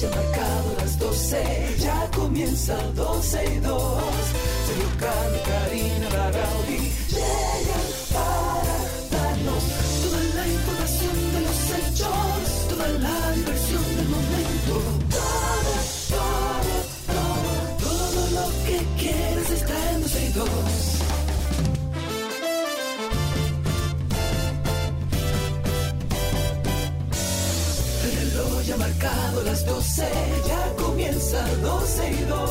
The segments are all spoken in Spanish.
ya marcado las 12, ya comienza 12 y 2. Sergio Carlos, Karina, Larrauri 12, ya comienza 12 y 2.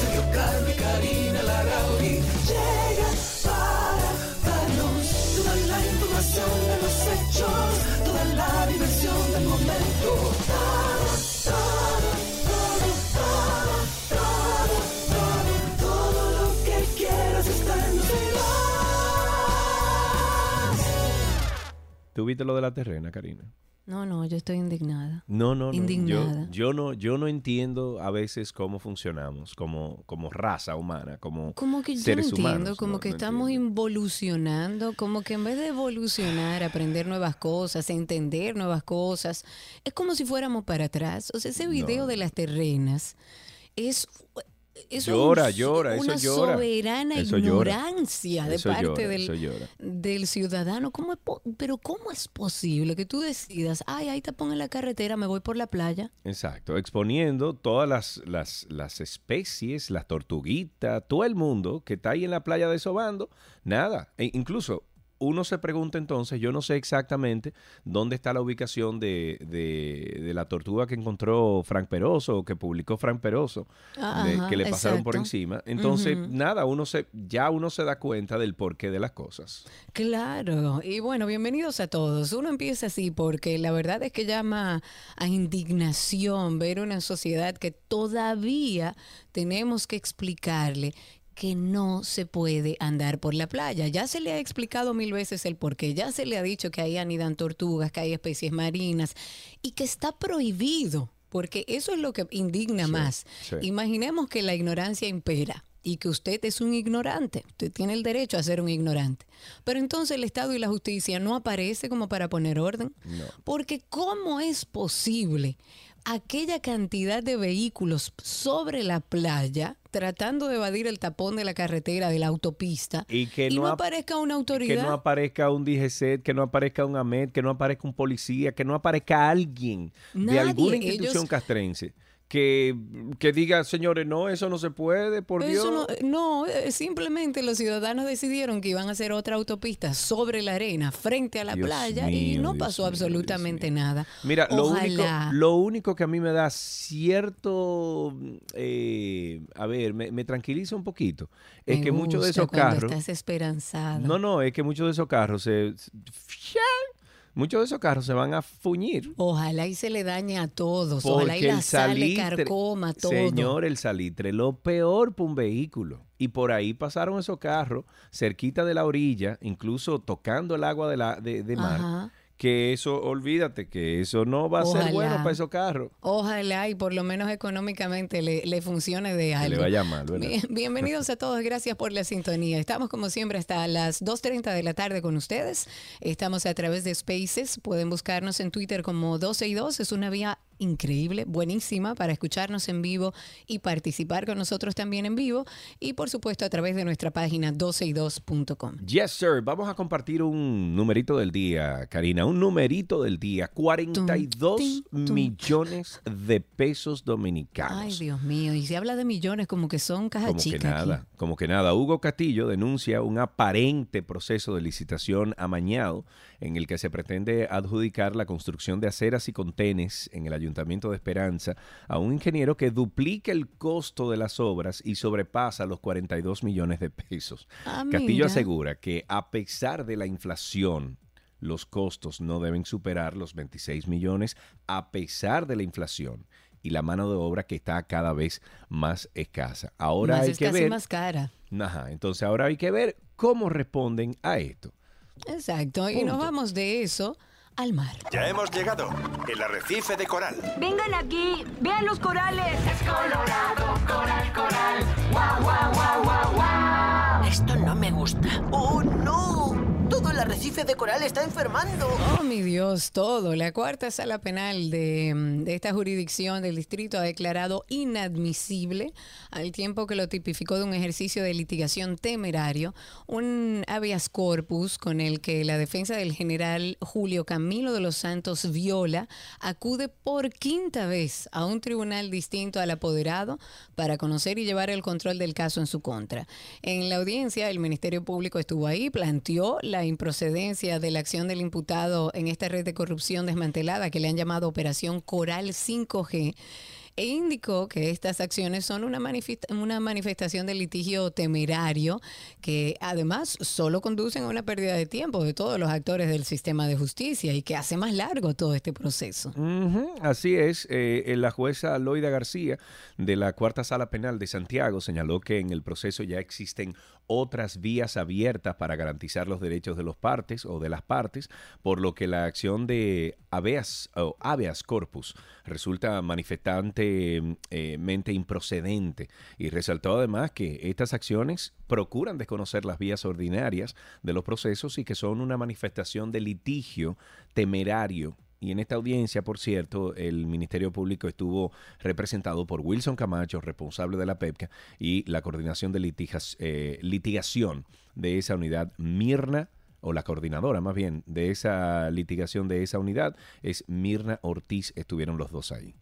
Sergio Carlos y Karina Larrauri llegan para darnos toda la información de los hechos, toda la diversión del momento. Todo, todo, todo, todo, todo, todo, todo lo que quieras está en 12 y 2. ¿Tú viste lo de la terrena, Karina? No, no, yo estoy indignada. No, no, no. Indignada. Yo, yo no, yo no entiendo a veces cómo funcionamos como, como raza humana, como Como que yo no entiendo, como No, que no estamos entiendo. involucionando, como que en vez de evolucionar, aprender nuevas cosas, entender nuevas cosas, es como si fuéramos para atrás. O sea, ese video de las terrenas es... es Llora, un- llora, eso una llora. soberana Eso llora. ignorancia de Eso parte llora, del, eso del ciudadano. ¿Cómo es pero ¿cómo es posible que tú decidas, ay, ahí te pongo en la carretera, me voy por la playa? Exacto, exponiendo todas las, las, las especies, las tortuguitas, todo el mundo que está ahí en la playa desobando, nada. E incluso uno se pregunta entonces, yo no sé exactamente dónde está la ubicación de, de- de la tortuga que encontró Frank Peroso o que publicó Frank Peroso, de- Ajá, que le pasaron por encima. Entonces, nada, uno se, ya uno se da cuenta del porqué de las cosas. Claro, y bueno, bienvenidos a todos. Uno empieza así porque la verdad es que llama a indignación ver una sociedad que todavía tenemos que explicarle que no se puede andar por la playa. Ya se le ha explicado mil veces el porqué, ya se le ha dicho que ahí anidan tortugas, que hay especies marinas y que está prohibido, porque eso es lo que indigna más. sí. Imaginemos que la ignorancia impera y que usted es un ignorante. Usted tiene el derecho a ser un ignorante. Pero entonces el Estado y la justicia no aparece como para poner orden. Porque ¿cómo es posible aquella cantidad de vehículos sobre la playa tratando de evadir el tapón de la carretera, de la autopista, Y que no, no ap- aparezca una que autoridad? no aparezca un DGC, que no aparezca un AMED, que no aparezca un policía, que no aparezca alguien de alguna institución ellos- castrense que, que diga, señores, no, eso no se puede, por Dios. No, no, eh, simplemente los ciudadanos decidieron que iban a hacer otra autopista sobre la arena, frente a la Dios playa, y no Dios pasó mío, absolutamente nada. Mira, lo único, lo único que a mí me da cierto, eh, a ver, me, me tranquiliza un poquito, es Me que muchos de esos carros, Estás esperanzada. no, no, es que muchos de esos carros se, muchos de esos carros se van a fuñir. Ojalá y se le dañe a todos. Ojalá y Porque la el carcoma todo. señor, el salitre, lo peor para un vehículo. Y por ahí pasaron esos carros, cerquita de la orilla, incluso tocando el agua de, la, de, de mar. Ajá. Que eso, olvídate, que eso no va a ser bueno para esos carros. Ojalá y por lo menos económicamente le, le funcione de Que algo. le vaya mal, ¿verdad? Bien- bienvenidos a todos, gracias por la sintonía. Estamos como siempre hasta las 2.30 de la tarde con ustedes. Estamos a través de Spaces, pueden buscarnos en Twitter como 12 y 2, es una vía increíble, buenísima para escucharnos en vivo y participar con nosotros también en vivo y por supuesto a través de nuestra página 12y2.com. Yes, sir. Vamos a compartir un numerito del día, Karina. Un numerito del día. 42 Tum, tum. millones de pesos dominicanos. Ay, Dios mío, y se habla de millones como que son caja Como que aquí. nada, como que nada. Hugo Castillo denuncia un aparente proceso de licitación amañado en el que se pretende adjudicar la construcción de aceras y contenes en el Ayuntamiento de Esperanza a un ingeniero que duplica el costo de las obras y sobrepasa los 42 millones de pesos. Ah, Castillo asegura que a pesar de la inflación, los costos no deben superar los 26 millones a pesar de la inflación y la mano de obra que está cada vez más escasa. Ahora Más hay que ver, más cara. Ajá, entonces ahora hay que ver cómo responden a esto. Exacto, y nos vamos de eso al mar. Ya hemos llegado. El arrecife de coral. Vengan aquí, vean los corales. Es colorado, coral, coral. Guau, guau, guau, guau, guau. Esto no me gusta. ¡Oh, no! El arrecife de coral está enfermando. Oh, mi Dios, todo. La cuarta sala penal de, mm, de esta jurisdicción del distrito ha declarado inadmisible, al tiempo que lo tipificó de un ejercicio de litigación temerario, un habeas corpus con el que la defensa del general Julio Camilo de los Santos Viola acude por quinta vez a un tribunal distinto al apoderado para conocer y llevar el control del caso en su contra. En la audiencia, el Ministerio Público estuvo ahí, planteó la improcedencia de la acción del imputado en esta red de corrupción desmantelada que le han llamado Operación Coral 5G e indicó que estas acciones son una, manifesta- una manifestación de litigio temerario que además solo conducen a una pérdida de tiempo de todos los actores del sistema de justicia y que hace más largo todo este proceso. Así es, eh, eh, la jueza Loida García de la Cuarta Sala Penal de Santiago señaló que en el proceso ya existen otras vías abiertas para garantizar los derechos de los partes o de las partes, por lo que la acción de habeas, corpus resulta manifestantemente improcedente. Y resaltó además que estas acciones procuran desconocer las vías ordinarias de los procesos y que son una manifestación de litigio temerario y en esta audiencia, por cierto, el Ministerio Público estuvo representado por Wilson Camacho, responsable de la PEPCA, y la coordinación de eh, litigación de esa unidad, Mirna, o la coordinadora más bien, de esa litigación de esa unidad, es Mirna Ortiz, estuvieron los dos ahí.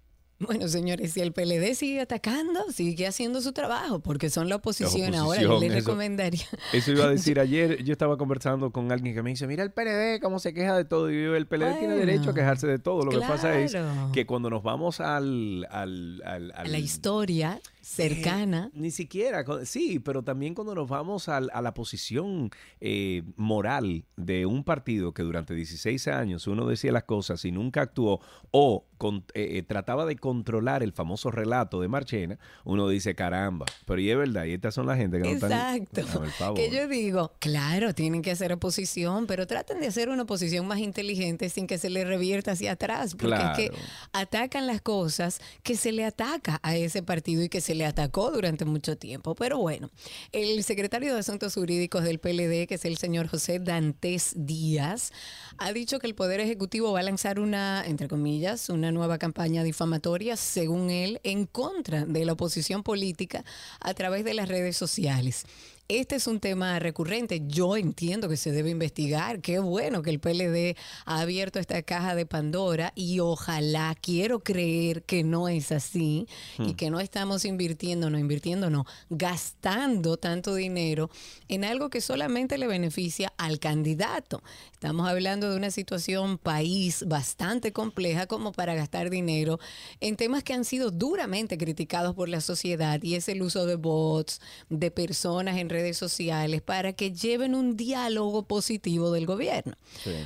Bueno, señores, si el PLD sigue atacando, sigue haciendo su trabajo, porque son la oposición. Ahora yo eso. recomendaría. Eso iba a decir ayer, yo estaba conversando con alguien que me dice, mira el PLD, cómo se queja de todo. Y yo, el PLD tiene derecho a quejarse de todo. Lo que pasa es que cuando nos vamos al... al, al- A la historia cercana. Eh, ni siquiera, sí, pero también cuando nos vamos al- a, la posición eh, moral de un partido que durante 16 años uno decía las cosas y nunca actuó o con- eh, eh, trataba de controlar el famoso relato de Marchena, uno dice caramba, pero y es verdad, y estas son la gente que no Exacto. están... Favor. Que yo digo, claro, tienen que hacer oposición, pero traten de hacer una oposición más inteligente sin que se le revierta hacia atrás, porque es que Claro. atacan las cosas que se le ataca a ese partido y que se le atacó durante mucho tiempo. Pero bueno, el secretario de Asuntos Jurídicos del PLD, que es el señor José Dantes Díaz, ha dicho que el Poder Ejecutivo va a lanzar una, entre comillas, una nueva campaña difamatoria, según él, en contra de la oposición política a través de las redes sociales. Este es un tema recurrente. Yo entiendo que se debe investigar. Qué bueno que el PLD ha abierto esta caja de Pandora y ojalá, quiero creer que no es así y que no estamos invirtiendo, no invirtiendo, no, gastando tanto dinero en algo que solamente le beneficia al candidato. Estamos hablando de una situación país bastante compleja como para gastar dinero en temas que han sido duramente criticados por la sociedad y es el uso de bots, de personas en redes sociales para que lleven un diálogo positivo del gobierno.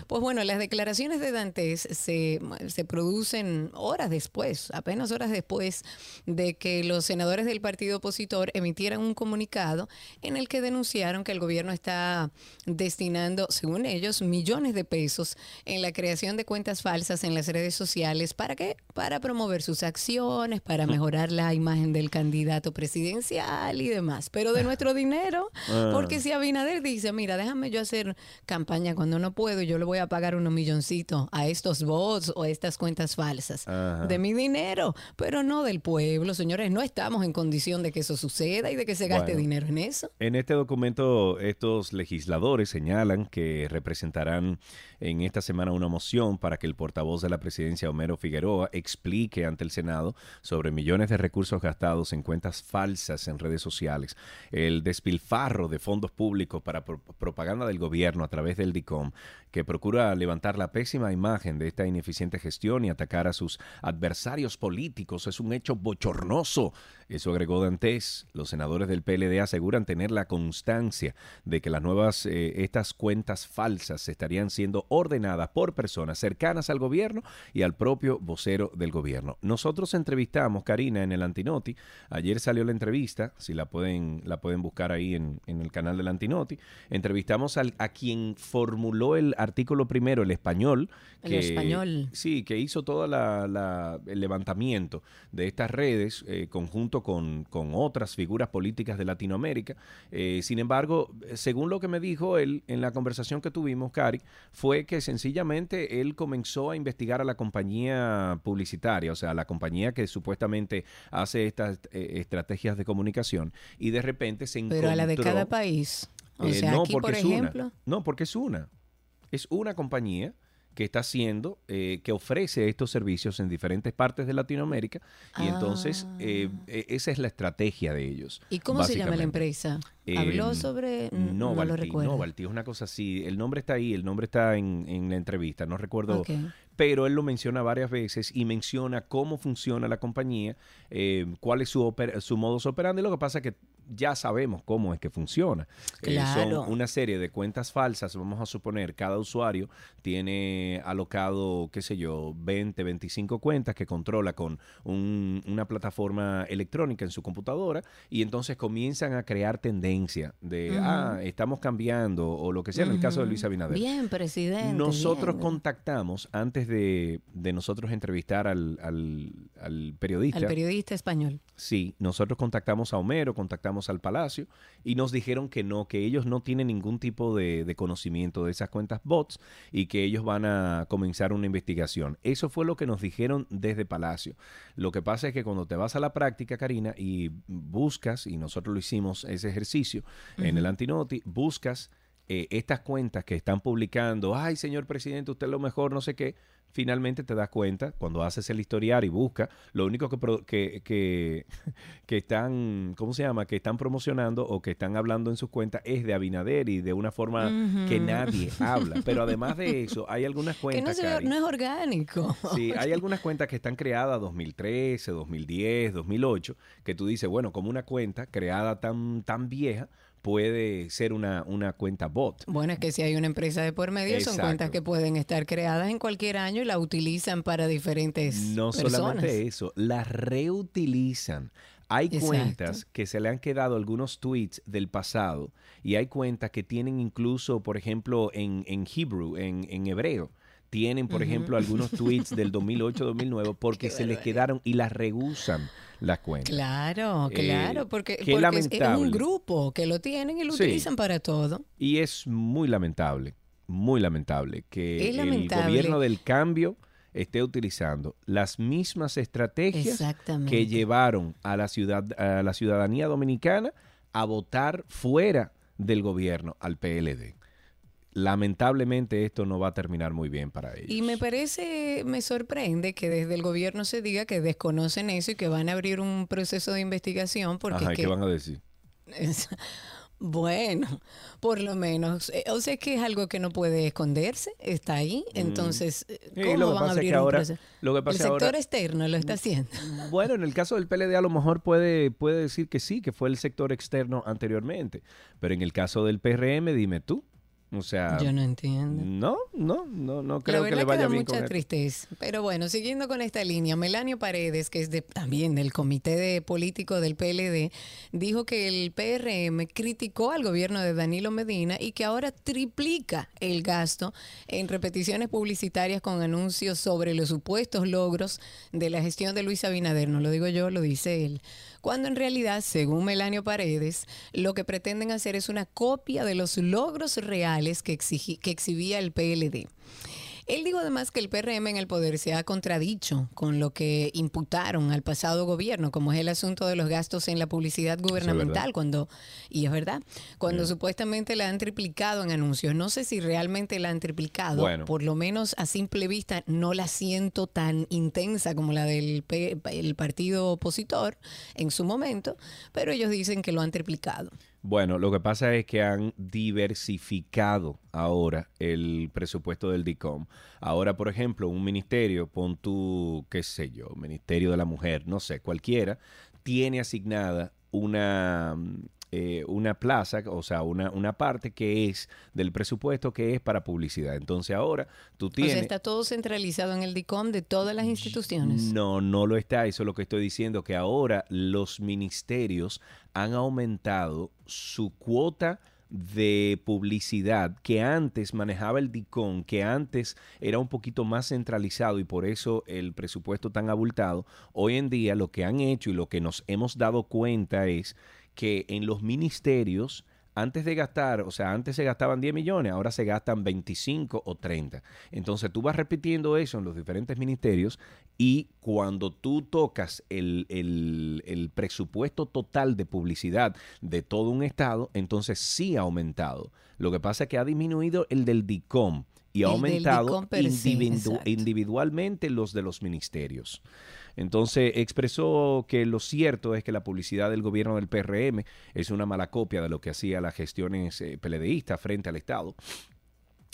Pues bueno, las declaraciones de Dantes se, se producen horas después, apenas horas después de que los senadores del partido opositor emitieran un comunicado en el que denunciaron que el gobierno está destinando, según ellos, millones de pesos en la creación de cuentas falsas en las redes sociales. ¿Para qué? Para promover sus acciones, para mejorar la imagen del candidato presidencial y demás. Pero de nuestro dinero, Ah. porque si Abinader dice, mira, déjame yo hacer campaña cuando no puedo, yo le voy a pagar unos milloncitos a estos bots o a estas cuentas falsas Ajá. de mi dinero, pero no del pueblo, señores. No estamos en condición de que eso suceda y de que se gaste Bueno. dinero en eso. En este documento, estos legisladores señalan que representarán en esta semana una moción para que el portavoz de la presidencia, Homero Figueroa, explique ante el Senado sobre millones de recursos gastados en cuentas falsas en redes sociales, el despilfarro de fondos públicos para pro- propaganda del gobierno a través del DICOM, que procura levantar la pésima imagen de esta ineficiente gestión y atacar a sus adversarios políticos. Es un hecho bochornoso. Eso agregó Dantes. Los senadores del PLD aseguran tener la constancia de que las nuevas, eh, estas cuentas falsas estarían siendo ordenadas por personas cercanas al gobierno y al propio vocero del gobierno. Nosotros entrevistamos, Karina, en el Antinoti. Ayer salió la entrevista, si la pueden, la pueden buscar ahí en, en el canal del Antinoti. Entrevistamos al- a quien formuló el artículo primero, el español. El español. Sí, que hizo todo el levantamiento de estas redes, eh, conjunto junto con, con otras figuras políticas de Latinoamérica. Eh, sin embargo, según lo que me dijo él en la conversación que tuvimos, Cari, fue que sencillamente él comenzó a investigar a la compañía publicitaria, o sea, la compañía que supuestamente hace estas eh, estrategias de comunicación, y de repente se encontró... Pero a la de cada país. O Eh, sea, no, aquí, porque por es ejemplo. una. No, porque es una. Es una compañía que está haciendo, eh, que ofrece estos servicios en diferentes partes de Latinoamérica. Y entonces, eh, e- esa es la estrategia de ellos. Ah. ¿Y cómo se llama la empresa? Eh, ¿Habló sobre.? mm, No, lo Novalty, recuerdo. Novalty es una cosa así. El nombre está ahí, el nombre está en, en la entrevista, no recuerdo. Ok. Pero él lo menciona varias veces y menciona cómo funciona la compañía, eh, cuál es su, oper- su modus operandi. Lo que pasa es que ya sabemos cómo es que funciona. Eh, Claro. son una serie de cuentas falsas, vamos a suponer, cada usuario tiene alocado, qué sé yo, 20, 25 cuentas que controla con un- una plataforma electrónica en su computadora y entonces comienzan a crear tendencia de, ah, estamos cambiando o lo que sea, en el caso de Luis Abinader. Bien, presidente. Nosotros bien. contactamos, antes de, de nosotros entrevistar al, al- al periodista, Al periodista español. sí, nosotros contactamos a Homero, contactamos al Palacio y nos dijeron que no, que ellos no tienen ningún tipo de, de conocimiento de esas cuentas bots y que ellos van a comenzar una investigación. Eso fue lo que nos dijeron desde Palacio. Lo que pasa es que cuando te vas a la práctica, Karina, y buscas, y nosotros lo hicimos ese ejercicio en el Antinoti, buscas eh, estas cuentas que están publicando, ay, señor presidente, usted es lo mejor, no sé qué, finalmente te das cuenta, cuando haces el historial y buscas, lo único que, que, que, que están, ¿cómo se llama? Que están promocionando o que están hablando en sus cuentas es de Abinader y de una forma que nadie habla. Pero además de eso, hay algunas Que no, cuentas, se- Cari, no es orgánico. Sí, hay algunas cuentas que están creadas 2013, 2010, 2008, que tú dices, bueno, como una cuenta creada tan, tan vieja puede ser una, una cuenta bot. Bueno, es que si hay una empresa de por medio, son cuentas que pueden estar creadas en cualquier año y la utilizan para diferentes No personas. solamente eso, las reutilizan. Hay Exacto. cuentas que se le han quedado algunos tweets del pasado y hay cuentas que tienen incluso, por ejemplo, en, en Hebrew, en, en hebreo. Tienen, por ejemplo, algunos tweets del 2008-2009 porque se les quedaron y las reusan las cuentas. Claro, Eh, claro, porque, es- es, un grupo que lo tienen y lo Sí. utilizan para todo. Y es muy lamentable, muy lamentable que el gobierno del cambio esté utilizando las mismas estrategias que llevaron a la ciudad a la ciudadanía dominicana a votar fuera del gobierno al PLD. Lamentablemente esto no va a terminar muy bien para ellos. Y me parece, me sorprende que desde el gobierno se diga que desconocen eso y que van a abrir un proceso de investigación porque Ajá, es ¿y que- ¿qué van a decir? es- bueno, por lo menos, eh, o sea es que es algo que no puede esconderse, está ahí, entonces, eh, Sí, ¿cómo lo van a es abrir que un ahora- proceso? lo que el sector ahora- externo lo está haciendo. Bueno, en el caso del PLD a lo mejor puede, puede decir que sí, que fue el sector externo anteriormente, pero en el caso del PRM, dime tú. O sea, Yo no entiendo. no, no, no, no creo que le vaya da bien mucha con tristeza. Pero bueno, siguiendo con esta línea, Melanio Paredes, que es de, también del comité de político del PLD, dijo que el PRM criticó al gobierno de Danilo Medina y que ahora triplica el gasto en repeticiones publicitarias con anuncios sobre los supuestos logros de la gestión de Luis Abinader. No lo digo yo, lo dice él. Cuando en realidad, según Melanio Paredes, lo que pretenden hacer es una copia de los logros reales que, que exhibía el PLD. Él dijo además que el PRM en el poder se ha contradicho con lo que imputaron al pasado gobierno, como es el asunto de los gastos en la publicidad gubernamental, cuando, y es verdad, cuando supuestamente la han triplicado en anuncios. No sé si realmente la han triplicado, Bueno. por lo menos a simple vista no la siento tan intensa como la del el partido opositor en su momento, pero ellos dicen que lo han triplicado. Bueno, lo que pasa es que han diversificado ahora el presupuesto del DICOM. Ahora, por ejemplo, un ministerio, pon tú, qué sé yo, Ministerio de la Mujer, no sé, cualquiera, tiene asignada una, eh, una plaza, o sea, una, una parte que es del presupuesto que es para publicidad. Entonces ahora tú O tienes... sea, está todo centralizado en el DICOM de todas las instituciones. No, no lo está. Eso es lo que estoy diciendo, que ahora los ministerios han aumentado su cuota de publicidad que antes manejaba el DICON, que antes era un poquito más centralizado y por eso el presupuesto tan abultado, hoy en día lo que han hecho y lo que nos hemos dado cuenta es que en los ministerios antes de gastar, o sea, antes se gastaban 10 millones, ahora se gastan 25 o 30. Entonces tú vas repitiendo eso en los diferentes ministerios y cuando tú tocas el, el- el presupuesto total de publicidad de todo un estado, entonces sí ha aumentado. Lo que pasa es que ha disminuido el del DICOM y ha El aumentado individu- individualmente los de los ministerios. Entonces expresó que lo cierto es que la publicidad del gobierno del PRM es una mala copia de lo que hacía las gestiones eh, PLDistas frente al Estado.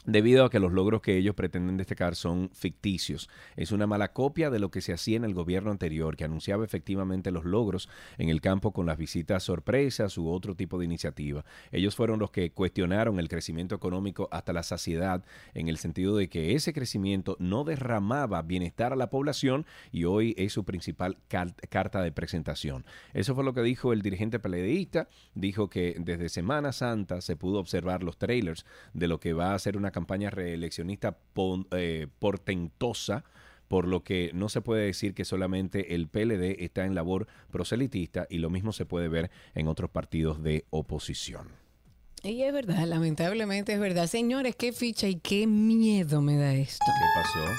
Debido a que los logros que ellos pretenden destacar son ficticios. Es una mala copia de lo que se hacía en el gobierno anterior, que anunciaba efectivamente los logros en el campo con las visitas sorpresas u otro tipo de iniciativa. Ellos fueron los que cuestionaron el crecimiento económico hasta la saciedad, en el sentido de que ese crecimiento no derramaba bienestar a la población y hoy es su principal car- carta de presentación. Eso fue lo que dijo el dirigente peledeísta. Dijo que desde Semana Santa se pudo observar los trailers de lo que va a ser una campaña reeleccionista eh, portentosa por lo que no se puede decir que solamente el PLD está en labor proselitista y lo mismo se puede ver en otros partidos de oposición. Y es verdad, lamentablemente es verdad. Señores, qué ficha y qué miedo me da esto. ¿Qué pasó?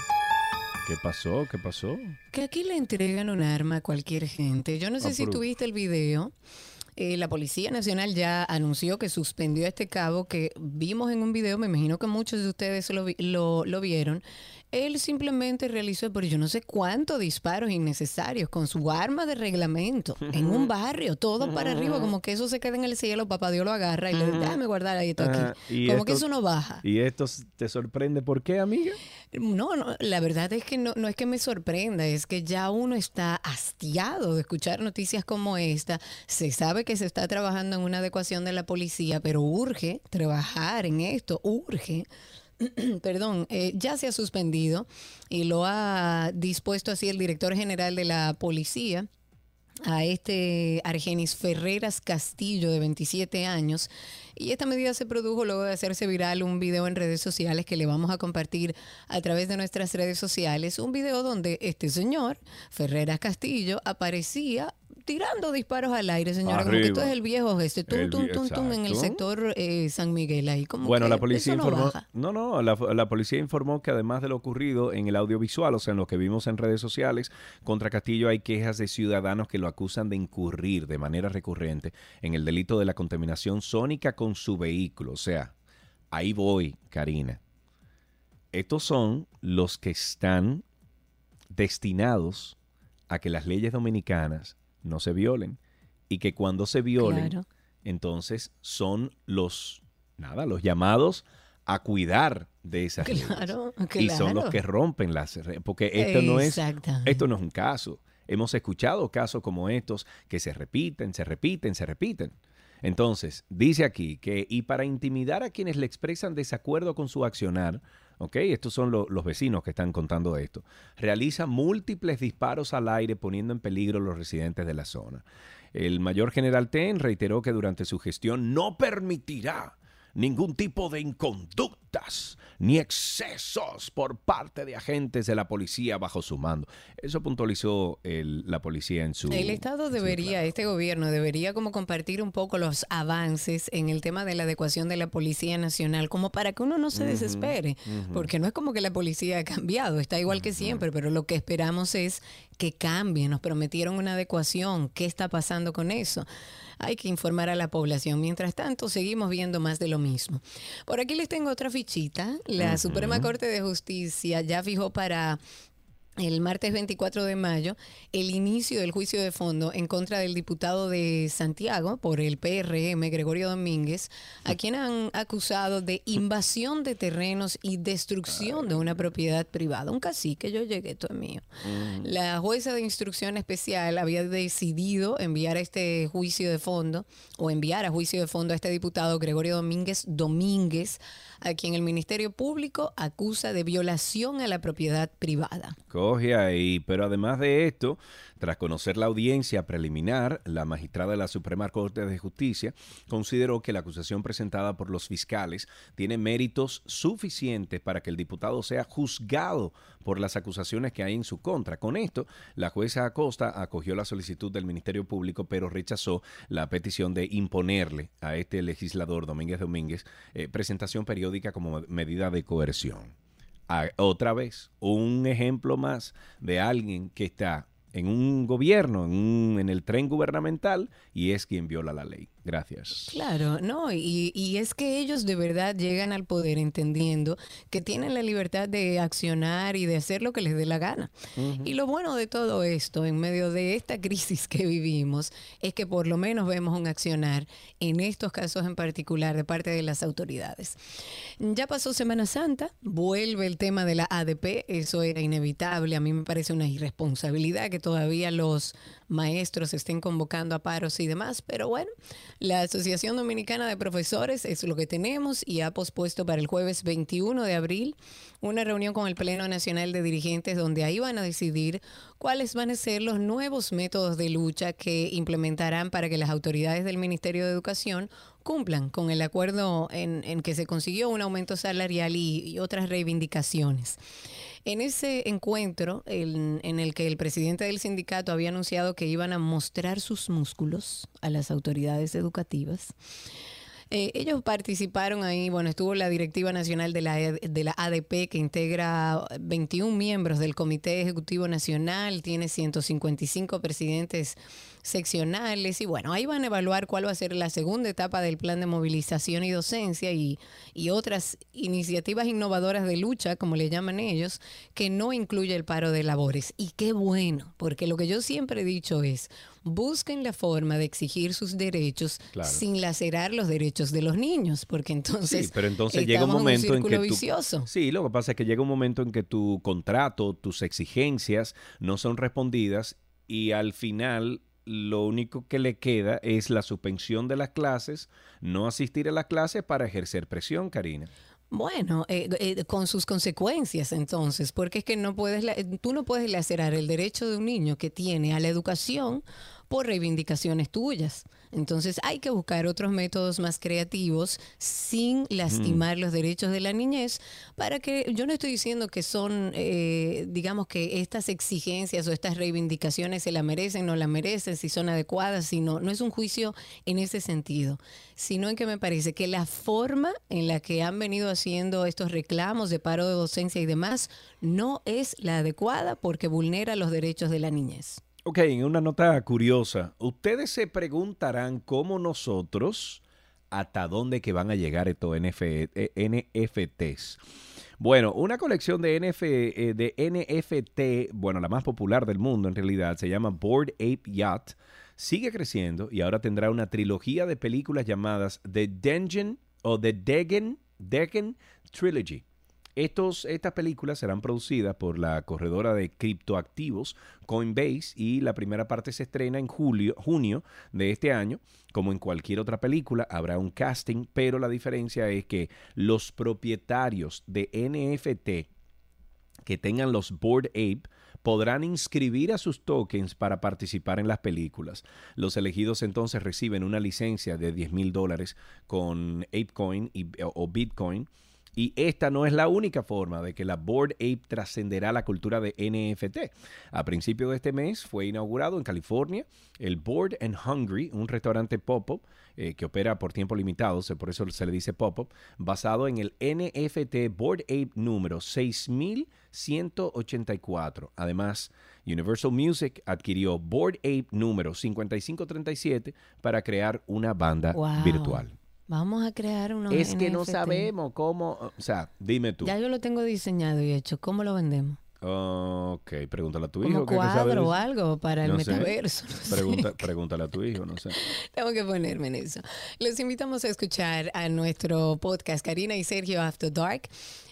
¿Qué pasó? ¿Qué pasó? Que aquí le entregan un arma a cualquier gente. Yo no sé si tuviste el video. Eh, la Policía Nacional ya anunció que suspendió a este cabo que vimos en un video, me imagino que muchos de ustedes lo, lo, lo vieron. Él simplemente realizó, pero yo no sé cuántos disparos innecesarios con su arma de reglamento en un barrio, todo para arriba, como que eso se queda en el cielo, papá Dios lo agarra y le dice, déjame guardar ahí esto aquí. Y como que eso no baja. ¿Y esto te sorprende por qué, amiga? No, no, la verdad es que no, no es que me sorprenda, es que ya uno está hastiado de escuchar noticias como esta. Se sabe que se está trabajando en una adecuación de la policía, pero urge trabajar en esto, urge. Perdón, eh, ya se ha suspendido y lo ha dispuesto así el director general de la policía a este Argenis Ferreras Castillo de 27 años. Y esta medida se produjo luego de hacerse viral un video en redes sociales que le vamos a compartir a través de nuestras redes sociales. Un video donde este señor, Ferreras Castillo, aparecía tirando disparos al aire, señora. Como que esto es el viejo este, tum, tum, tum, tum, en el sector eh, San Miguel ahí. Como Bueno, que la policía eso informó. No, no, la, la policía informó que además de lo ocurrido en el audiovisual, o sea, en lo que vimos en redes sociales, contra Castillo hay quejas de ciudadanos que lo acusan de incurrir de manera recurrente en el delito de la contaminación sónica con su vehículo. O sea, ahí voy, Karina. Estos son los que están destinados a que las leyes dominicanas no se violen y que cuando se violen Claro. entonces son los, nada, los llamados a cuidar de esas. Claro, Y son los que rompen las, re- porque esto no es, esto no es un caso. Hemos escuchado casos como estos que se repiten, se repiten, se repiten. Entonces, dice aquí que, y para intimidar a quienes le expresan desacuerdo con su accionar, ¿ok? Estos son lo- los vecinos que están contando esto. Realiza múltiples disparos al aire poniendo en peligro a los residentes de la zona. El mayor general Ten reiteró que durante su gestión no permitirá ningún tipo de inconductas ni excesos por parte de agentes de la policía bajo su mando. Eso puntualizó el- la policía en su... El Estado debería, este gobierno debería como compartir un poco los avances en el tema de la adecuación de la Policía Nacional, como para que uno no se desespere, porque no es como que la policía ha cambiado, está igual que siempre, pero lo que esperamos es que cambie, nos prometieron una adecuación, ¿qué está pasando con eso? Hay que informar a la población. Mientras tanto, seguimos viendo más de lo mismo. Por aquí les tengo otra fichita. La Suprema Corte de Justicia ya fijó para el martes 24 de mayo el inicio del juicio de fondo en contra del diputado de Santiago por el PRM, Gregorio Domínguez, a quien han acusado de invasión de terrenos y destrucción de una propiedad privada. Un cacique, yo llegué, esto es mío. La jueza de instrucción especial había decidido enviar este juicio de fondo o enviar a juicio de fondo a este diputado Gregorio Domínguez Domínguez, a quien el Ministerio Público acusa de violación a la propiedad privada. Coge ahí, pero además de esto, Tras conocer la audiencia preliminar, la magistrada de la Suprema Corte de Justicia consideró que la acusación presentada por los fiscales tiene méritos suficientes para que el diputado sea juzgado por las acusaciones que hay en su contra. Con esto, la jueza Acosta acogió la solicitud del Ministerio Público, pero rechazó la petición de imponerle a este legislador Domínguez Domínguez eh, presentación periódica como medida de coerción. Ah, otra vez, un ejemplo más de alguien que está en un gobierno, en, un- en el tren gubernamental, y es quien viola la ley. Gracias. Claro, no, y, y es que ellos de verdad llegan al poder entendiendo que tienen la libertad de accionar y de hacer lo que les dé la gana. Y lo bueno de todo esto, en medio de esta crisis que vivimos, es que por lo menos vemos un accionar en estos casos en particular de parte de las autoridades. Ya pasó Semana Santa, vuelve el tema de la ADP, eso era inevitable, a mí me parece una irresponsabilidad que todavía los maestros estén convocando a paros y demás, pero bueno, la Asociación Dominicana de Profesores es lo que tenemos y ha pospuesto para el jueves 21 de abril una reunión con el Pleno Nacional de Dirigentes donde ahí van a decidir cuáles van a ser los nuevos métodos de lucha que implementarán para que las autoridades del Ministerio de Educación cumplan con el acuerdo en, en que se consiguió un aumento salarial y, y otras reivindicaciones. En ese encuentro en, el que el presidente del sindicato había anunciado que iban a mostrar sus músculos a las autoridades educativas, eh, ellos participaron ahí, bueno, estuvo la directiva nacional de la, de la ADP que integra 21 miembros del Comité Ejecutivo Nacional, tiene 155 presidentes seccionales y bueno, ahí van a evaluar cuál va a ser la segunda etapa del plan de movilización y docencia y, y otras iniciativas innovadoras de lucha, como le llaman ellos, que no incluye el paro de labores. Y qué bueno, porque lo que yo siempre he dicho es, busquen la forma de exigir sus derechos Claro. sin lacerar los derechos de los niños, porque entonces Sí, pero entonces llega un momento en, que tú, vicioso. sí, lo que pasa es que llega un momento en que tu contrato, tus exigencias no son respondidas y al final lo único que le queda es la suspensión de las clases, no asistir a las clases para ejercer presión, Karina. Bueno, eh, eh, con sus consecuencias entonces, porque es que no puedes, tú no puedes lacerar el derecho de un niño que tiene a la educación por reivindicaciones tuyas. Entonces hay que buscar otros métodos más creativos sin lastimar los derechos de la niñez para que yo no estoy diciendo que son, eh, digamos que estas exigencias o estas reivindicaciones se la merecen, no la merecen, si son adecuadas, sino no es un juicio en ese sentido, sino en que me parece que la forma en la que han venido haciendo estos reclamos de paro de docencia y demás no es la adecuada porque vulnera los derechos de la niñez. Ok, en una nota curiosa, ustedes se preguntarán cómo nosotros, hasta dónde que van a llegar estos NF eh, NFTs. Bueno, una colección de, eh, de NFT, bueno, la más popular del mundo en realidad, se llama Board Ape Yacht, sigue creciendo y ahora tendrá una trilogía de películas llamadas The Dungeon o The Degen, Degen Trilogy. Estos, estas películas serán producidas por la corredora de criptoactivos Coinbase y la primera parte se estrena en julio, junio de este año. Como en cualquier otra película, habrá un casting, pero la diferencia es que los propietarios de NFT que tengan los Board Ape podrán inscribir a sus tokens para participar en las películas. Los elegidos entonces reciben una licencia de 10 mil dólares con ApeCoin o Bitcoin. Y esta no es la única forma de que la Board Ape trascenderá la cultura de NFT. A principios de este mes fue inaugurado en California el Board and Hungry, un restaurante pop-up eh, que opera por tiempo limitado, por eso se le dice pop-up, basado en el NFT Board Ape número 6184. Además, Universal Music adquirió Board Ape número 5537 para crear una banda Wow. virtual. Vamos a crear unos Es que no NFT. sabemos cómo, o sea, dime tú. Ya yo lo tengo diseñado y hecho. ¿Cómo lo vendemos? Ok, pregúntale a tu Como hijo. que- que cuadro o algo para el No metaverso. no sé. Pregunta, pregúntale a tu hijo, no sé. Tengo que ponerme en eso. Los invitamos a escuchar a nuestro podcast Karina y Sergio After Dark.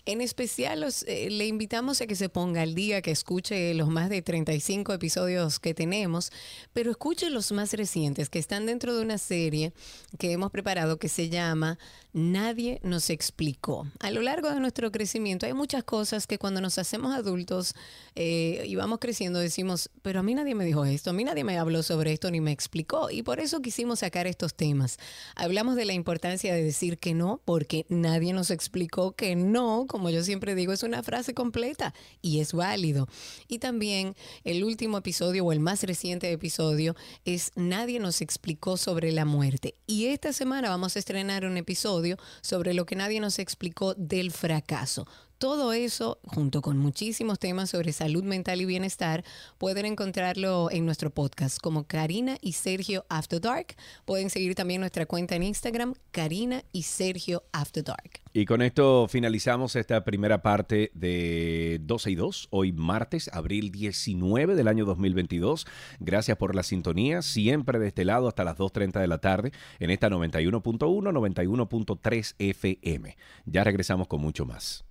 En especial, los, eh, le invitamos a que se ponga al día, que escuche los más de 35 episodios que tenemos, pero escuche los más recientes que están dentro de una serie que hemos preparado que se llama Nadie nos explicó. A lo largo de nuestro crecimiento hay muchas cosas que cuando nos hacemos adultos eh, y vamos creciendo, decimos, pero a mí nadie me dijo esto, a mí nadie me habló sobre esto ni me explicó. Y por eso quisimos sacar estos temas. Hablamos de la importancia de decir que no, porque nadie nos explicó que no, como yo siempre digo, es una frase completa y es válido. Y también el último episodio o el más reciente episodio es Nadie nos explicó sobre la muerte. Y esta semana vamos a estrenar un episodio sobre lo que nadie nos explicó del fracaso. Todo eso, junto con muchísimos temas sobre salud mental y bienestar, pueden encontrarlo en nuestro podcast como Karina y Sergio After Dark. Pueden seguir también nuestra cuenta en Instagram, Karina y Sergio After Dark. Y con esto finalizamos esta primera parte de 12 y 2, hoy martes, abril 19 del año 2022. Gracias por la sintonía, siempre de este lado hasta las 2.30 de la tarde en esta 91.1, 91.3 FM. Ya regresamos con mucho más.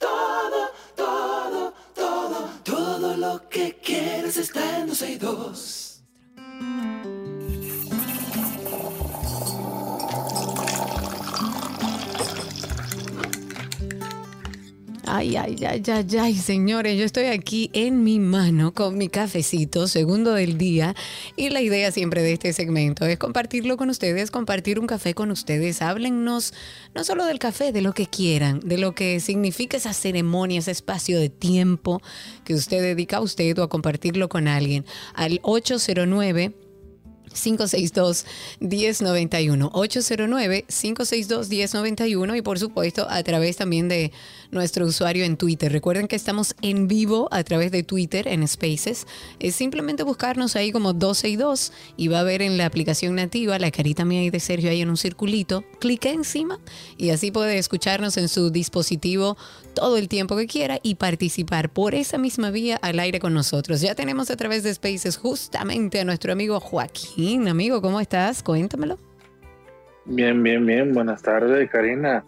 Todo, todo, todo, todo lo que quieres está en 12 y 2. Ay, ay, ay, ay, ay, señores, yo estoy aquí en mi mano con mi cafecito, segundo del día, y la idea siempre de este segmento es compartirlo con ustedes, compartir un café con ustedes. Háblennos no solo del café, de lo que quieran, de lo que significa esa ceremonia, ese espacio de tiempo que usted dedica a usted o a compartirlo con alguien. Al 809 562-1091. 809-562-1091 y por supuesto a través también de nuestro usuario en Twitter. Recuerden que estamos en vivo a través de Twitter en Spaces. Es simplemente buscarnos ahí como 12 y 2 y va a ver en la aplicación nativa la carita mía de Sergio ahí en un circulito. Clique encima y así puede escucharnos en su dispositivo todo el tiempo que quiera y participar por esa misma vía al aire con nosotros. Ya tenemos a través de Spaces justamente a nuestro amigo Joaquín. Amigo, ¿cómo estás? Cuéntamelo. Bien, bien, bien. Buenas tardes, Karina.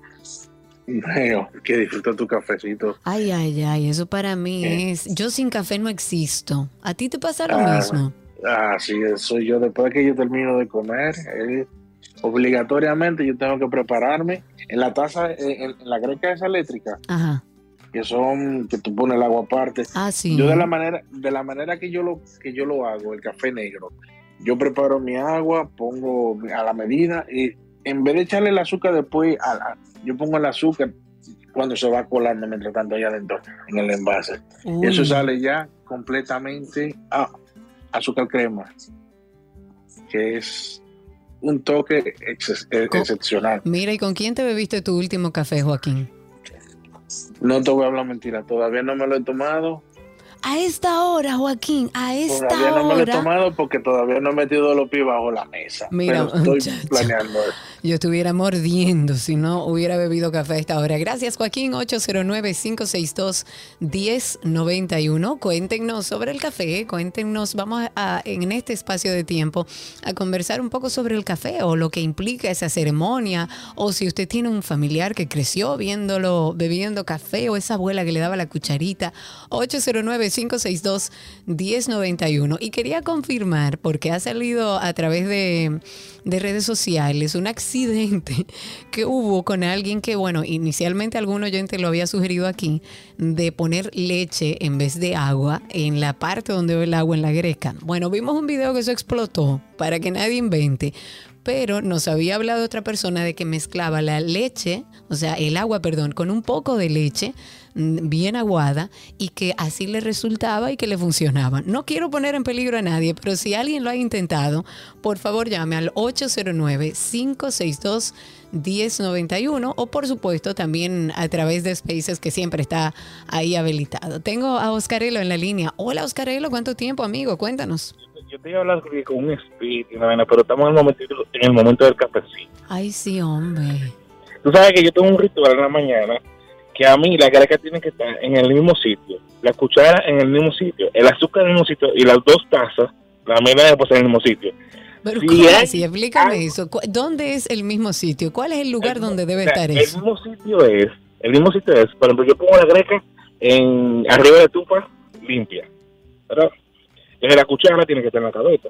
Bueno, que disfruta tu cafecito. Ay, ay, ay, eso para mí Eh. es... Yo sin café no existo. ¿A ti te pasa lo Ah, mismo? Así es, soy yo. Después que yo termino de comer, eh, obligatoriamente yo tengo que prepararme en la taza, eh, en, en la greca esa eléctrica, Ajá. que son que tú pones el agua aparte. Ah, sí. Yo de la manera, de la manera que yo lo que yo lo hago, el café negro, yo preparo mi agua, pongo a la medida y en vez de echarle el azúcar después, a la- yo pongo el azúcar cuando se va colando mientras tanto allá adentro en el envase. Uy. Eso sale ya completamente a azúcar crema, que es un toque ex- excepcional. Mira, ¿y con quién te bebiste tu último café, Joaquín? No te voy a hablar mentira, todavía no me lo he tomado. A esta hora, Joaquín, a esta Todavía no me lo he hora. tomado porque todavía no he metido los pies bajo la mesa. Mira, pero estoy muchacho. planeando eso. Yo estuviera mordiendo si no hubiera bebido café a esta hora. Gracias, Joaquín. 809-562-1091. Cuéntenos sobre el café. Cuéntenos, vamos a, en este espacio de tiempo, a conversar un poco sobre el café o lo que implica esa ceremonia. O si usted tiene un familiar que creció viéndolo, bebiendo café o esa abuela que le daba la cucharita. 809-562-1091. Y quería confirmar, porque ha salido a través de, de redes sociales, un accidente que hubo con alguien que, bueno, inicialmente algún oyente lo había sugerido aquí, de poner leche en vez de agua en la parte donde ve el agua en la greca. Bueno, vimos un video que eso explotó para que nadie invente. Pero nos había hablado otra persona de que mezclaba la leche, o sea, el agua, perdón, con un poco de leche bien aguada y que así le resultaba y que le funcionaba. No quiero poner en peligro a nadie, pero si alguien lo ha intentado, por favor llame al 809-562-1091 o por supuesto también a través de Spaces que siempre está ahí habilitado. Tengo a Oscarelo en la línea. Hola Oscarelo, ¿cuánto tiempo amigo? Cuéntanos. Yo te iba a hablar con- un espíritu, una pero estamos en el, momentito, en el momento del cafecito. Ay, sí, hombre. Tú sabes que yo tengo un ritual en la mañana que a mí la greca tiene que estar en el mismo sitio, la cuchara en el mismo sitio, el azúcar en el mismo sitio y las dos tazas, la mera después en el mismo sitio. Pero Sí, ¿cómo hay así? Explícame eso. ¿Dónde es el mismo sitio? ¿Cuál es el lugar El- donde debe o sea, estar el eso? mismo sitio es, el mismo sitio es, por ejemplo, yo pongo la greca en arriba de tufa limpia, ¿verdad? Entonces la cuchara tiene que estar en la cabeza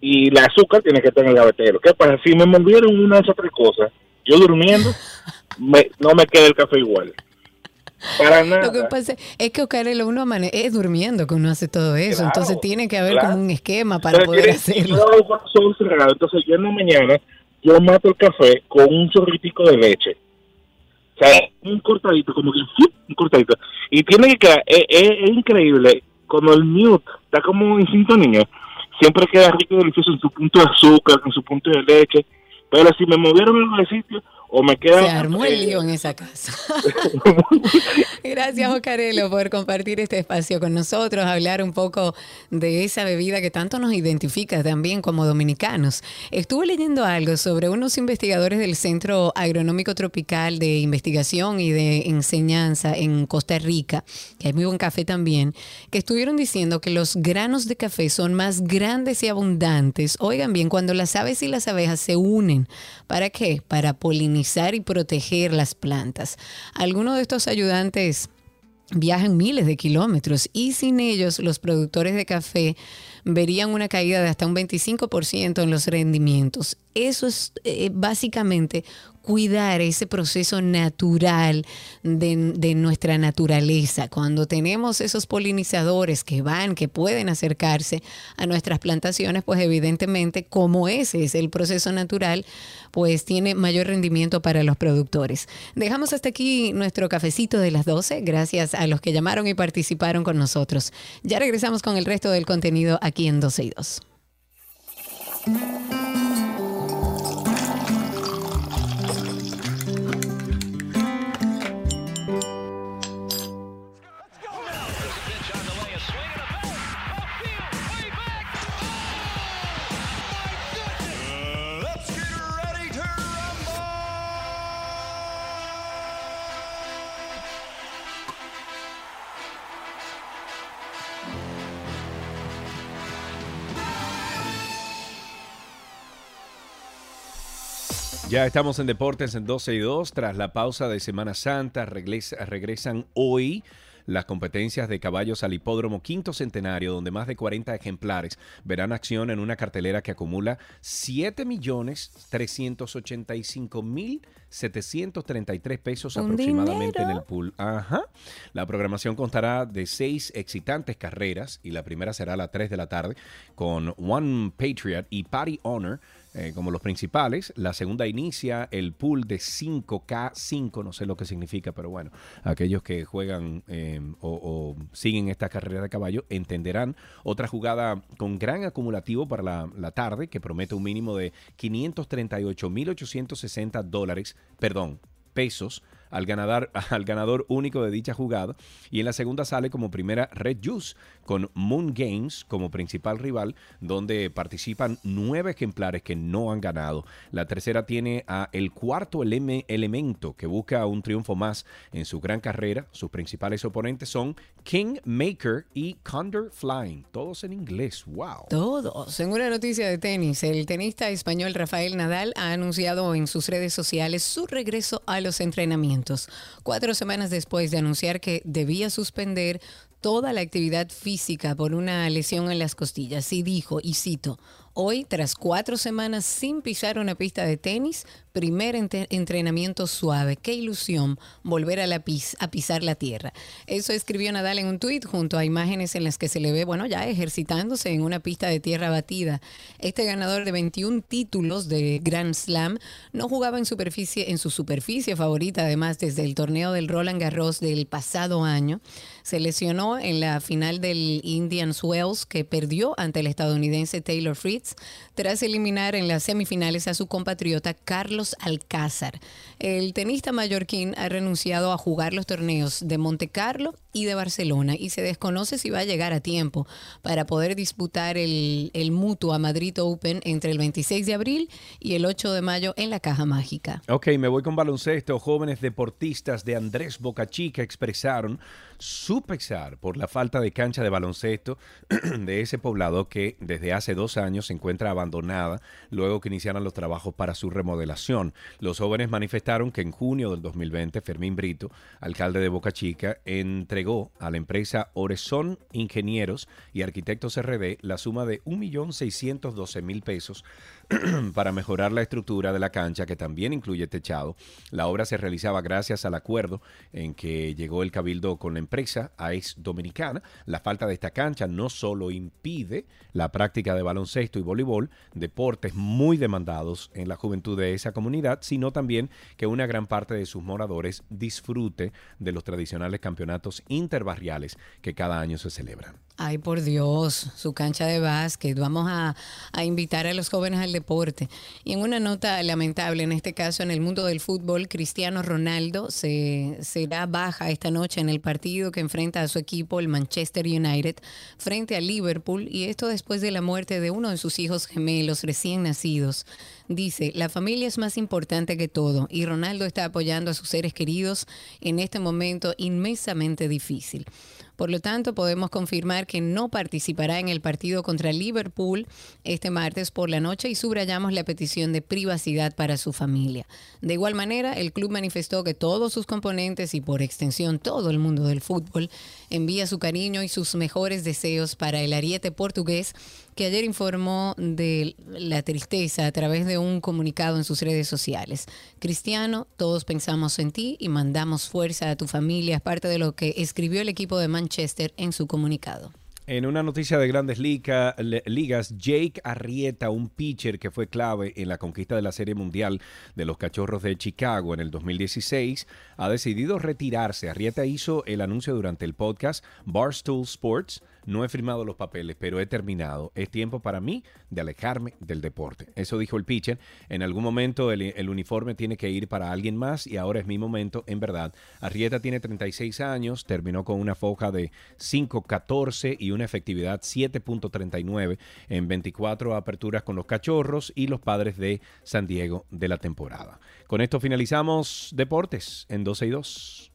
y la azúcar tiene que estar en el gavetero. ¿Qué pasa? Si me movieron una de esas tres cosas, yo durmiendo, me- no me queda el café igual. Para nada. Lo que pasa es que Ocarelo uno amane es durmiendo que uno hace todo eso, Claro, entonces tiene que haber claro. como un esquema para poder hacerlo. yo cerrados, entonces yo en la mañana yo mato el café con un chorritico de leche. O sea, un cortadito, como que un cortadito. Y tiene que quedar, es, es- es increíble, cuando el mute está como en sintonía, siempre queda rico y delicioso en su punto de azúcar, en su punto de leche. Pero si me movieron algo de sitio, o me. Se armó el eh, lío en esa casa. Gracias, Ocarelo, por compartir este espacio con nosotros, hablar un poco de esa bebida que tanto nos identifica también como dominicanos. Estuve leyendo algo sobre unos investigadores del Centro Agronómico Tropical de Investigación y de Enseñanza en Costa Rica, que hay muy buen café también, que estuvieron diciendo que los granos de café son más grandes y abundantes. Oigan bien, cuando las aves y las abejas se unen. ¿Para qué? Para polinizar y proteger las plantas. Algunos de estos ayudantes viajan miles de kilómetros y sin ellos los productores de café verían una caída de hasta un 25% en los rendimientos. Eso es eh, básicamente cuidar ese proceso natural de, de nuestra naturaleza. Cuando tenemos esos polinizadores que van, que pueden acercarse a nuestras plantaciones, pues evidentemente como ese es el proceso natural, pues tiene mayor rendimiento para los productores. Dejamos hasta aquí nuestro cafecito de las 12, gracias a los que llamaron y participaron con nosotros. Ya regresamos con el resto del contenido aquí en 12 y 2. Ya estamos en Deportes en 12 y 2. Tras la pausa de Semana Santa, regresa- regresan hoy las competencias de caballos al hipódromo Quinto Centenario, donde más de 40 ejemplares verán acción en una cartelera que acumula 7.385.733 pesos Un aproximadamente en el pool. Ajá. La programación constará de seis excitantes carreras y la primera será a las 3 de la tarde con One Patriot y Party Honor eh, como los principales. La segunda inicia el pool de 5K5, no sé lo que significa, pero bueno, aquellos que juegan eh, o, siguen esta carrera de caballo entenderán. Otra jugada con gran acumulativo para la, la tarde que promete un mínimo de 538.860 dólares, perdón, pesos al ganador, al ganador único de dicha jugada. Y en la segunda sale como primera Red Juice con Moon Games como principal rival, donde participan nueve ejemplares que no han ganado. La tercera tiene a el cuarto eleme- elemento que busca un triunfo más en su gran carrera. Sus principales oponentes son King Maker y Condor Flying, todos en inglés. Wow. Todos. En una noticia de tenis, el tenista español Rafael Nadal ha anunciado en sus redes sociales su regreso a los entrenamientos. Cuatro semanas después de anunciar que debía suspender toda la actividad física por una lesión en las costillas. Y dijo, y cito, hoy, tras cuatro semanas sin pisar una pista de tenis, primer entrenamiento suave. Qué ilusión volver a, la a pisar la tierra. Eso escribió Nadal en un tuit junto a imágenes en las que se le ve, bueno, ya ejercitándose en una pista de tierra batida. Este ganador de 21 títulos de Grand Slam no jugaba en superficie, en su superficie favorita, además, desde el torneo del Roland Garros del pasado año. Se lesionó en la final del Indian Wells, que perdió ante el estadounidense Taylor Tras eliminar en las semifinales a su compatriota Carlos Alcázar. El tenista mallorquín ha renunciado a jugar los torneos de Monte Carlo y de Barcelona y se desconoce si va a llegar a tiempo para poder disputar el, el Mutua Madrid Open entre el 26 de abril y el 8 de mayo en la Caja Mágica. Ok, me voy con baloncesto. Jóvenes deportistas de Andrés Bocachica expresaron supexar por la falta de cancha de baloncesto de ese poblado que desde hace dos años se encuentra abandonada luego que iniciaran los trabajos para su remodelación. Los jóvenes manifestaron que en junio del 2020 Fermín Brito, alcalde de Boca Chica, entregó a la empresa Orezón Ingenieros y Arquitectos RD la suma de 1.612.000 pesos para mejorar la estructura de la cancha, que también incluye techado. La obra se realizaba gracias al acuerdo en que llegó el Cabildo con la empresa AES Dominicana. La falta de esta cancha no solo impide la práctica de baloncesto y voleibol, deportes muy demandados en la juventud de esa comunidad, sino también que una gran parte de sus moradores disfrute de los tradicionales campeonatos interbarriales que cada año se celebran. Ay, por Dios, su cancha de básquet. Vamos a, invitar a los jóvenes al deporte. Y en una nota lamentable, en este caso en el mundo del fútbol, Cristiano Ronaldo se será baja esta noche en el partido que enfrenta a su equipo, el Manchester United, frente a Liverpool. Y esto después de la muerte de uno de sus hijos gemelos recién nacidos. Dice, la familia es más importante que todo y Ronaldo está apoyando a sus seres queridos en este momento inmensamente difícil. Por lo tanto, podemos confirmar que no participará en el partido contra Liverpool este martes por la noche y subrayamos la petición de privacidad para su familia. De igual manera, el club manifestó que todos sus componentes y por extensión todo el mundo del fútbol envía su cariño y sus mejores deseos para el ariete portugués que ayer informó de la tristeza a través de un comunicado en sus redes sociales. Cristiano, todos pensamos en ti y mandamos fuerza a tu familia, es parte de lo que escribió el equipo de Manchester en su comunicado. En una noticia de grandes liga, ligas, Jake Arrieta, un pitcher que fue clave en la conquista de la Serie Mundial de los Cachorros de Chicago en el 2016, ha decidido retirarse. Arrieta hizo el anuncio durante el podcast Barstool Sports no he firmado los papeles, pero he terminado. Es tiempo para mí de alejarme del deporte. Eso dijo el pitcher. En algún momento el, uniforme tiene que ir para alguien más y ahora es mi momento, en verdad. Arrieta tiene 36 años, terminó con una foja de 5.14 y una efectividad 7.39 en 24 aperturas con los cachorros y los padres de San Diego de la temporada. Con esto finalizamos Deportes en 12 y 2.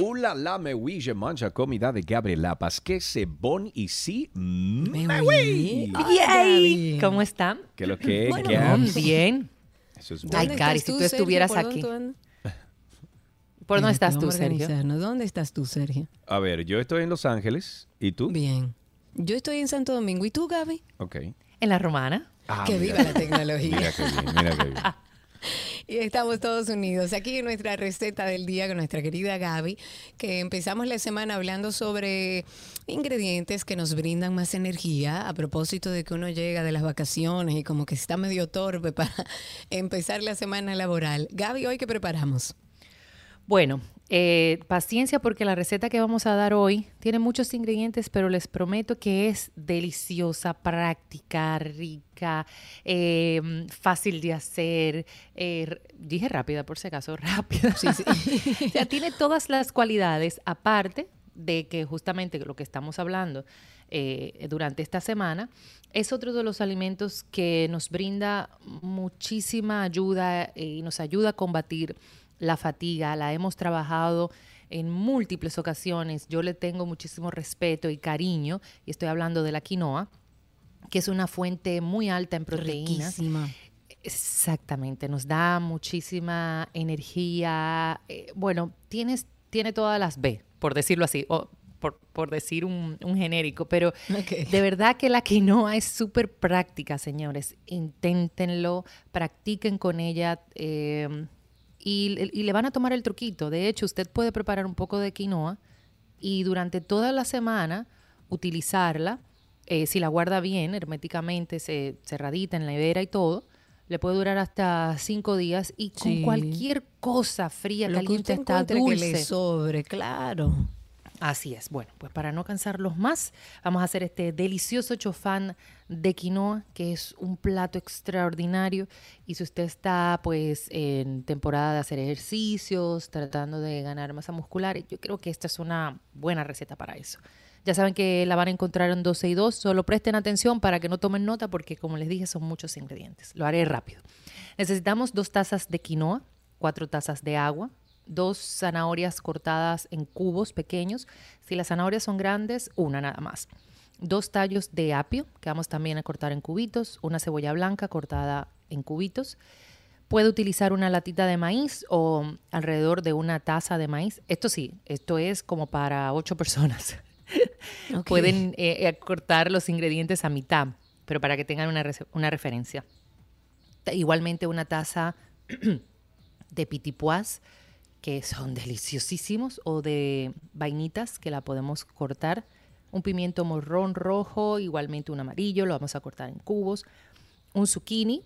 Ula la me oui, je mange comida de Gabriela que c'est bon ici. Me oui. Yay. ¿Cómo están? ¿Qué lo que bueno, Bien. Eso es bueno. Ay, Cari, si tú estuvieras ¿Por aquí. Dónde ¿Por dónde estás tú, Sergio? ¿Dónde estás tú, Sergio? A ver, yo estoy en Los Ángeles. ¿Y tú? Bien. Yo estoy en Santo Domingo. ¿Y tú, Gaby? Ok. En la Romana. Ah, que mira. viva la tecnología. Mira bien, bien. Y estamos todos unidos. Aquí nuestra receta del día con nuestra querida Gaby, que empezamos la semana hablando sobre ingredientes que nos brindan más energía a propósito de que uno llega de las vacaciones y como que está medio torpe para empezar la semana laboral. Gaby, ¿hoy qué preparamos? Bueno, eh, paciencia porque la receta que vamos a dar hoy tiene muchos ingredientes, pero les prometo que es deliciosa, práctica, rica, eh, fácil de hacer. eh, dije rápida, por si acaso, rápida. Sí, sí. o sea, tiene todas las cualidades, aparte de que justamente lo que estamos hablando eh, durante esta semana, es otro de los alimentos que nos brinda muchísima ayuda y nos ayuda a combatir la fatiga. La hemos trabajado en múltiples ocasiones. Yo le tengo muchísimo respeto y cariño, y estoy hablando de la quinoa, que es una fuente muy alta en proteínas. Riquísima. Exactamente, nos da muchísima energía. eh, bueno, tienes, tiene todas las B, por decirlo así, o por, por decir un, un genérico, pero de verdad que la quinoa es súper práctica, señores. Inténtenlo, practiquen con ella eh, y, y le van a tomar el truquito. De hecho, usted puede preparar un poco de quinoa y durante toda la semana utilizarla. eh, si la guarda bien, herméticamente, se, cerradita en la nevera y todo, le puede durar hasta cinco días y con Sí. cualquier cosa fría, Lo que caliente, usted está encuentre que le sobre, claro. Así es. Bueno, pues para no cansarlos más, vamos a hacer este delicioso chofán de quinoa, que es un plato extraordinario. Y si usted está pues en temporada de hacer ejercicios, tratando de ganar masa muscular, yo creo que esta es una buena receta para eso. Ya saben que la van a encontrar en 12 y 2. Solo presten atención para que no tomen nota porque, como les dije, son muchos ingredientes. Lo haré rápido. Necesitamos dos tazas de quinoa, cuatro tazas de agua, dos zanahorias cortadas en cubos pequeños. Si las zanahorias son grandes, una nada más. Dos tallos de apio, que vamos también a cortar en cubitos. Una cebolla blanca cortada en cubitos. Puede utilizar una latita de maíz o alrededor de una taza de maíz. Esto sí, esto es como para ocho personas. Pueden eh, eh, cortar los ingredientes a mitad, pero para que tengan una, una referencia. Igualmente una taza de pitipuás, que son deliciosísimos, o de vainitas, que la podemos cortar. Un pimiento morrón rojo, igualmente un amarillo, lo vamos a cortar en cubos. Un zucchini,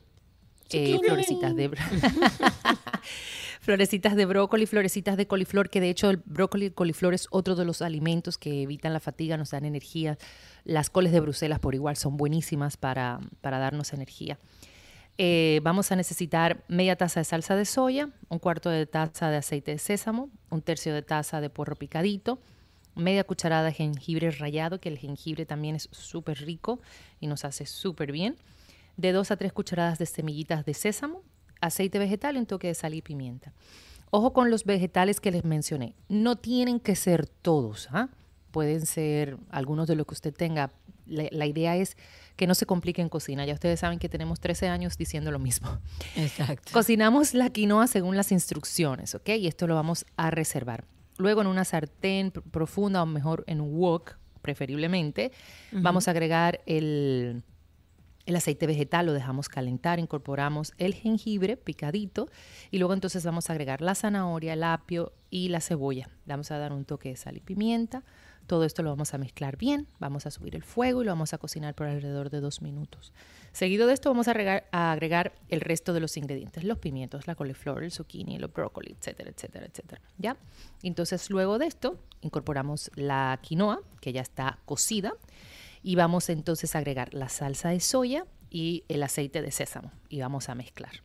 eh, florecitas de florecitas de brócoli, florecitas de coliflor, que de hecho el brócoli y el coliflor es otro de los alimentos que evitan la fatiga, nos dan energía. Las coles de Bruselas por igual son buenísimas para, para darnos energía. Eh, vamos a necesitar media taza de salsa de soya, un cuarto de taza de aceite de sésamo, un tercio de taza de puerro picadito, media cucharada de jengibre rallado, que el jengibre también es súper rico y nos hace súper bien, de dos a tres cucharadas de semillitas de sésamo, aceite vegetal y un toque de sal y pimienta. Ojo con los vegetales que les mencioné. No tienen que ser todos, ¿ah? Pueden ser algunos de los que usted tenga. La idea es que no se complique en cocina. Ya ustedes saben que tenemos 13 años diciendo lo mismo. Exacto. Cocinamos la quinoa según las instrucciones, ¿ok? Y esto lo vamos a reservar. Luego en una sartén pr- profunda o mejor en un wok, preferiblemente, vamos a agregar el, el aceite vegetal, lo dejamos calentar, incorporamos el jengibre picadito y luego entonces vamos a agregar la zanahoria, el apio y la cebolla. Le vamos a dar un toque de sal y pimienta. Todo esto lo vamos a mezclar bien, vamos a subir el fuego y lo vamos a cocinar por alrededor de dos minutos. Seguido de esto vamos a agregar, el resto de los ingredientes, los pimientos, la coliflor, el zucchini, los brócoli, etcétera, etcétera, etcétera. ¿Ya? Entonces luego de esto incorporamos la quinoa que ya está cocida y vamos entonces a agregar la salsa de soya y el aceite de sésamo y vamos a mezclar.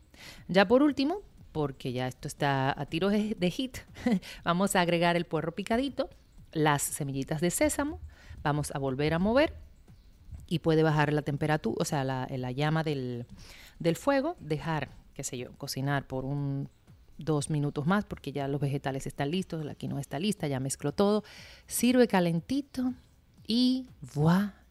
Ya por último, porque ya esto está a tiros de hit, vamos a agregar el puerro picadito, las semillitas de sésamo, vamos a volver a mover y puede bajar la temperatura, o sea, la, la llama del, del fuego, dejar, qué sé yo, cocinar por un dos minutos más porque ya los vegetales están listos, la quinoa está lista, ya mezcló todo, sirve calentito y voilà.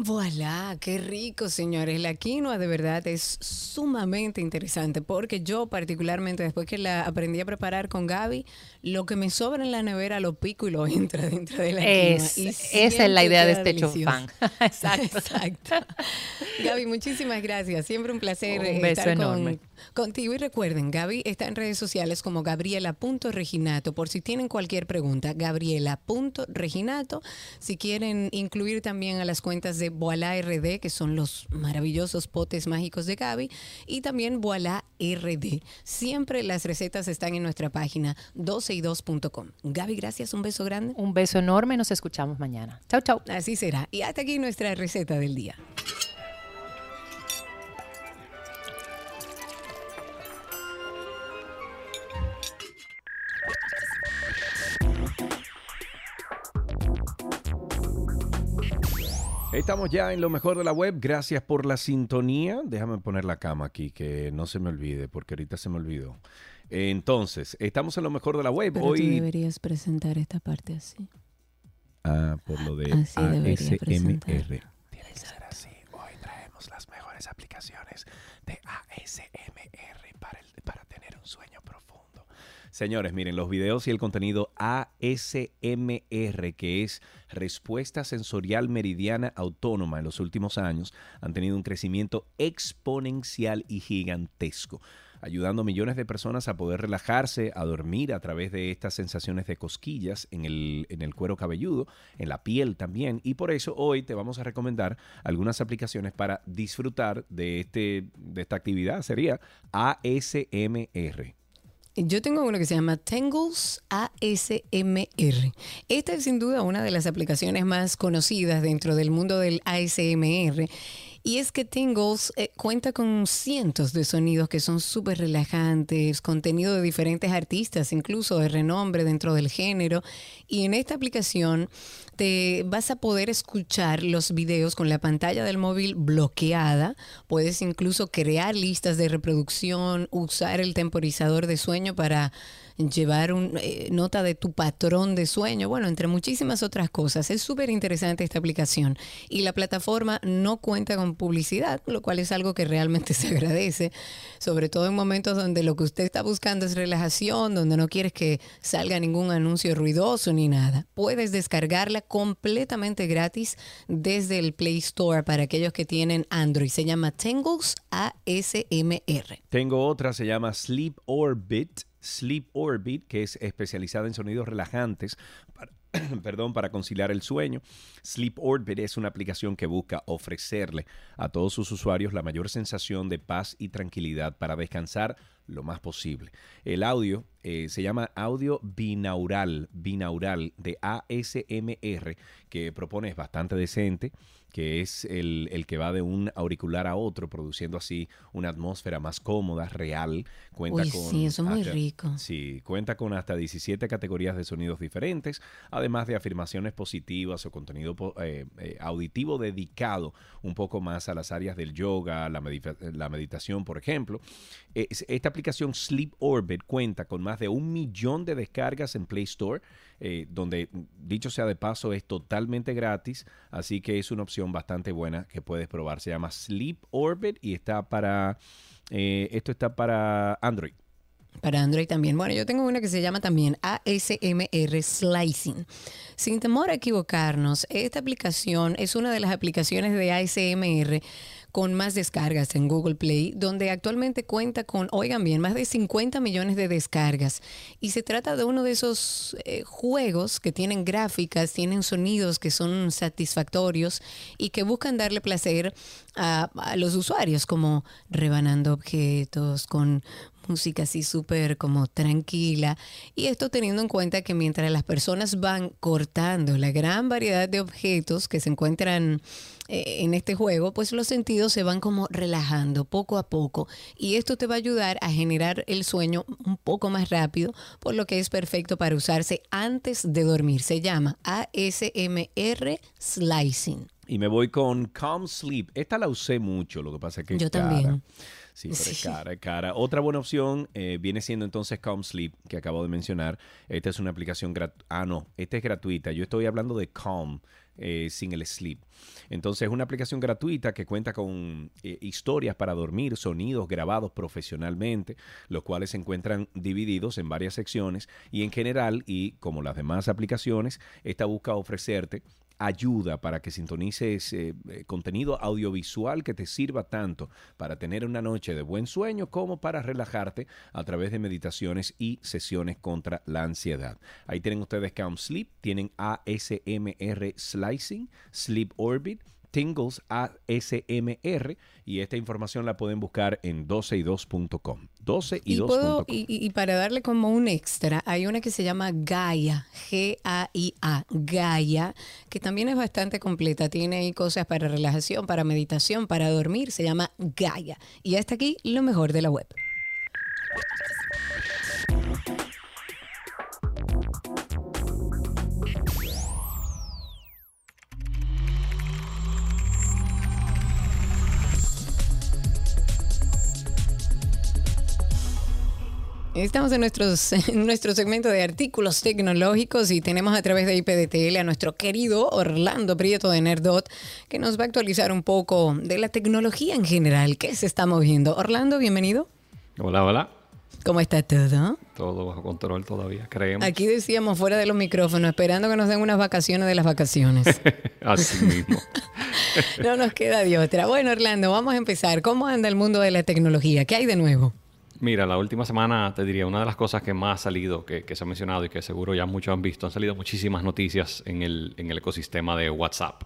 Voilà, qué rico, señores. La quinoa de verdad es sumamente interesante porque yo particularmente después que la aprendí a preparar con Gaby, lo que me sobra en la nevera lo pico y lo entra dentro de la Es- quinoa. y esa es la idea de este chofán. Exacto. Exacto. Gaby, muchísimas gracias. Siempre un placer Un eh, beso estar con- enorme. contigo. Y recuerden, Gaby está en redes sociales como Gabriela.reginato. Por si tienen cualquier pregunta, Gabriela.reginato. Si quieren incluir también a las cuentas de Voilà RD, que son los maravillosos potes mágicos de Gaby, y también Voilà RD. Siempre las recetas están en nuestra página 12y2.com. Gaby, gracias. Un beso grande. Un beso enorme, nos escuchamos mañana. Chau, chau. Así será. Y hasta aquí nuestra receta del día. Estamos ya en lo mejor de la web. Gracias por la sintonía. Déjame poner la cama aquí, que no se me olvide, porque ahorita se me olvidó. Entonces, estamos en lo mejor de la web. Pero tú Hoy. deberías presentar esta parte así. Ah, por lo de Así debería ASMR. Tiene que ser así. Hoy traemos las mejores aplicaciones de ASMR para, el- para tener un sueño profundo. Señores, miren, los videos y el contenido ASMR, que es respuesta sensorial meridiana autónoma en los últimos años, han tenido un crecimiento exponencial y gigantesco ayudando a millones de personas a poder relajarse, a dormir a través de estas sensaciones de cosquillas en el, en el cuero cabelludo, en la piel también. Y por eso hoy te vamos a recomendar algunas aplicaciones para disfrutar de, este, de esta actividad. Sería ASMR. Yo tengo uno que se llama Tangles ASMR. Esta es sin duda una de las aplicaciones más conocidas dentro del mundo del ASMR. Y es que Tingles eh, cuenta con cientos de sonidos que son súper relajantes, contenido de diferentes artistas, incluso de renombre dentro del género. Y en esta aplicación te vas a poder escuchar los videos con la pantalla del móvil bloqueada. Puedes incluso crear listas de reproducción, usar el temporizador de sueño para llevar un, eh, nota de tu patrón de sueño, bueno, entre muchísimas otras cosas. Es súper interesante esta aplicación y la plataforma no cuenta con publicidad, lo cual es algo que realmente se agradece, sobre todo en momentos donde lo que usted está buscando es relajación, donde no quieres que salga ningún anuncio ruidoso ni nada. Puedes descargarla completamente gratis desde el Play Store para aquellos que tienen Android. Se llama Tangles ASMR. Tengo otra, se llama Sleep Orbit. Sleep Orbit, que es especializada en sonidos relajantes para, perdón, para conciliar el sueño. Sleep Orbit es una aplicación que busca ofrecerle a todos sus usuarios la mayor sensación de paz y tranquilidad para descansar lo más posible. El audio eh, se llama audio binaural, binaural de ASMR, que propone es bastante decente que es el, el, que va de un auricular a otro, produciendo así una atmósfera más cómoda, real. Cuenta Uy, con sí, eso es muy rico. Sí, cuenta con hasta 17 categorías de sonidos diferentes, además de afirmaciones positivas o contenido po- eh, eh, auditivo dedicado un poco más a las áreas del yoga, la, medita- la meditación, por ejemplo. Eh, es- esta aplicación Sleep Orbit cuenta con más de un millón de descargas en Play Store, eh, donde, dicho sea de paso, es totalmente gratis, así que es una opción bastante buena que puedes probar. Se llama Sleep Orbit y está para, eh, esto está para Android. Para Android también. Bueno, yo tengo una que se llama también ASMR Slicing. Sin temor a equivocarnos, esta aplicación es una de las aplicaciones de ASMR con más descargas en Google Play, donde actualmente cuenta con, oigan bien, más de 50 millones de descargas. Y se trata de uno de esos eh, juegos que tienen gráficas, tienen sonidos que son satisfactorios y que buscan darle placer a, a los usuarios, como rebanando objetos, con música así súper como tranquila. Y esto teniendo en cuenta que mientras las personas van cortando la gran variedad de objetos que se encuentran en este juego, pues los sentidos se van como relajando poco a poco. Y esto te va a ayudar a generar el sueño un poco más rápido, por lo que es perfecto para usarse antes de dormir. Se llama ASMR Slicing. Y me voy con Calm Sleep. Esta la usé mucho, lo que pasa es que es Yo cara. también. Sí, pero es cara, es cara. Otra buena opción eh, viene siendo entonces Calm Sleep, que acabo de mencionar. Esta es una aplicación gratuita. Ah, no, esta es gratuita. Yo estoy hablando de Calm. Eh, sin el sleep. Entonces es una aplicación gratuita que cuenta con eh, historias para dormir, sonidos grabados profesionalmente, los cuales se encuentran divididos en varias secciones y en general, y como las demás aplicaciones, esta busca ofrecerte ayuda para que sintonices eh, contenido audiovisual que te sirva tanto para tener una noche de buen sueño como para relajarte a través de meditaciones y sesiones contra la ansiedad. Ahí tienen ustedes Calm Sleep, tienen ASMR Slicing, Sleep Orbit, Tingles ASMR y esta información la pueden buscar en 12y2.com. 12y2.com. Y, puedo, y, y- y para darle como un extra, hay una que se llama Gaia, G-A-I-A, Gaia, que también es bastante completa. Tiene ahí cosas para relajación, para meditación, para dormir. Se llama Gaia. Y hasta aquí lo mejor de la web. Estamos en, nuestros, en nuestro segmento de artículos tecnológicos y tenemos a través de IPDTL a nuestro querido Orlando Prieto de Nerdot que nos va a actualizar un poco de la tecnología en general que se está moviendo. Orlando, bienvenido. Hola, hola. ¿Cómo está todo? Todo bajo control todavía, creemos. Aquí decíamos fuera de los micrófonos, esperando que nos den unas vacaciones de las vacaciones. Así mismo. No nos queda de otra. Bueno, Orlando, vamos a empezar. ¿Cómo anda el mundo de la tecnología? ¿Qué hay de nuevo? Mira, la última semana te diría, una de las cosas que más ha salido, que, que se ha mencionado y que seguro ya muchos han visto, han salido muchísimas noticias en el, en el ecosistema de WhatsApp.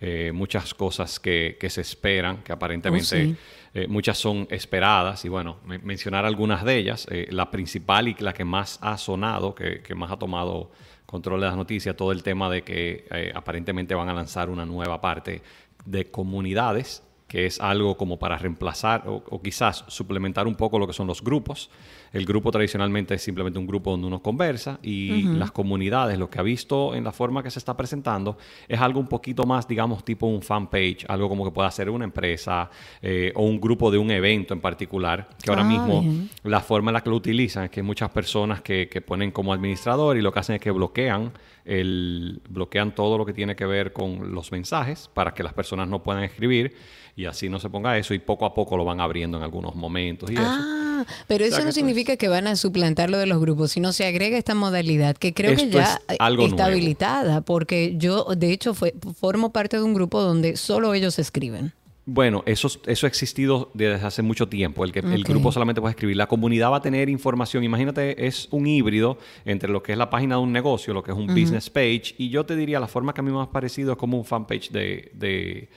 eh, muchas cosas que, que se esperan, que aparentemente Oh, sí. eh, muchas son esperadas. Y bueno, me- mencionar algunas de ellas. eh, la principal y la que más ha sonado, que, que más ha tomado control de las noticias, todo el tema de que eh, aparentemente van a lanzar una nueva parte de comunidades que es algo como para reemplazar o, o quizás suplementar un poco lo que son los grupos. El grupo tradicionalmente es simplemente un grupo donde uno conversa y las comunidades, lo que ha visto en la forma que se está presentando, es algo un poquito más, digamos, tipo un fanpage, algo como que pueda ser una empresa eh, o un grupo de un evento en particular, que ahora Ah, mismo bien. la forma en la que lo utilizan es que hay muchas personas que, que ponen como administrador y lo que hacen es que bloquean el bloquean todo lo que tiene que ver con los mensajes para que las personas no puedan escribir y así no se ponga eso y poco a poco lo van abriendo en algunos momentos y eso. Ah, pero O eso no significa que van a suplantar lo de los grupos, sino se agrega esta modalidad que creo que ya es algo está nuevo. habilitada, porque yo de hecho fue, formo parte de un grupo donde solo ellos escriben. Bueno, eso, eso ha existido desde hace mucho tiempo. El, que, el grupo solamente puede escribir. La comunidad va a tener información. Imagínate, es un híbrido entre lo que es la página de un negocio, lo que es un business page. Y yo te diría, la forma que a mí me ha parecido es como un fanpage de, de,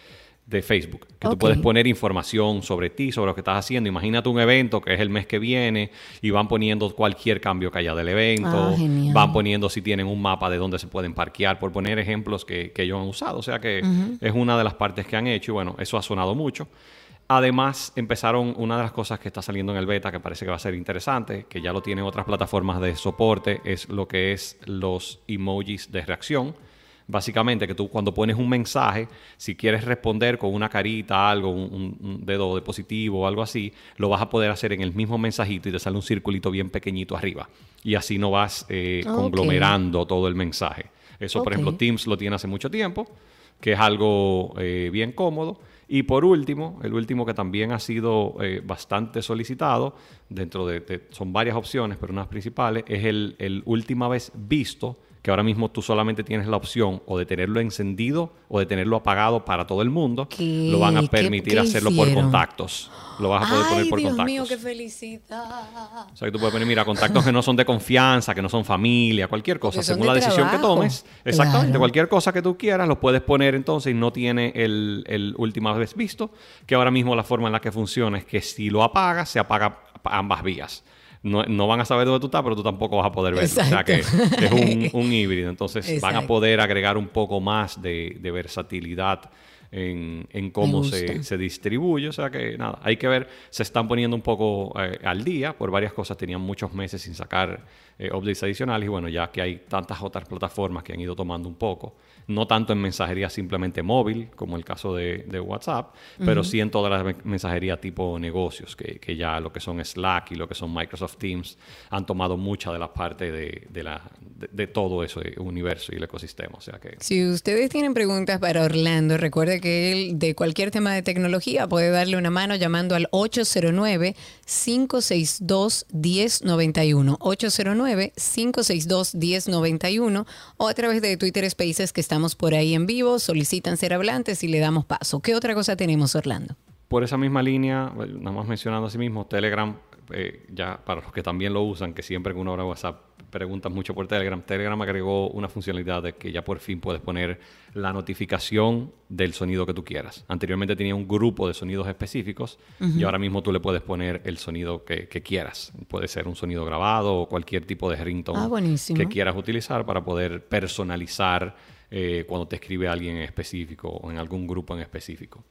de Facebook. Que tú puedes poner información sobre ti, sobre lo que estás haciendo. Imagínate un evento que es el mes que viene y van poniendo cualquier cambio que haya del evento. Ah, van poniendo si tienen un mapa de dónde se pueden parquear, por poner ejemplos que, que ellos han usado. O sea que es una de las partes que han hecho y bueno, eso ha sonado mucho. Además, empezaron una de las cosas que está saliendo en el beta que parece que va a ser interesante, que ya lo tienen otras plataformas de soporte, es lo que es los emojis de reacción. Básicamente, que tú cuando pones un mensaje, si quieres responder con una carita, algo, un, dedo de positivo o algo así, lo vas a poder hacer en el mismo mensajito y te sale un circulito bien pequeñito arriba. Y así no vas eh, conglomerando todo el mensaje. Eso, por ejemplo, Teams lo tiene hace mucho tiempo, que es algo eh, bien cómodo. Y por último, el último que también ha sido eh, bastante solicitado, dentro de, de- son varias opciones, pero unas principales, es el, el última vez visto, que ahora mismo tú solamente tienes la opción o de tenerlo encendido o de tenerlo apagado para todo el mundo. ¿Qué? Lo van a ¿Qué- permitir qué hacerlo por contactos. Lo vas a poder Ay, poner por Dios contactos. mío, qué felicidad. O sea, que tú puedes poner, mira, contactos que no son de confianza, que no son familia, cualquier cosa, según la de decisión que tomes. Exactamente, Claro. cualquier cosa que tú quieras, lo puedes poner entonces y no tiene el, el última vez visto, que ahora mismo la forma en la que funciona es que si lo apagas, se apaga ambas vías. No, no van a saber dónde tú estás, pero tú tampoco vas a poder verlo. O sea que es un, un híbrido. Entonces van a poder agregar un poco más de, de versatilidad en, en cómo se, se distribuye. O sea que nada, hay que ver, se están poniendo un poco eh, al día por varias cosas. Tenían muchos meses sin sacar eh, updates adicionales y bueno, ya que hay tantas otras plataformas que han ido tomando un poco, no tanto en mensajería simplemente móvil, como el caso de, de WhatsApp, pero Ujú. sí en toda la men- mensajería tipo negocios, que, que ya lo que son Slack y lo que son Microsoft Teams han tomado mucha de la parte de, de la, de, de todo ese universo y el ecosistema. O sea que Si ustedes tienen preguntas para Orlando, recuerde que él de cualquier tema de tecnología puede darle una mano llamando al 809-562-1091. 809-562-1091 o a través de Twitter Spaces que estamos por ahí en vivo, solicitan ser hablantes y le damos paso. ¿Qué otra cosa tenemos, Orlando? Por esa misma línea, nada más mencionando así mismo, Telegram, eh, ya para los que también lo usan, que siempre que uno abre WhatsApp preguntan mucho por Telegram, Telegram agregó una funcionalidad de que ya por fin puedes poner la notificación del sonido que tú quieras. Anteriormente tenía un grupo de sonidos específicos y ahora mismo tú le puedes poner el sonido que, que quieras. Puede ser un sonido grabado o cualquier tipo de ringtone Ah, que quieras utilizar para poder personalizar eh, cuando te escribe alguien en específico o en algún grupo en específico.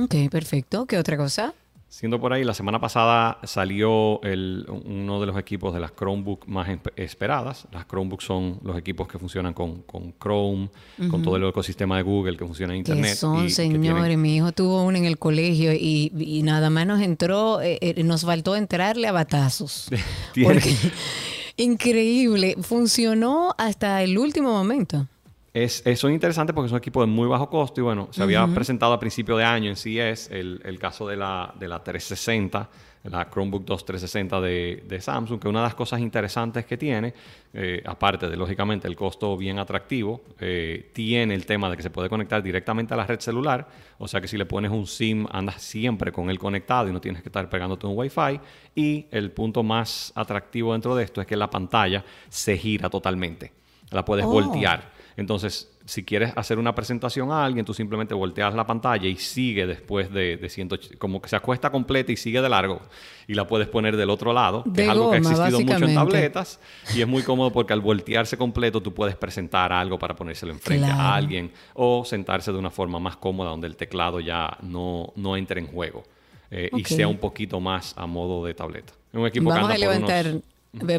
Ok, perfecto. ¿Qué otra cosa? Siendo por ahí, la semana pasada salió el- uno de los equipos de las Chromebook más esp- esperadas. Las Chromebooks son los equipos que funcionan con, con Chrome, con todo el ecosistema de Google que funciona en Internet. son, y que señores. Mi hijo tuvo uno en el colegio y, y nada más nos entró, eh, eh, nos faltó entrarle a batazos. Porque increíble, funcionó hasta el último momento. Es, es- son interesantes porque son equipos de muy bajo costo y bueno, se había presentado a principio de año en CES el, el caso de la, de la 360, la Chromebook 2 360 de, de Samsung, que una de las cosas interesantes que tiene, eh, aparte de lógicamente el costo bien atractivo, eh, tiene el tema de que se puede conectar directamente a la red celular, o sea que si le pones un SIM andas siempre con él conectado y no tienes que estar pegándote un Wi-Fi. Y el punto más atractivo dentro de esto es que la pantalla se gira totalmente, la puedes Oh. voltear. Entonces, si quieres hacer una presentación a alguien, tú simplemente volteas la pantalla y sigue después de, de 180, como que se acuesta completa y sigue de largo. Y la puedes poner del otro lado, que De es algo que ha existido mucho en tabletas. Y es muy cómodo porque al voltearse completo tú puedes presentar algo para ponérselo enfrente Claro. a alguien o sentarse de una forma más cómoda donde el teclado ya no, no entre en juego eh, y sea un poquito más a modo de tableta. Un equipo Vamos que a anda por unos- levantar.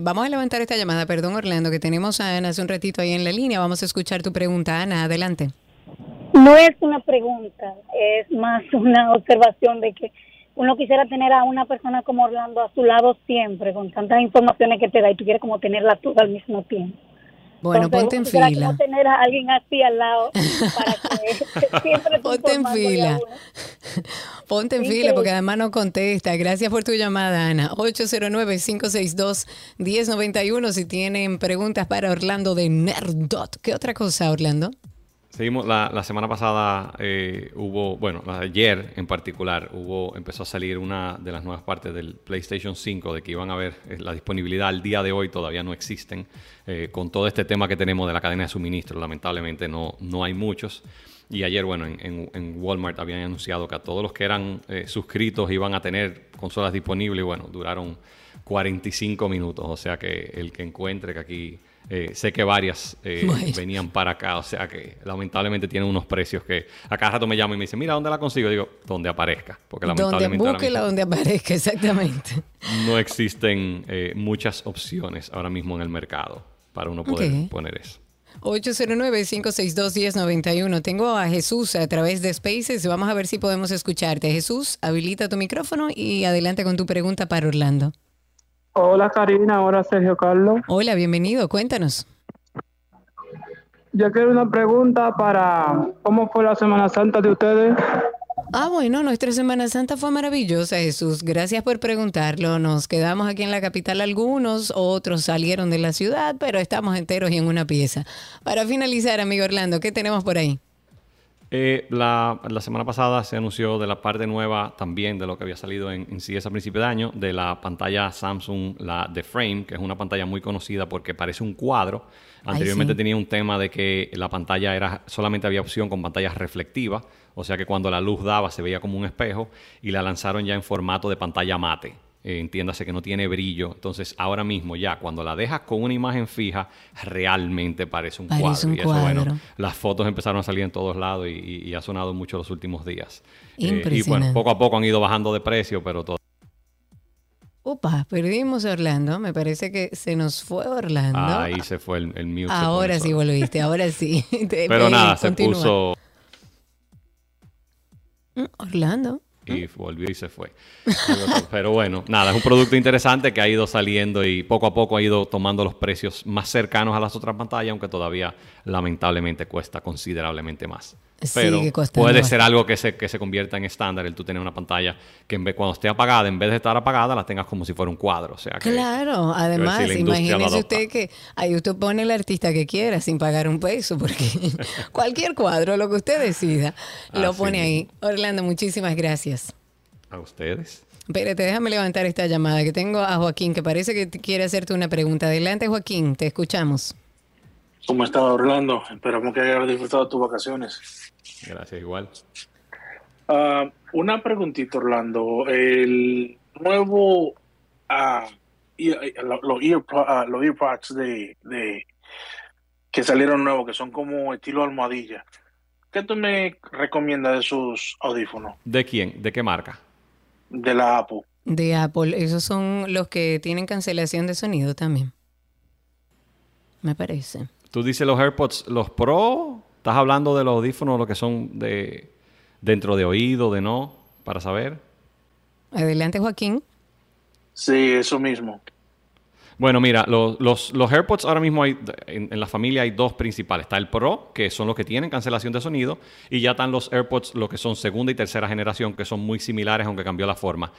Vamos a levantar esta llamada, perdón Orlando, que tenemos a Ana hace un ratito ahí en la línea. Vamos a escuchar tu pregunta, Ana, adelante. No es una pregunta, es más una observación de que uno quisiera tener a una persona como Orlando a su lado siempre, con tantas informaciones que te da y tú quieres como tenerla toda al mismo tiempo. Bueno, Entonces, ponte en fila. como tener a alguien así al lado para que siempre esté Ponte en fila. Ponte en fila Increíble. porque además no contesta. Gracias por tu llamada, Ana. 809-562-1091 si tienen preguntas para Orlando de Nerdot. ¿Qué otra cosa, Orlando? Seguimos, la, la semana pasada eh, hubo, bueno, ayer en particular, hubo, empezó a salir una de las nuevas partes del PlayStation 5 de que iban a ver eh, la disponibilidad al día de hoy, todavía no existen. Eh, con todo este tema que tenemos de la cadena de suministro, lamentablemente no, no hay muchos. Y ayer, bueno, en, en- en Walmart habían anunciado que a todos los que eran eh, suscritos iban a tener consolas disponibles. y Bueno, duraron 45 minutos. O sea que el que encuentre que aquí, eh, sé que varias eh, Bueno. venían para acá. O sea que lamentablemente tienen unos precios que a cada rato me llaman y me dicen, mira, ¿dónde la consigo? Digo, donde aparezca. Porque Donde lamentablemente ahora búsquela, donde aparezca, exactamente. no existen eh, muchas opciones ahora mismo en el mercado para uno poder poner eso. 809-562-1091. Tengo a Jesús a través de Spaces. Vamos a ver si podemos escucharte. Jesús, habilita tu micrófono y adelante con tu pregunta para Orlando. Hola Karina, hola Sergio Carlos. Hola, bienvenido. Cuéntanos. Yo quiero una pregunta para cómo fue la Semana Santa de ustedes. Ah, bueno, nuestra Semana Santa fue maravillosa, Jesús. Gracias por preguntarlo. Nos quedamos aquí en la capital algunos, otros salieron de la ciudad, pero estamos enteros y en una pieza. Para finalizar, amigo Orlando, ¿qué tenemos por ahí? Eh, la, la semana pasada se anunció de la parte nueva también de lo que había salido en, en CS a principio de año, de la pantalla Samsung, la The Frame, que es una pantalla muy conocida porque parece un cuadro. Ay, Anteriormente sí. tenía un tema de que la pantalla era solamente había opción con pantallas reflectivas, o sea que cuando la luz daba se veía como un espejo y la lanzaron ya en formato de pantalla mate. Eh, entiéndase que no tiene brillo. Entonces, ahora mismo ya, cuando la dejas con una imagen fija, realmente parece un Parece cuadro. un y eso, bueno, las fotos empezaron a salir en todos lados y, y- y ha sonado mucho los últimos días. Eh, y Impresionante. bueno, poco a poco han ido bajando de precio, pero todo. Opa, perdimos a Orlando. Me parece que se nos fue Orlando. Ahí se fue el, el mute. ahora sí volviste, ahora sí. Te- Pero nada, se puso Mm, Orlando. Y volvió y se fue. Pero bueno, nada, es un producto interesante que ha ido saliendo y poco a poco ha ido tomando los precios más cercanos a las otras pantallas, aunque todavía lamentablemente cuesta considerablemente más. Pero costando puede ser algo que se, que se convierta en estándar, el tú tener una pantalla que en vez, cuando esté apagada, en vez de estar apagada, la tengas como si fuera un cuadro. O sea que, Claro, además, si lo imagínese usted que ahí usted pone el artista que quiera sin pagar un peso, porque cualquier cuadro, lo que usted decida, lo Así pone ahí. Orlando, muchísimas gracias. a ustedes. Espérate, déjame levantar esta llamada que tengo a Joaquín, que parece que quiere hacerte una pregunta. Adelante, Joaquín, te escuchamos. ¿Cómo estás, Orlando? Esperamos que hayas disfrutado tus vacaciones. Gracias, igual. Ah, una preguntita, Orlando. El nuevo, ah, los, ah, earpods de, de- que salieron nuevos, que son como estilo almohadilla. ¿Qué tú me recomiendas de sus audífonos? ¿De quién? ¿De qué marca? De la Apple. De Apple, esos son los que tienen cancelación de sonido también. Me parece. Tú dices los AirPods, los Pro, estás hablando de los audífonos, lo que son de dentro de oído, de no, para saber. Adelante, Joaquín. Sí, eso mismo. Bueno, mira, los, los, los AirPods ahora mismo hay, en, en la familia hay dos principales. Está el Pro, que son los que tienen cancelación de sonido, y ya están los AirPods, los que son segunda y tercera generación, que son muy similares, aunque cambió la forma.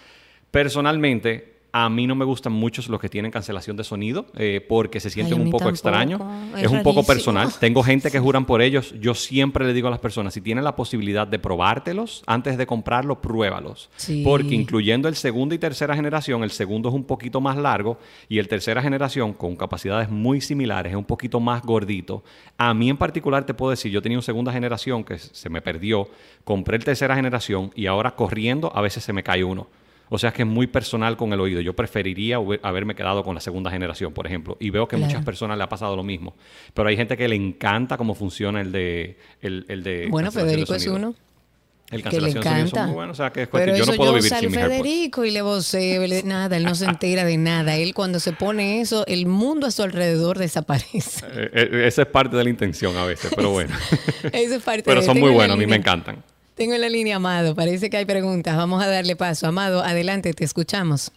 Personalmente, A mí no me gustan muchos los que tienen cancelación de sonido eh, porque se sienten Ay, un poco tampoco. extraños. Es Es, un poco personal. Tengo gente que juran por ellos. Yo siempre le digo a las personas, si tienen la posibilidad de probártelos antes de comprarlo, pruébalos. Sí. Porque incluyendo el segunda y tercera generación, el segundo es un poquito más largo y el tercera generación con capacidades muy similares es un poquito más gordito. A mí en particular te puedo decir, yo tenía un segunda generación que se me perdió, compré el tercera generación y ahora corriendo a veces se me cae uno. O sea que es muy personal con el oído. Yo preferiría haberme quedado con la segunda generación, por ejemplo. Y veo que a Claro. muchas personas le ha pasado lo mismo. Pero hay gente que le encanta cómo funciona el de... El, el de Bueno, de Federico es uno. El que le encanta. muy buenos. O sea que es Pero yo eso no puedo vivir sin. Federico y le voceo, le- nada, él no se entera de nada. Él cuando se pone eso, el mundo a su alrededor desaparece. Eh, eh, esa es parte de la intención a veces, pero bueno. Eso es parte pero de- son tengo muy buenos, a mí me encantan. Tengo en la línea Amado, parece que hay preguntas. Vamos a darle paso. Amado, adelante, te escuchamos.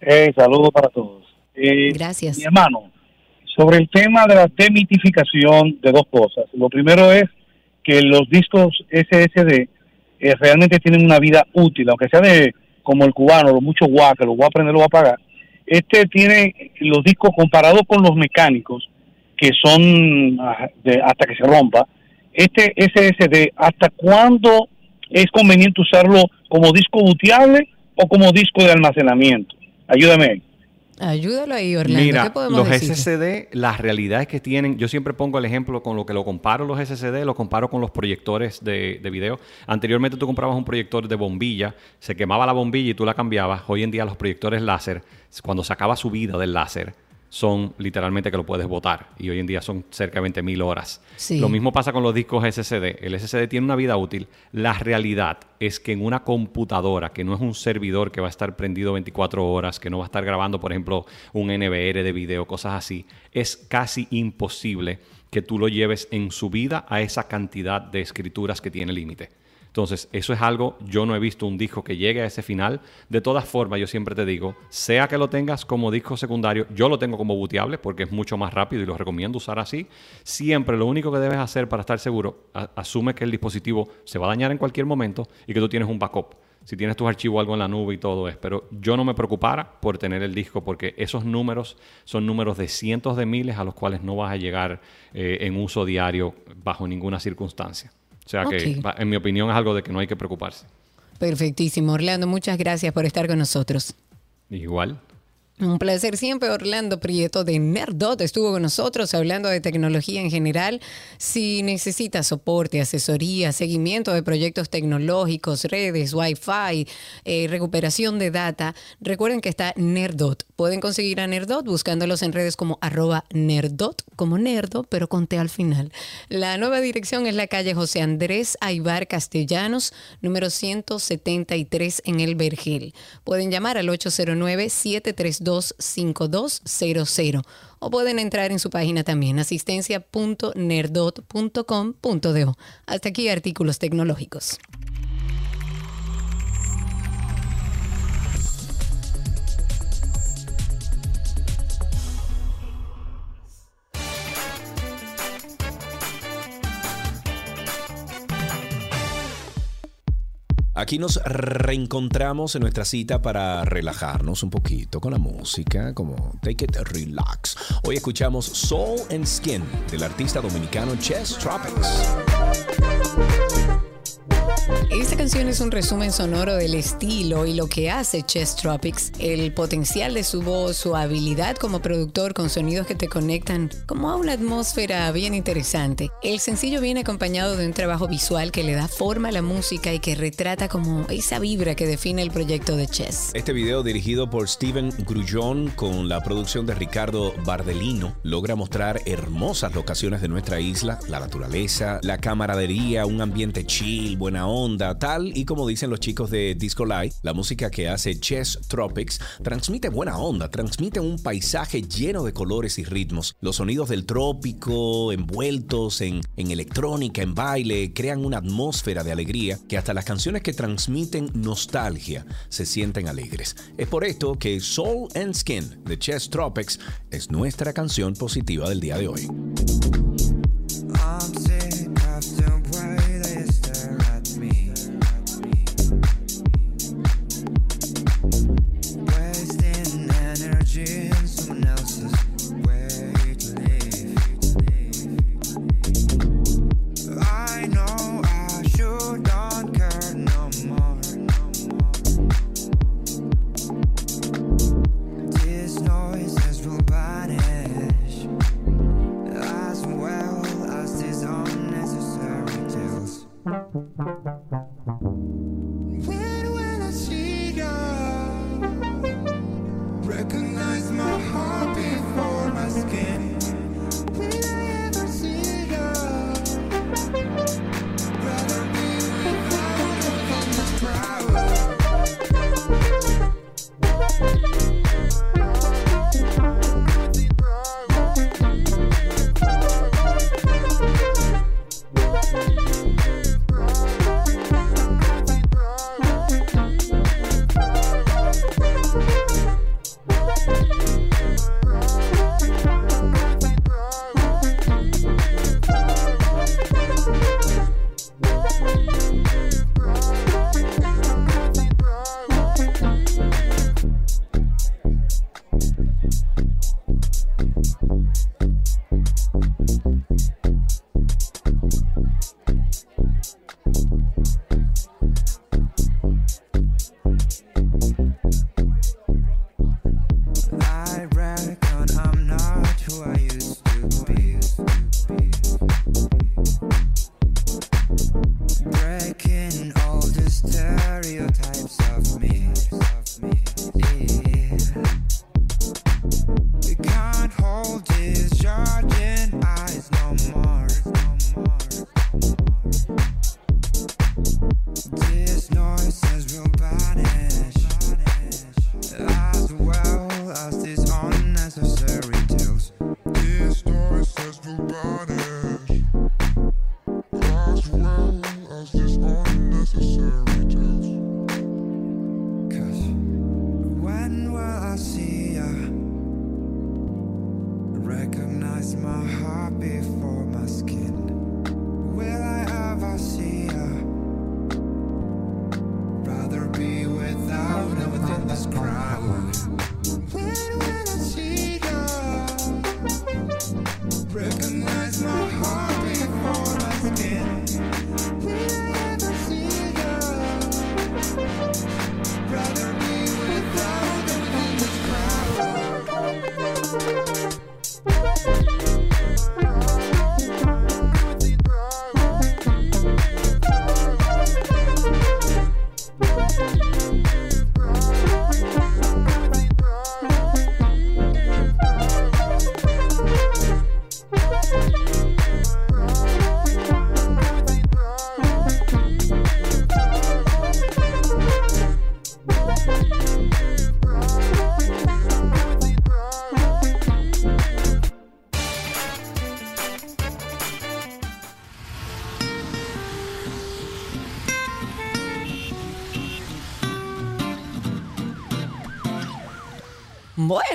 Eh, saludos para todos. Eh, Gracias. Mi hermano, sobre el tema de la demitificación de dos cosas. Lo primero es que los discos SSD eh, realmente tienen una vida útil, aunque sea de como el cubano, los muchos guá, que lo voy a prender, lo voy a pagar. Este tiene los discos comparados con los mecánicos, que son ah, de- hasta que se rompa. Este SSD, ¿hasta cuándo es conveniente usarlo como disco buteable o como disco de almacenamiento? Ayúdame ahí. Ayúdalo ahí, Orlando. ¿Qué Mira, podemos los decir? SSD, las realidades que tienen, yo siempre pongo el ejemplo con lo que lo comparo los SSD, lo comparo con los proyectores de, de video. Anteriormente tú comprabas un proyector de bombilla, se quemaba la bombilla y tú la cambiabas. Hoy en día los proyectores láser, cuando se acaba su vida del láser, son literalmente que lo puedes botar. Y hoy en día son cerca de 20.000 horas. Sí. Lo mismo pasa con los discos SSD. El SSD tiene una vida útil. La realidad es que en una computadora, que no es un servidor que va a estar prendido 24 horas, que no va a estar grabando, por ejemplo, un NVR de video, cosas así, es casi imposible que tú lo lleves en su vida a esa cantidad de escrituras que tiene límite. Entonces, eso es algo, yo no he visto un disco que llegue a ese final. De todas formas, yo siempre te digo, sea que lo tengas como disco secundario, yo lo tengo como booteable porque es mucho más rápido y lo recomiendo usar así. Siempre lo único que debes hacer para estar seguro, asume que el dispositivo se va a dañar en cualquier momento y que tú tienes un backup. Si tienes tus archivos algo en la nube y todo es, pero yo no me preocupara por tener el disco porque esos números son números de cientos de miles a los cuales no vas a llegar eh, en uso diario bajo ninguna circunstancia. O sea que, en mi opinión, es algo de que no hay que preocuparse. Perfectísimo. Orlando, muchas gracias por estar con nosotros. Igual. Un placer siempre, Orlando Prieto de Nerdot estuvo con nosotros hablando de tecnología en general. Si necesitas soporte, asesoría, seguimiento de proyectos tecnológicos, redes, Wi-Fi, eh, recuperación de data, recuerden que está Nerdot. Pueden conseguir a Nerdot buscándolos en redes como arroba Nerdot, como Nerdo, pero con al final. La nueva dirección es la calle José Andrés Aibar Castellanos, número 173 en el Vergel. Pueden llamar al 809-732-5200 o pueden entrar en su página también, asistencia.nerdot.com.do. Hasta aquí artículos tecnológicos. Aquí nos reencontramos en nuestra cita para relajarnos un poquito con la música, como Take It Relax. Hoy escuchamos Soul and Skin del artista dominicano Chess Tropics. Esta canción es un resumen sonoro del estilo y lo que hace Chess Tropics, el potencial de su voz, su habilidad como productor con sonidos que te conectan como a una atmósfera bien interesante. El sencillo viene acompañado de un trabajo visual que le da forma a la música y que retrata como esa vibra que define el proyecto de Chess. Este video dirigido por Steven Grullón con la producción de Ricardo Bardelino logra mostrar hermosas locaciones de nuestra isla, la naturaleza, la camaradería, un ambiente chill, buena onda, tal y como dicen los chicos de Disco Light, la música que hace Chess Tropics transmite buena onda, transmite un paisaje lleno de colores y ritmos. Los sonidos del trópico envueltos en, en electrónica, en baile, crean una atmósfera de alegría que hasta las canciones que transmiten nostalgia se sienten alegres. Es por esto que Soul and Skin de Chess Tropics es nuestra canción positiva del día de hoy.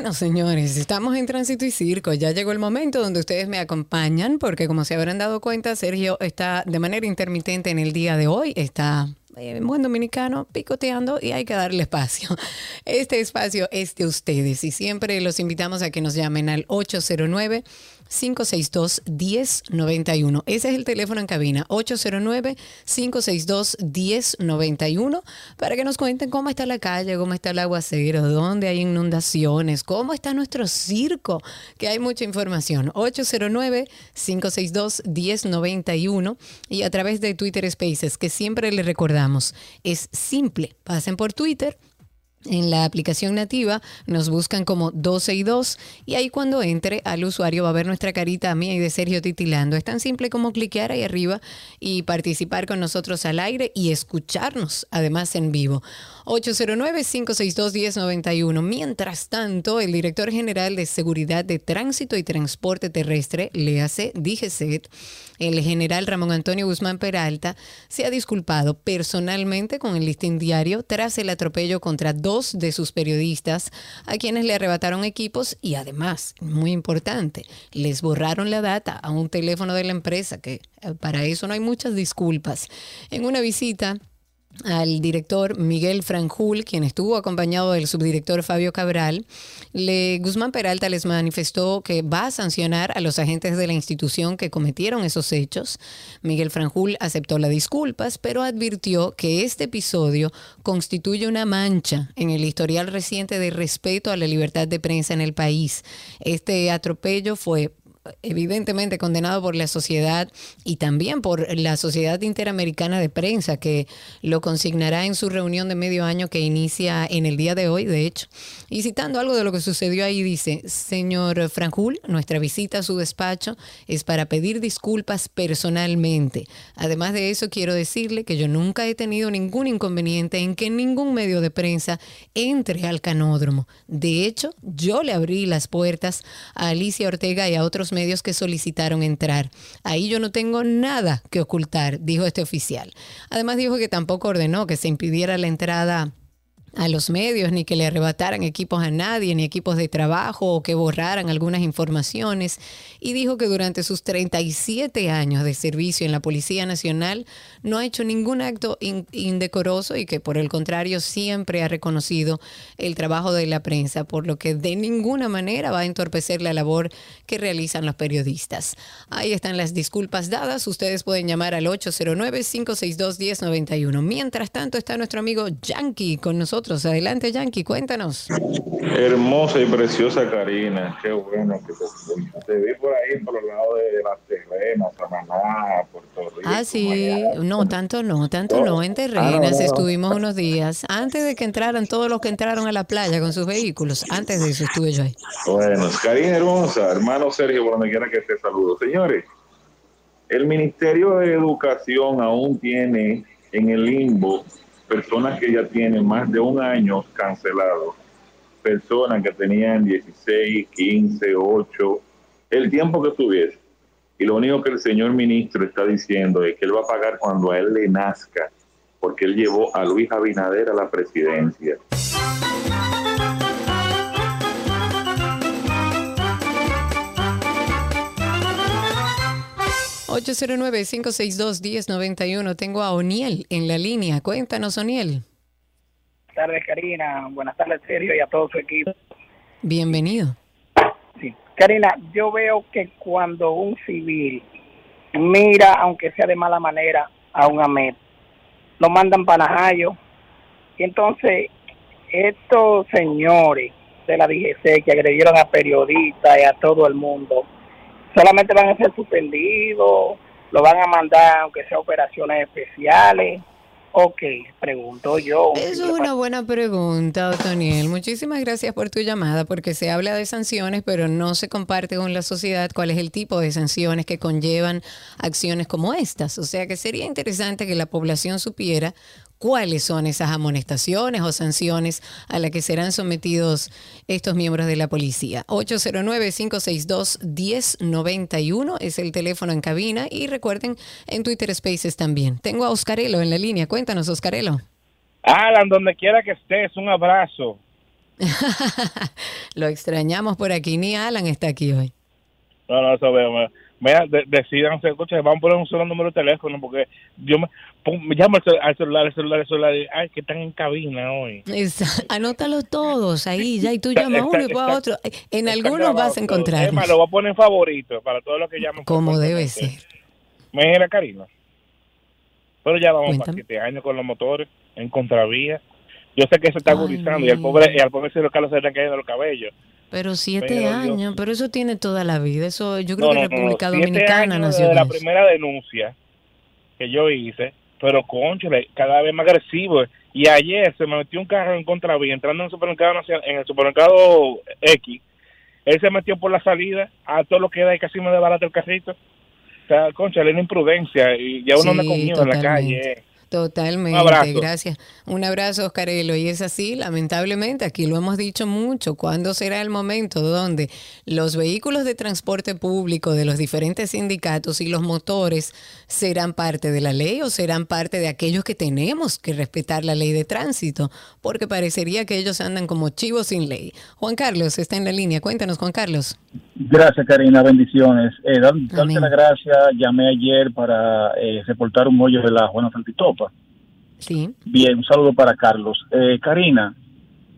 Bueno, señores, estamos en tránsito y circo. Ya llegó el momento donde ustedes me acompañan, porque como se habrán dado cuenta, Sergio está de manera intermitente en el día de hoy. Está eh, en buen dominicano picoteando y hay que darle espacio. Este espacio es de ustedes y siempre los invitamos a que nos llamen al 809. 562-1091. Ese es el teléfono en cabina, 809-562-1091, para que nos cuenten cómo está la calle, cómo está el aguacero, dónde hay inundaciones, cómo está nuestro circo, que hay mucha información. 809-562-1091 y a través de Twitter Spaces, que siempre les recordamos, es simple. Pasen por Twitter, en la aplicación nativa nos buscan como 12 y 2 y ahí cuando entre al usuario va a ver nuestra carita mía y de Sergio titilando. Es tan simple como cliquear ahí arriba y participar con nosotros al aire y escucharnos además en vivo. 809-562-1091. Mientras tanto, el director general de Seguridad de Tránsito y Transporte Terrestre, le hace DGCET, el general Ramón Antonio Guzmán Peralta, se ha disculpado personalmente con el listín diario tras el atropello contra dos de sus periodistas a quienes le arrebataron equipos y además, muy importante, les borraron la data a un teléfono de la empresa, que eh, para eso no hay muchas disculpas. En una visita al director Miguel Franjul, quien estuvo acompañado del subdirector Fabio Cabral, le, Guzmán Peralta les manifestó que va a sancionar a los agentes de la institución que cometieron esos hechos. Miguel Franjul aceptó las disculpas, pero advirtió que este episodio constituye una mancha en el historial reciente de respeto a la libertad de prensa en el país. Este atropello fue evidentemente condenado por la sociedad y también por la Sociedad Interamericana de Prensa, que lo consignará en su reunión de medio año que inicia en el día de hoy, de hecho. Y citando algo de lo que sucedió ahí, dice, señor Franjul, nuestra visita a su despacho es para pedir disculpas personalmente. Además de eso, quiero decirle que yo nunca he tenido ningún inconveniente en que ningún medio de prensa entre al canódromo. De hecho, yo le abrí las puertas a Alicia Ortega y a otros medios que solicitaron entrar. Ahí yo no tengo nada que ocultar, dijo este oficial. Además dijo que tampoco ordenó que se impidiera la entrada a los medios, ni que le arrebataran equipos a nadie, ni equipos de trabajo, o que borraran algunas informaciones, y dijo que durante sus 37 años de servicio en la Policía Nacional no ha hecho ningún acto in- indecoroso y que por el contrario siempre ha reconocido el trabajo de la prensa, por lo que de ninguna manera va a entorpecer la labor que realizan los periodistas. Ahí están las disculpas dadas, ustedes pueden llamar al 809-562-1091. Mientras tanto está nuestro amigo Yankee con nosotros nosotros. Adelante, Yankee, cuéntanos. Hermosa y preciosa Karina, qué bueno que te, te vi por ahí por el lado de las terrenas, Samaná, Puerto Rico. Ah, sí, no, tanto no, tanto no, en terrenas estuvimos unos días, antes de que entraran todos los que entraron a la playa con sus vehículos, antes de eso estuve yo ahí. Bueno, Karina hermosa, hermano Sergio, por donde quiera que esté, saludos. Señores, el Ministerio de Educación aún tiene en el limbo personas que ya tienen más de un año cancelados, personas que tenían 16, 15, 8, el tiempo que tuviese. Y lo único que el señor ministro está diciendo es que él va a pagar cuando a él le nazca, porque él llevó a Luis Abinader a la presidencia. 809-562-1091. Tengo a Oniel en la línea. Cuéntanos, Oniel. Buenas tardes, Karina. Buenas tardes, Sergio, y a todo su equipo. Bienvenido. Sí. Karina, yo veo que cuando un civil mira, aunque sea de mala manera, a un AMET, lo mandan para Najayo. Y entonces, estos señores de la DGC que agredieron a periodistas y a todo el mundo, solamente van a ser suspendidos, lo van a mandar aunque sea operaciones especiales. Ok, pregunto yo. Eso es una buena pregunta, Otoniel. Muchísimas gracias por tu llamada, porque se habla de sanciones, pero no se comparte con la sociedad cuál es el tipo de sanciones que conllevan acciones como estas. O sea que sería interesante que la población supiera cuáles son esas amonestaciones o sanciones a las que serán sometidos estos miembros de la policía. 809-562-1091 es el teléfono en cabina y recuerden en Twitter Spaces también. Tengo a Oscarelo en la línea. Cuéntanos, Oscarelo. Alan, donde quiera que estés, un abrazo. Lo extrañamos por aquí. Ni Alan está aquí hoy. No, no, veo. Mira, de, decidanse, escucha, vamos a poner un solo número de teléfono porque yo me, me llamo al celular, al celular, al celular, ay, que están en cabina hoy. Esa- anótalos todos ahí, ya, y tú llamas a uno y vas a otro. En algunos vas a encontrar. Más, lo voy a poner en favorito para todos los que llaman. Como debe ser. Mira, Karina. Pero ya vamos para siete años con los motores en contravía. Yo sé que se está agudizando y al pobre, y al pobre Ciro Carlos se le están cayendo los cabellos. Pero siete Pero años, pero eso tiene toda la vida. Eso yo creo No, que no, no, República siete Dominicana nació con la primera denuncia que yo hice, pero conchale, cada vez más agresivo. Y ayer se me metió un carro en contravía entrando en el supermercado nacional- en el supermercado X. Él se metió por la salida a todo lo que da y casi me desbarata el carrito. O sea, concha, una imprudencia y ya uno anda Sí, con miedo en la calle. Totalmente, Un abrazo. gracias. Un abrazo, Oscarelo. Y es así, lamentablemente, aquí lo hemos dicho mucho. ¿Cuándo será el momento donde los vehículos de transporte público de los diferentes sindicatos y los motores serán parte de la ley o serán parte de aquellos que tenemos que respetar la ley de tránsito? Porque parecería que ellos andan como chivos sin ley. Juan Carlos está en la línea. Cuéntanos, Juan Carlos. Gracias, Karina. Bendiciones. Eh, dar- darte la gracia. Llamé ayer para eh, reportar un hoyo de la Juana Saltitopa. Sí. Bien, un saludo para Carlos. Eh, Karina,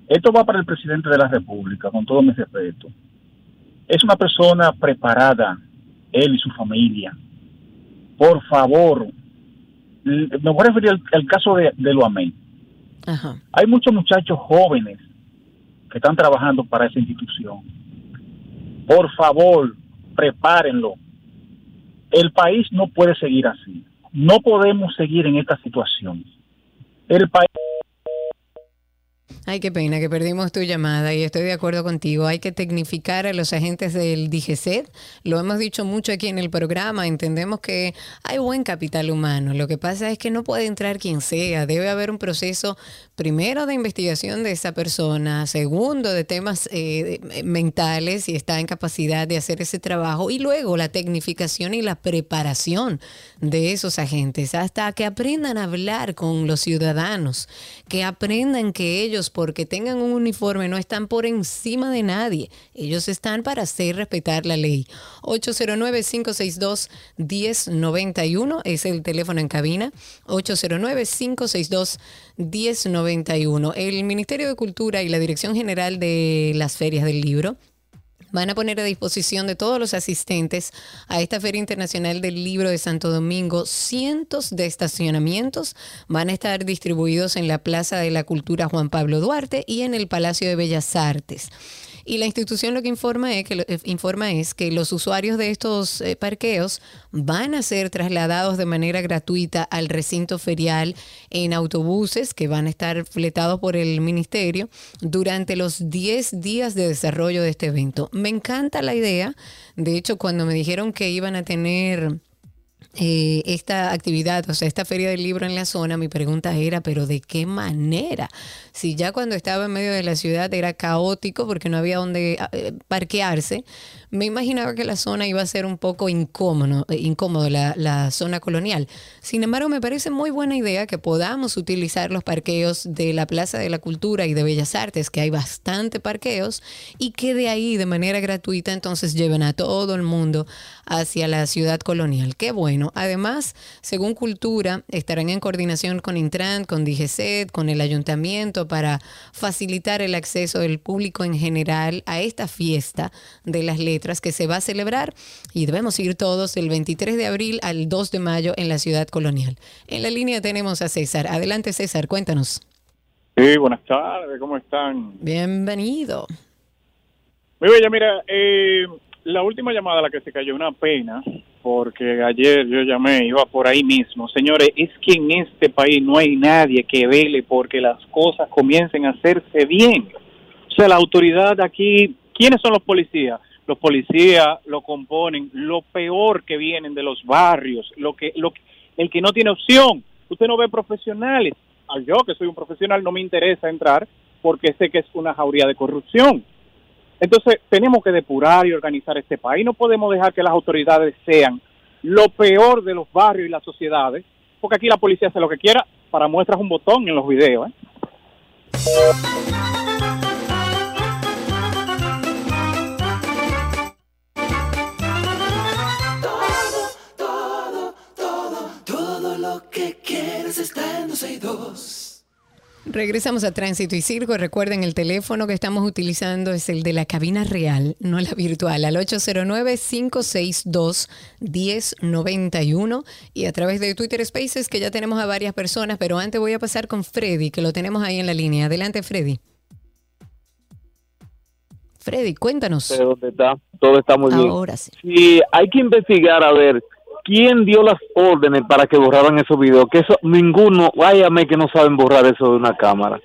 esto va para el presidente de la República, con todo mi respeto. Es una persona preparada, él y su familia. Por favor, l- me voy a referir al, al caso de, de Loamén. Ajá. Hay muchos muchachos jóvenes que están trabajando para esa institución. Por favor, prepárenlo. El país no puede seguir así. No podemos seguir en esta situación. El país Ay, qué pena que perdimos tu llamada y estoy de acuerdo contigo. Hay que tecnificar a los agentes del DGCET. Lo hemos dicho mucho aquí en el programa. Entendemos que hay buen capital humano. Lo que pasa es que no puede entrar quien sea. Debe haber un proceso, primero, de investigación de esa persona. Segundo, de temas eh, de- mentales, si está en capacidad de hacer ese trabajo. Y luego la tecnificación y la preparación de esos agentes hasta que aprendan a hablar con los ciudadanos, que aprendan que ellos, porque tengan un uniforme, no están por encima de nadie. Ellos están para hacer respetar la ley. 809-562-1091 es el teléfono en cabina. 809-562-1091. El Ministerio de Cultura y la Dirección General de las Ferias del Libro van a poner a disposición de todos los asistentes a esta Feria Internacional del Libro de Santo Domingo cientos de estacionamientos. Van a estar distribuidos en la Plaza de la Cultura Juan Pablo Duarte y en el Palacio de Bellas Artes. Y la institución lo que informa es que, eh, informa es que los usuarios de estos eh, parqueos van a ser trasladados de manera gratuita al recinto ferial en autobuses que van a estar fletados por el ministerio durante los 10 días de desarrollo de este evento. Me encanta la idea. De hecho, cuando me dijeron que iban a tener eh, esta actividad, o sea, esta feria del libro en la zona, mi pregunta era, pero ¿de qué manera? Si ya cuando estaba en medio de la ciudad era caótico porque no había donde eh, parquearse, me imaginaba que la zona iba a ser un poco incómodo, eh, incómodo la, la, zona colonial. Sin embargo, me parece muy buena idea que podamos utilizar los parqueos de la Plaza de la Cultura y de Bellas Artes, que hay bastante parqueos, y que de ahí, de manera gratuita, entonces lleven a todo el mundo hacia la ciudad colonial. Qué bueno. Además, según Cultura, estarán en coordinación con Intran, con DGCET, con el ayuntamiento para facilitar el acceso del público en general a esta fiesta de las letras que se va a celebrar y debemos ir todos del 23 de abril al 2 de mayo en la ciudad colonial. En la línea tenemos a César. Adelante César, cuéntanos. Sí, buenas tardes, ¿cómo están? Bienvenido. Muy bella, mira, eh, la última llamada a la que se cayó una pena, porque ayer yo llamé, iba por ahí mismo. Señores, es que en este país no hay nadie que vele porque las cosas comiencen a hacerse bien. O sea, la autoridad aquí, ¿quiénes son los policías? Los policías lo componen lo peor que vienen de los barrios, lo que, lo, el que no tiene opción. Usted no ve profesionales. Yo que soy un profesional no me interesa entrar porque sé que es una jauría de corrupción entonces, tenemos que depurar y organizar este país. No podemos dejar que las autoridades sean lo peor de los barrios y las sociedades, porque aquí la policía hace lo que quiera para muestras un botón en los videos. ¿eh? Lo que quieres está en 262. Regresamos a Tránsito y Circo. Recuerden, el teléfono que estamos utilizando es el de la cabina real, no la virtual, al 809-562-1091 y a través de Twitter Spaces, que ya tenemos a varias personas, pero antes voy a pasar con Freddy, que lo tenemos ahí en la línea. Adelante, Freddy. Freddy, cuéntanos. ¿Dónde está? Todo está muy bien. Ahora sí. Sí, hay que investigar a ver quién dio las órdenes para que borraran esos videos, que eso ninguno, váyame que no saben borrar eso de una cámara.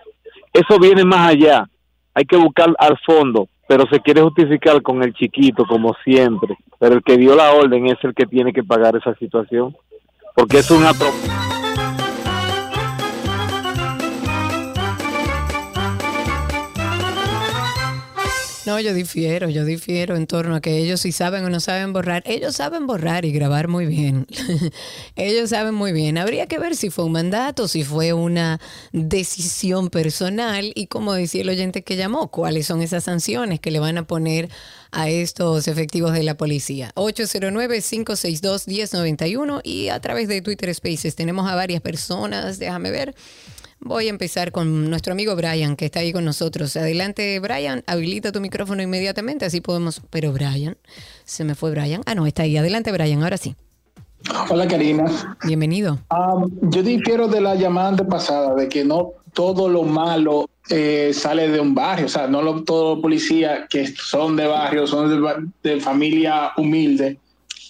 Eso viene más allá. Hay que buscar al fondo, pero se quiere justificar con el chiquito como siempre, pero el que dio la orden es el que tiene que pagar esa situación, porque es un atropello. No, yo difiero, yo difiero en torno a que ellos si saben o no saben borrar. Ellos saben borrar y grabar muy bien. ellos saben muy bien. Habría que ver si fue un mandato, si fue una decisión personal y como decía el oyente que llamó, cuáles son esas sanciones que le van a poner a estos efectivos de la policía. 809-562-1091 y a través de Twitter Spaces tenemos a varias personas, déjame ver. Voy a empezar con nuestro amigo Brian, que está ahí con nosotros. Adelante, Brian, habilita tu micrófono inmediatamente, así podemos... Pero Brian, se me fue Brian. Ah, no, está ahí. Adelante, Brian, ahora sí. Hola, Karina. Bienvenido. Um, yo difiero de la llamada antepasada, de que no todo lo malo eh, sale de un barrio, o sea, no lo, todos los policías que son de barrio, son de, de familia humilde,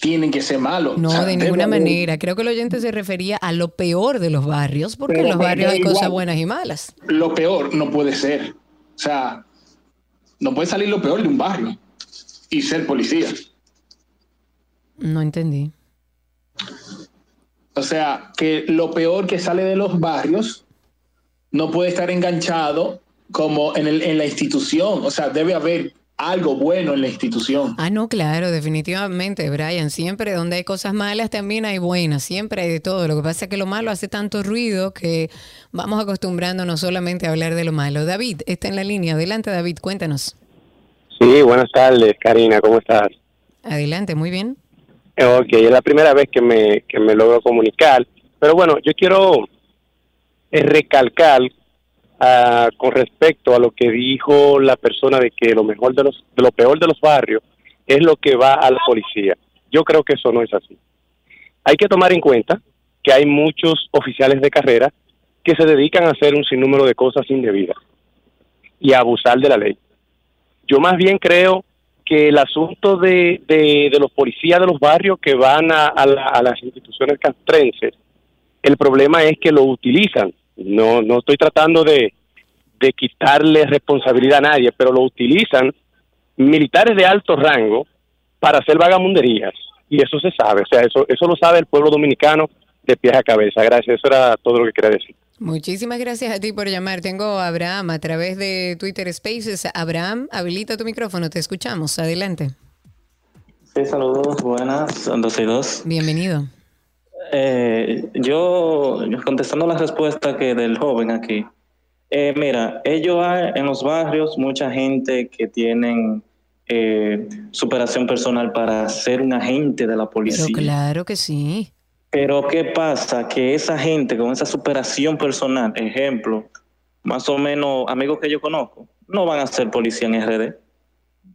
tienen que ser malos. No, O sea, de ninguna manera. Creo que el oyente se refería a lo peor de los barrios, porque en los barrios hay cosas buenas y malas. Lo peor no puede ser. O sea, no puede salir lo peor de un barrio y ser policía. No entendí. O sea, que lo peor que sale de los barrios no puede estar enganchado como en, el- en la institución. O sea, debe haber algo bueno en la institución. Ah, no, claro, definitivamente, Brian. Siempre donde hay cosas malas también hay buenas, siempre hay de todo. Lo que pasa es que lo malo hace tanto ruido que vamos acostumbrándonos solamente a hablar de lo malo. David está en la línea. Adelante, David, cuéntanos. Sí, buenas tardes, Karina, ¿cómo estás? Adelante, muy bien. Eh, Ok, es la primera vez que me, que me logro comunicar, pero bueno, yo quiero eh, recalcar ah, con respecto a lo que dijo la persona de que lo mejor de los, de lo peor de los barrios es lo que va a la policía. Yo creo que eso no es así. Hay que tomar en cuenta que hay muchos oficiales de carrera que se dedican a hacer un sinnúmero de cosas indebidas y a abusar de la ley. Yo más bien creo que el asunto de, de, de los policías de los barrios que van a, a la- a las instituciones castrenses, el problema es que lo utilizan. No, no estoy tratando de, de quitarle responsabilidad a nadie, pero lo utilizan militares de alto rango para hacer vagamunderías. Y eso se sabe, o sea, eso, eso lo sabe el pueblo dominicano de pies a cabeza. Gracias, eso era todo lo que quería decir. Muchísimas gracias a ti por llamar. Tengo a Abraham a través de Twitter Spaces. Abraham, habilita tu micrófono, te escuchamos. Adelante. Sí, saludos, buenas, son 12 y 2. Bienvenido. Eh, yo, contestando la respuesta que del joven aquí, eh, mira, ellos hay en los barrios mucha gente que tienen eh, superación personal para ser un agente de la Pero policía. claro que sí. Pero ¿qué pasa? Que esa gente con esa superación personal, ejemplo, más o menos amigos que yo conozco, no van a ser policía en RD.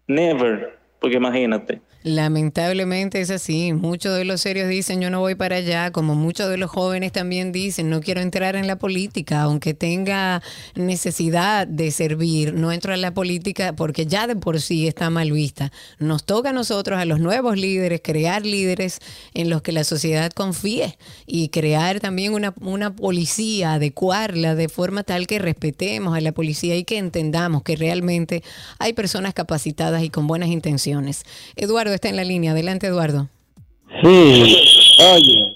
Never, porque imagínate. Lamentablemente es así. Muchos de los serios dicen yo no voy para allá, como muchos de los jóvenes también dicen no quiero entrar en la política, aunque tenga necesidad de servir, no entro en la política porque ya de por sí está mal vista. Nos toca a nosotros, a los nuevos líderes, crear líderes en los que la sociedad confíe y crear también una, una policía, adecuarla de forma tal que respetemos a la policía y que entendamos que realmente hay personas capacitadas y con buenas intenciones. Eduardo está en la línea. Adelante, Eduardo. Sí, oye,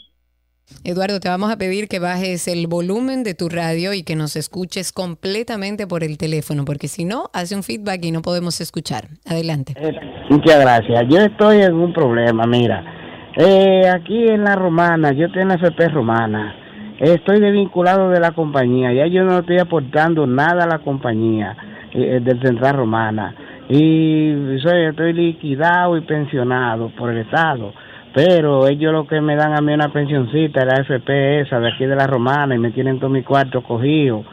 Eduardo, te vamos a pedir que bajes el volumen de tu radio y que nos escuches completamente por el teléfono, porque si no, hace un feedback y no podemos escuchar. Adelante. muchas gracias. Yo estoy en un problema, mira. Eh, aquí en la Romana, yo tengo FP Romana. Estoy desvinculado de la compañía. Ya yo no estoy aportando nada a la compañía eh, del Central Romana. Y soy, estoy liquidado y pensionado por el Estado. Pero ellos lo que me dan a mí una pensioncita, la FP esa de aquí de la Romana, y me tienen todo mi cuarto cogido.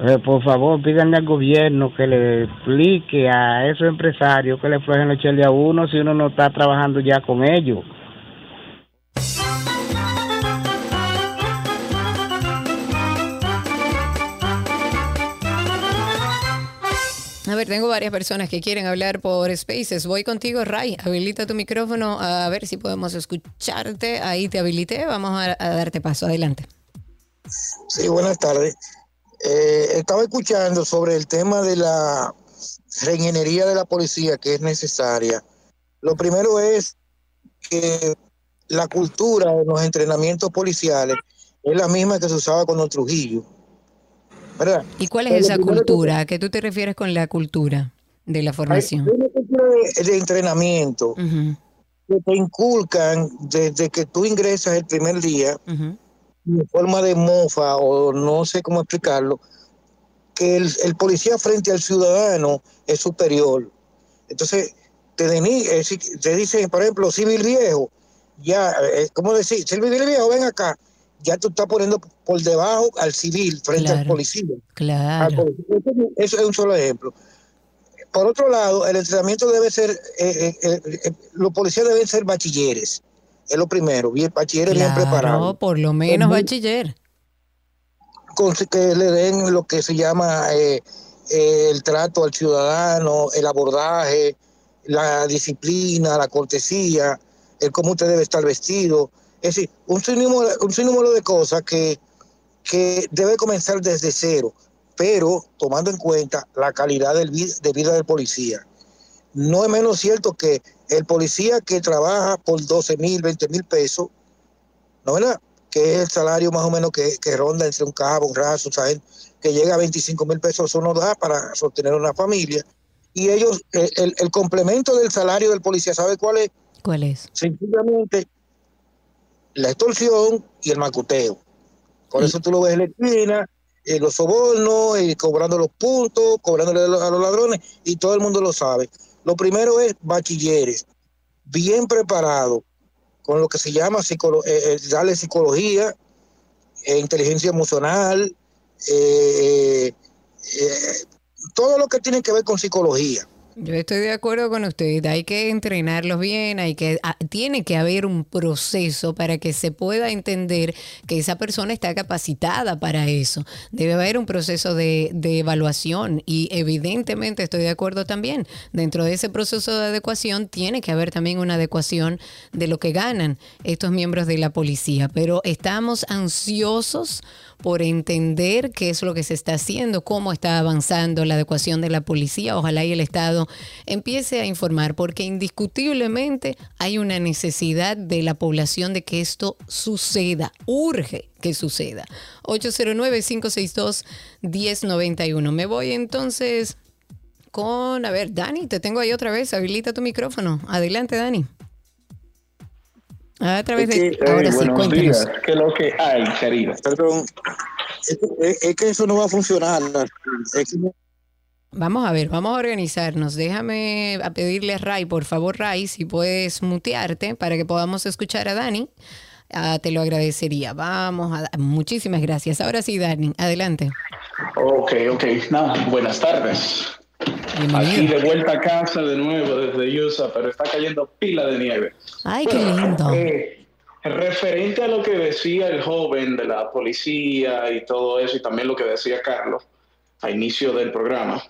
Eh, por favor, pídanle al gobierno que le explique a esos empresarios que le flojen los cheles a uno si uno no está trabajando ya con ellos. Tengo varias personas que quieren hablar por Spaces. Voy contigo, Ray. Habilita tu micrófono a ver si podemos escucharte. Ahí te habilité. Vamos a, darte paso. Adelante. Sí, buenas tardes. Eh, estaba escuchando sobre el tema de la reingeniería de la policía que es necesaria. Lo primero es que la cultura de los entrenamientos policiales es la misma que se usaba con los Trujillo. ¿Verdad? ¿Y cuál es Pero esa cultura? ¿A qué tú te refieres con la cultura de la Hay formación? una cultura de, de entrenamiento que te inculcan desde que tú ingresas el primer día en forma de mofa o no sé cómo explicarlo, que el, el policía frente al ciudadano es superior. Entonces, te, decir, te dicen, por ejemplo, civil viejo, ya, eh, ¿cómo decir? Civil viejo, ven acá, ya tú estás poniendo por debajo al civil frente al Claro. policía. Al Claro. policía. Eso- Eso es un solo ejemplo. Por otro lado, el entrenamiento debe ser, eh, eh, eh, eh, los policías deben ser bachilleres. Es lo primero, bien, bachilleres bien Claro, preparados. por lo menos Muy- bachiller. con- que le den lo que se llama eh, eh, el trato al ciudadano, el abordaje, la disciplina, la cortesía, el cómo usted debe estar vestido. Es decir, un sinnúmero, un sinnúmero de cosas que, que debe comenzar desde cero, pero tomando en cuenta la calidad del de vida del policía. No es menos cierto que el policía que trabaja por 12 mil, 20 mil pesos, ¿no verdad? Que es el salario más o menos que, que ronda entre un cabo, un raso, ¿saben? que llega a 25 mil pesos, eso no da para sostener una familia. Y ellos, el, el complemento del salario del policía, ¿sabe cuál es? ¿Cuál es? Sencillamente la extorsión y el macuteo. Por eso tú lo ves en la esquina, eh, los sobornos, eh, cobrando los puntos, cobrándole a los, ladrones, y todo el mundo lo sabe. Lo primero es bachilleres, bien preparados, con lo que se llama psicolo- eh, eh, darle psicología, eh, inteligencia emocional, eh, todo lo que tiene que ver con psicología. Yo estoy de acuerdo con usted. Hay que entrenarlos bien, hay que ah, tiene que haber un proceso para que se pueda entender que esa persona está capacitada para eso. Debe haber un proceso de, de evaluación y evidentemente estoy de acuerdo también. Dentro de ese proceso de adecuación tiene que haber también una adecuación de lo que ganan estos miembros de la policía. Pero estamos ansiosos por entender qué es lo que se está haciendo, cómo está avanzando la adecuación de la policía. Ojalá y el Estado empiece a informar, porque indiscutiblemente hay una necesidad de la población de que esto suceda. Urge que suceda. 809-562-1091. Me voy entonces con, a ver, Dani, te tengo ahí otra vez. Habilita tu micrófono. Adelante, Dani. A través de... Es que, Ahora eh, sí, buenos cuéntanos. días. ¿Qué es lo que hay, Karina? Perdón. Es, es- es que eso no va a funcionar. Es que no- Vamos a ver, vamos a organizarnos. Déjame a pedirle a Ray, por favor, Ray, si puedes mutearte para que podamos escuchar a Dani. Ah, te lo agradecería. Vamos a muchísimas gracias. Ahora sí, Dani, adelante. Ok, ok. Nada, buenas tardes. Aquí de vuelta a casa de nuevo desde USA, pero está cayendo pila de nieve. Ay, qué lindo. Eh, referente a lo que decía el joven de la policía y todo eso, y también lo que decía Carlos a inicio del programa,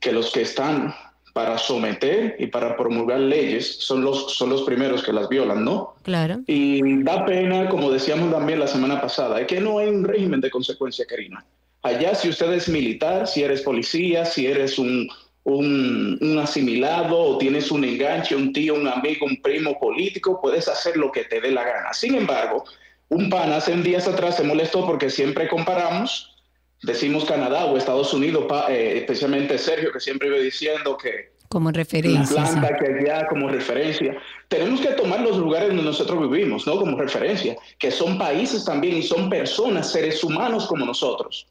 que los que están para someter y para promulgar leyes son los, son los primeros que las violan, ¿no? Claro. Y da pena, como decíamos también la semana pasada, es que no hay un régimen de consecuencia, Karina. Allá si usted es militar, si eres policía, si eres un, un, un asimilado o tienes un enganche, un tío, un amigo, un primo político, puedes hacer lo que te dé la gana. Sin embargo, un pan hace un días atrás se molestó porque siempre comparamos, decimos Canadá o Estados Unidos, eh, especialmente Sergio, que siempre iba diciendo que Como la referencia. sí. planta que allá como referencia. Tenemos que tomar los lugares donde nosotros vivimos, ¿no? Como referencia, que son países también y son personas, seres humanos como nosotros.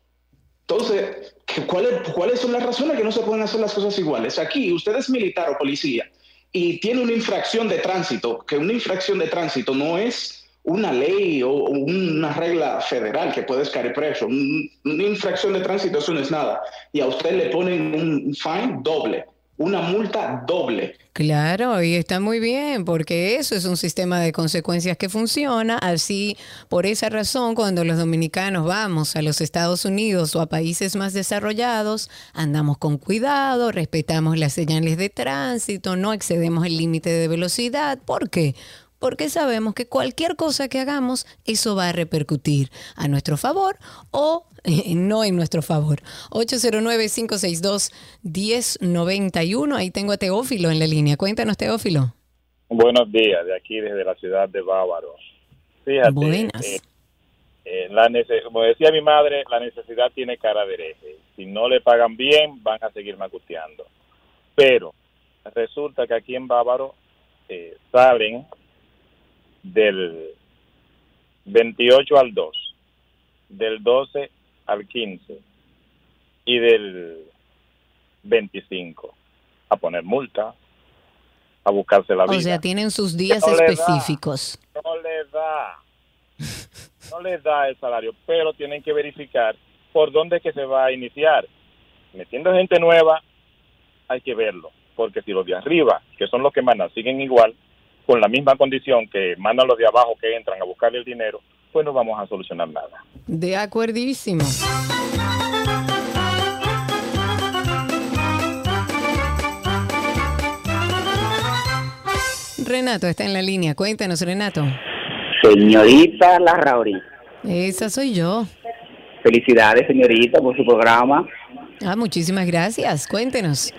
Entonces, ¿qué- ¿cuáles, ¿cuáles son las razones que no se pueden hacer las cosas iguales? Aquí, usted es militar o policía y tiene una infracción de tránsito, que una infracción de tránsito no es una ley o una regla federal que puedes caer preso. Un- Una infracción de tránsito, eso no es nada. Y a usted le ponen un fine doble, una multa doble. Claro, y está muy bien, porque eso es un sistema de consecuencias que funciona. Así, por esa razón, cuando los dominicanos vamos a los Estados Unidos o a países más desarrollados, andamos con cuidado, respetamos las señales de tránsito, no excedemos el límite de velocidad. ¿Por qué? Porque sabemos que cualquier cosa que hagamos, eso va a repercutir a nuestro favor o eh, no en nuestro favor. 809-562-1091. Ahí tengo a Teófilo en la línea. Cuéntanos, Teófilo. Buenos días, de aquí desde la ciudad de Bávaro. Fíjate, Buenas. eh, eh, la como decía mi madre, la necesidad tiene cara de hereje. Si no le pagan bien, van a seguir macuteando. Pero resulta que aquí en Bávaro eh, salen del 28 al 2, del 12 al 15 y del 25 a poner multa, a buscarse la vida. O sea, tienen sus días No le da. específicos. no le da, no le da el salario, pero tienen que verificar por dónde es que se va a iniciar. Metiendo gente nueva, hay que verlo, porque si los de arriba, que son los que mandan, siguen igual, con la misma condición que mandan los de abajo que entran a buscarle el dinero, pues no vamos a solucionar nada. De acuerdísimo. Renato está en la línea. Cuéntanos, Renato. Señorita Larrauri, Esa soy yo. felicidades señorita por su programa. Ah, muchísimas gracias. Cuéntenos.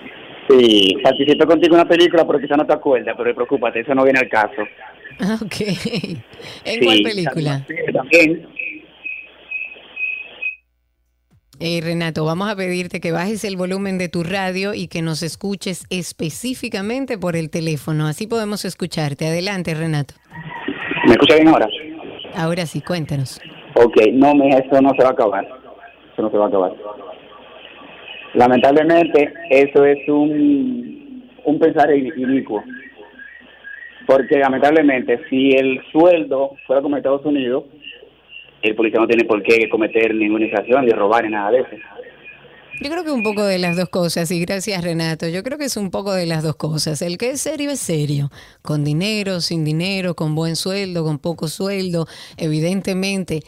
Sí, participé contigo en una película, pero quizá no te acuerdas, pero preocúpate, eso no viene al caso. Ah, Ok. ¿En Sí, cuál película? También. Eh, Renato, vamos a pedirte que bajes el volumen de tu radio y que nos escuches específicamente por el teléfono. Así podemos escucharte. Adelante, Renato. ¿Me escucha bien ahora? Ahora sí, cuéntanos. Ok, no, mija, eso no se va a acabar. Eso no se va a acabar. Lamentablemente, eso es un, un pensar in- inicuo. Porque lamentablemente, si el sueldo fuera como Estados Unidos, el policía no tiene por qué cometer ninguna infracción, ni robar, ni nada de eso. Yo creo que un poco de las dos cosas, y gracias Renato, yo creo que es un poco de las dos cosas. El que es serio es serio, con dinero, sin dinero, con buen sueldo, con poco sueldo, evidentemente.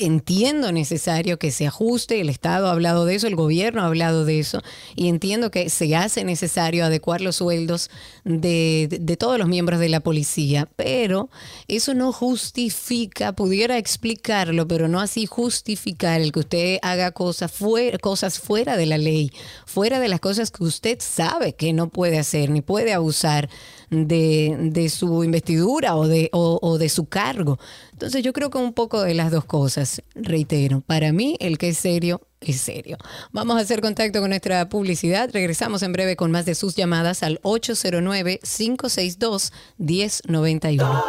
Entiendo necesario que se ajuste, el Estado ha hablado de eso, el gobierno ha hablado de eso, y entiendo que se hace necesario adecuar los sueldos de, de- todos los miembros de la policía, pero eso no justifica, pudiera explicarlo, pero no así justificar el que usted haga cosas fuera, cosas fuera de la ley, fuera de las cosas que usted sabe que no puede hacer ni puede abusar de, de su investidura o de, o- o de su cargo. Entonces yo creo que un poco de las dos cosas, reitero, para mí el que es serio es serio. Vamos a hacer contacto con nuestra publicidad. Regresamos en breve con más de sus llamadas al 809-562-1091.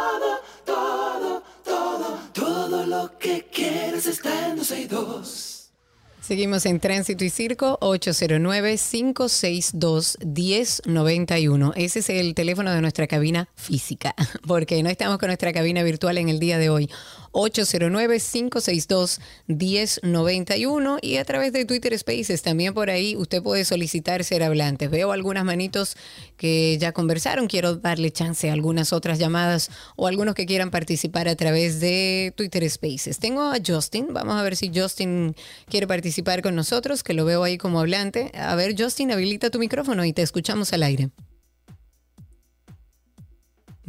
Todo lo que quieres está en 262. Seguimos en Tránsito y Circo, 809-562-1091. Ese es el teléfono de nuestra cabina física, porque no estamos con nuestra cabina virtual en el día de hoy. 809-562-1091 y a través de Twitter Spaces también por ahí usted puede solicitar ser hablante. Veo algunas manitos que ya conversaron, quiero darle chance a algunas otras llamadas o algunos que quieran participar a través de Twitter Spaces. Tengo a Justin, vamos a ver si Justin quiere participar con nosotros, que lo veo ahí como hablante. A ver, Justin, habilita tu micrófono y te escuchamos al aire.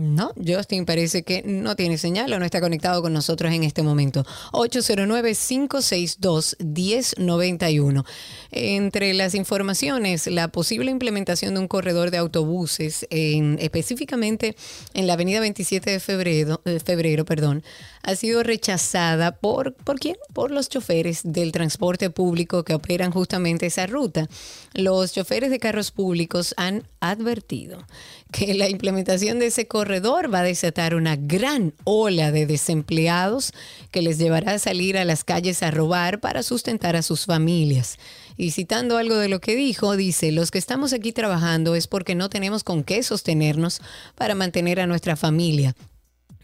No, Justin parece que no tiene señal o no está conectado con nosotros en este momento. 809-562-1091. Entre las informaciones, la posible implementación de un corredor de autobuses, en, específicamente en la avenida 27 de febrero, febrero perdón, ha sido rechazada por, ¿por quién? Por los choferes del transporte público que operan justamente esa ruta. Los choferes de carros públicos han advertido que la implementación de ese corredor va a desatar una gran ola de desempleados que les llevará a salir a las calles a robar para sustentar a sus familias. Y citando algo de lo que dijo, dice, los que estamos aquí trabajando es porque no tenemos con qué sostenernos para mantener a nuestra familia.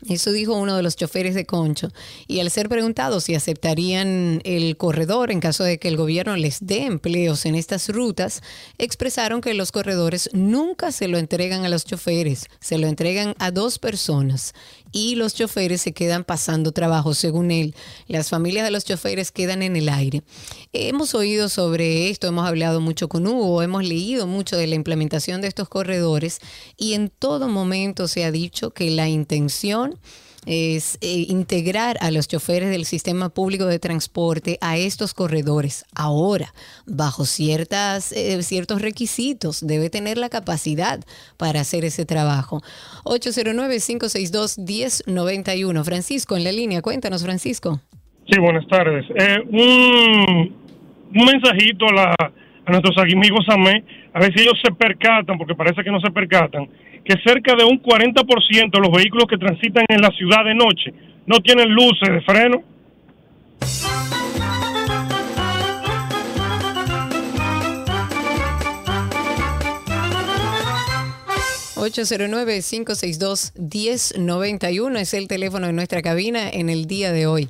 Eso dijo uno de los choferes de Concho. Y al ser preguntados si aceptarían el corredor en caso de que el gobierno les dé empleos en estas rutas, expresaron que los corredores nunca se lo entregan a los choferes, se lo entregan a dos personas. Y los choferes se quedan pasando trabajo, según él. Las familias de los choferes quedan en el aire. Hemos oído sobre esto, hemos hablado mucho con Hugo, hemos leído mucho de la implementación de estos corredores y en todo momento se ha dicho que la intención es eh, integrar a los choferes del sistema público de transporte a estos corredores. Ahora, bajo ciertas, eh, ciertos requisitos, debe tener la capacidad para hacer ese trabajo. 809-562-1091. Francisco, en la línea, cuéntanos, Francisco. Sí, buenas tardes. Eh, un, un mensajito a, la- a nuestros amigos AME, a ver si ellos se percatan, porque parece que no se percatan, que cerca de un 40% de los vehículos que transitan en la ciudad de noche no tienen luces de freno. 809-562-1091 es el teléfono de nuestra cabina en el día de hoy.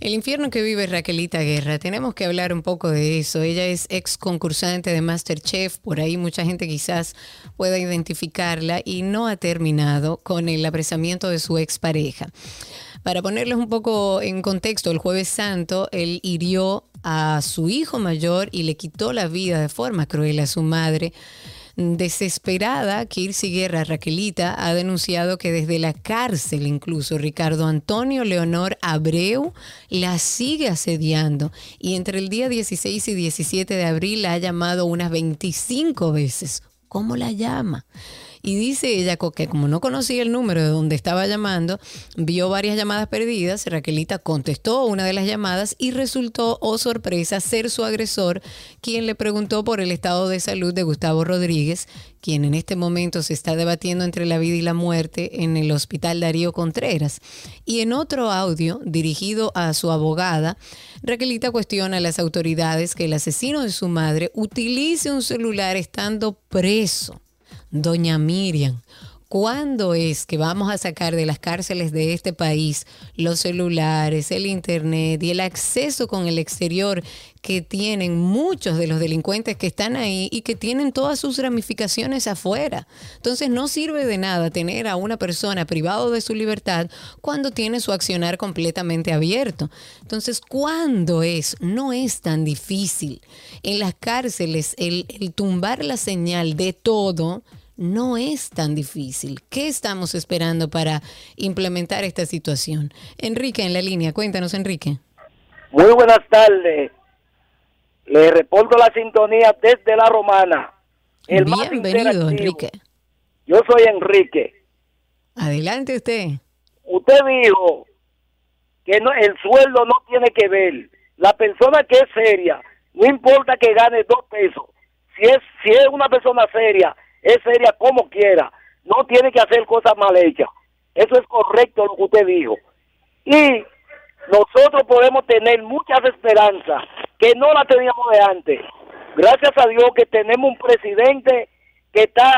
El infierno que vive Raquelita Guerra, tenemos que hablar un poco de eso. Ella es ex concursante de Masterchef, por ahí mucha gente quizás pueda identificarla y no ha terminado con el apresamiento de su expareja. Para ponerles un poco en contexto, el jueves santo él hirió a su hijo mayor y le quitó la vida de forma cruel a su madre. Desesperada, Kirsi Guerra Raquelita ha denunciado que desde la cárcel incluso Ricardo Antonio Leonor Abreu la sigue asediando y entre el día 16 y 17 de abril la ha llamado unas 25 veces. ¿Cómo la llama? Y dice ella que como no conocía el número de donde estaba llamando, vio varias llamadas perdidas, Raquelita contestó una de las llamadas y resultó, oh sorpresa, ser su agresor, quien le preguntó por el estado de salud de Gustavo Rodríguez, quien en este momento se está debatiendo entre la vida y la muerte en el hospital Darío Contreras. Y en otro audio dirigido a su abogada, Raquelita cuestiona a las autoridades que el asesino de su madre utilice un celular estando preso. Doña Miriam, ¿cuándo es que vamos a sacar de las cárceles de este país los celulares, el internet y el acceso con el exterior que tienen muchos de los delincuentes que están ahí y que tienen todas sus ramificaciones afuera? Entonces no sirve de nada tener a una persona privado de su libertad cuando tiene su accionar completamente abierto. Entonces, ¿cuándo es? No es tan difícil. En las cárceles, el, el tumbar la señal de todo no es tan difícil. ¿Qué estamos esperando para implementar esta situación? Enrique, en la línea, cuéntanos, Enrique. Muy buenas tardes. Le reporto la sintonía desde la Romana. El Bienvenido. Enrique. Yo soy Enrique. Adelante usted. Usted dijo que no, el sueldo no tiene que ver. La persona que es seria, no importa que gane dos pesos. Si es, si es una persona seria, es seria como quiera. No tiene que hacer cosas mal hechas. Eso es correcto lo que usted dijo. Y nosotros podemos tener muchas esperanzas que no la teníamos de antes. Gracias a Dios que tenemos un presidente que está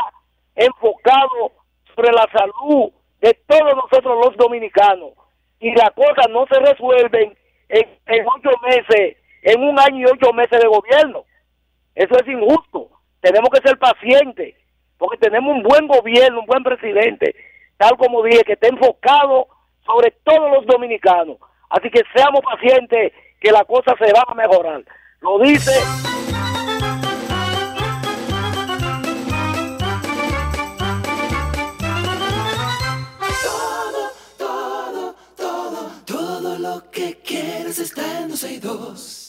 enfocado sobre la salud de todos nosotros los dominicanos. Y las cosas no se resuelven en, en ocho meses, en un año y ocho meses de gobierno. Eso es injusto. Tenemos que ser pacientes, porque tenemos un buen gobierno, un buen presidente, tal como dije, que está enfocado sobre todos los dominicanos. Así que seamos pacientes, que la cosa se va a mejorar. Lo dice Todo, todo, todo, todo lo que quieres está en 262.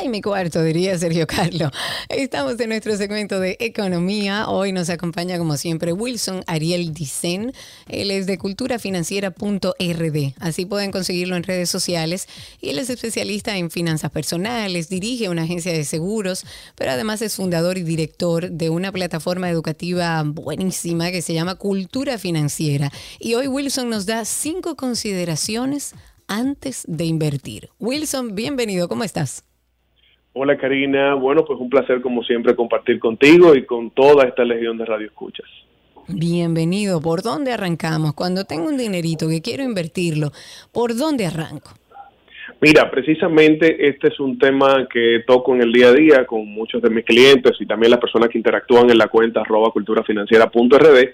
Ay, mi cuarto, diría Sergio Carlos. Estamos en nuestro segmento de economía. Hoy nos acompaña, como siempre, Wilson Ariel Dicen. Él es de culturafinanciera.rd. Así pueden conseguirlo en redes sociales. Y él es especialista en finanzas personales, dirige una agencia de seguros, pero además es fundador y director de una plataforma educativa buenísima que se llama Cultura Financiera. Y hoy Wilson nos da cinco consideraciones antes de invertir. Wilson, bienvenido. ¿Cómo estás? Hola Karina, bueno pues un placer como siempre compartir contigo y con toda esta legión de radio escuchas. Bienvenido. ¿Por dónde arrancamos? Cuando tengo un dinerito que quiero invertirlo, ¿por dónde arranco? Mira, precisamente este es un tema que toco en el día a día con muchos de mis clientes y también las personas que interactúan en la cuenta arroba culturafinanciera.rd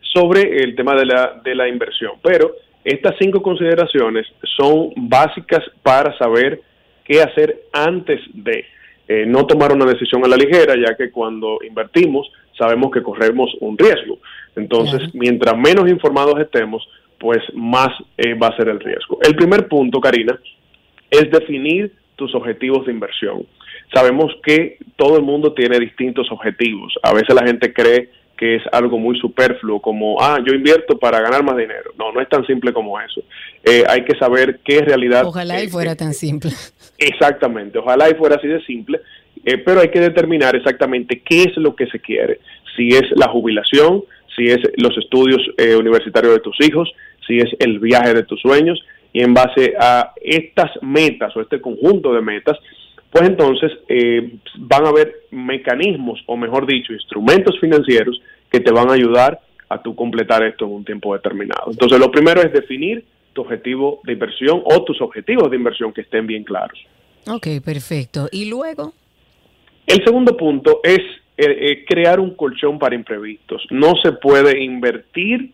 sobre el tema de la, de la inversión. Pero estas cinco consideraciones son básicas para saber qué hacer antes de eh, no tomar una decisión a la ligera, ya que cuando invertimos sabemos que corremos un riesgo. Entonces, mientras menos informados estemos, pues más eh, va a ser el riesgo. El primer punto, Karina, es definir tus objetivos de inversión. Sabemos que todo el mundo tiene distintos objetivos. A veces la gente cree que es algo muy superfluo, como, ah, yo invierto para ganar más dinero. No, no es tan simple como eso. Eh, hay que saber qué es realidad. Ojalá y fuera tan simple. Exactamente, ojalá y fuera así de simple, eh, pero hay que determinar exactamente qué es lo que se quiere. Si es la jubilación, si es los estudios eh, universitarios de tus hijos, si es el viaje de tus sueños, y en base a estas metas o este conjunto de metas, pues entonces eh, van a haber mecanismos, o mejor dicho, instrumentos financieros que te van a ayudar a tu completar esto en un tiempo determinado. Entonces, lo primero es definir tu objetivo de inversión o tus objetivos de inversión que estén bien claros. Ok, perfecto. ¿Y luego? El segundo punto es eh, eh, crear un colchón para imprevistos. No se puede invertir,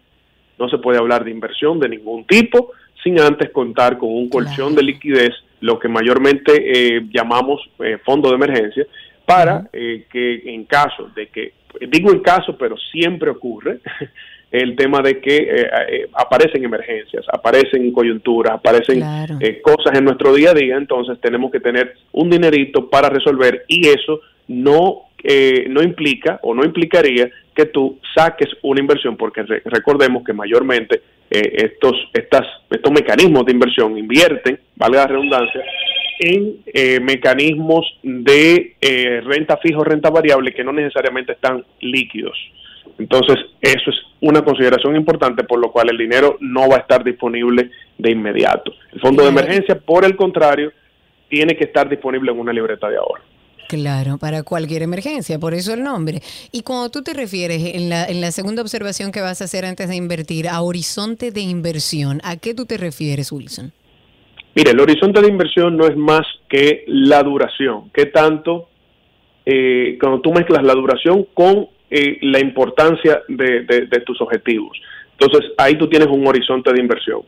no se puede hablar de inversión de ningún tipo sin antes contar con un colchón de liquidez, lo que mayormente eh, llamamos eh, fondo de emergencia, para eh, que en caso de que, digo en caso, pero siempre ocurre, el tema de que eh, eh, aparecen emergencias, aparecen coyunturas, aparecen eh, cosas en nuestro día a día, entonces tenemos que tener un dinerito para resolver y eso no eh, no implica o no implicaría que tú saques una inversión, porque re- recordemos que mayormente eh, estos, estas, estos mecanismos de inversión invierten, valga la redundancia, en eh, mecanismos de eh, renta fija o renta variable que no necesariamente están líquidos. Entonces, eso es una consideración importante, por lo cual el dinero no va a estar disponible de inmediato. El fondo de emergencia, por el contrario, tiene que estar disponible en una libreta de ahorro. Claro, para cualquier emergencia, por eso el nombre. Y cuando tú te refieres en la, segunda observación que vas a hacer antes de invertir, a horizonte de inversión, ¿a qué tú te refieres, Wilson? Mire, el horizonte de inversión no es más que la duración. ¿Qué tanto, eh, cuando tú mezclas la duración con eh, la importancia de, tus objetivos? Entonces, ahí tú tienes un horizonte de inversión.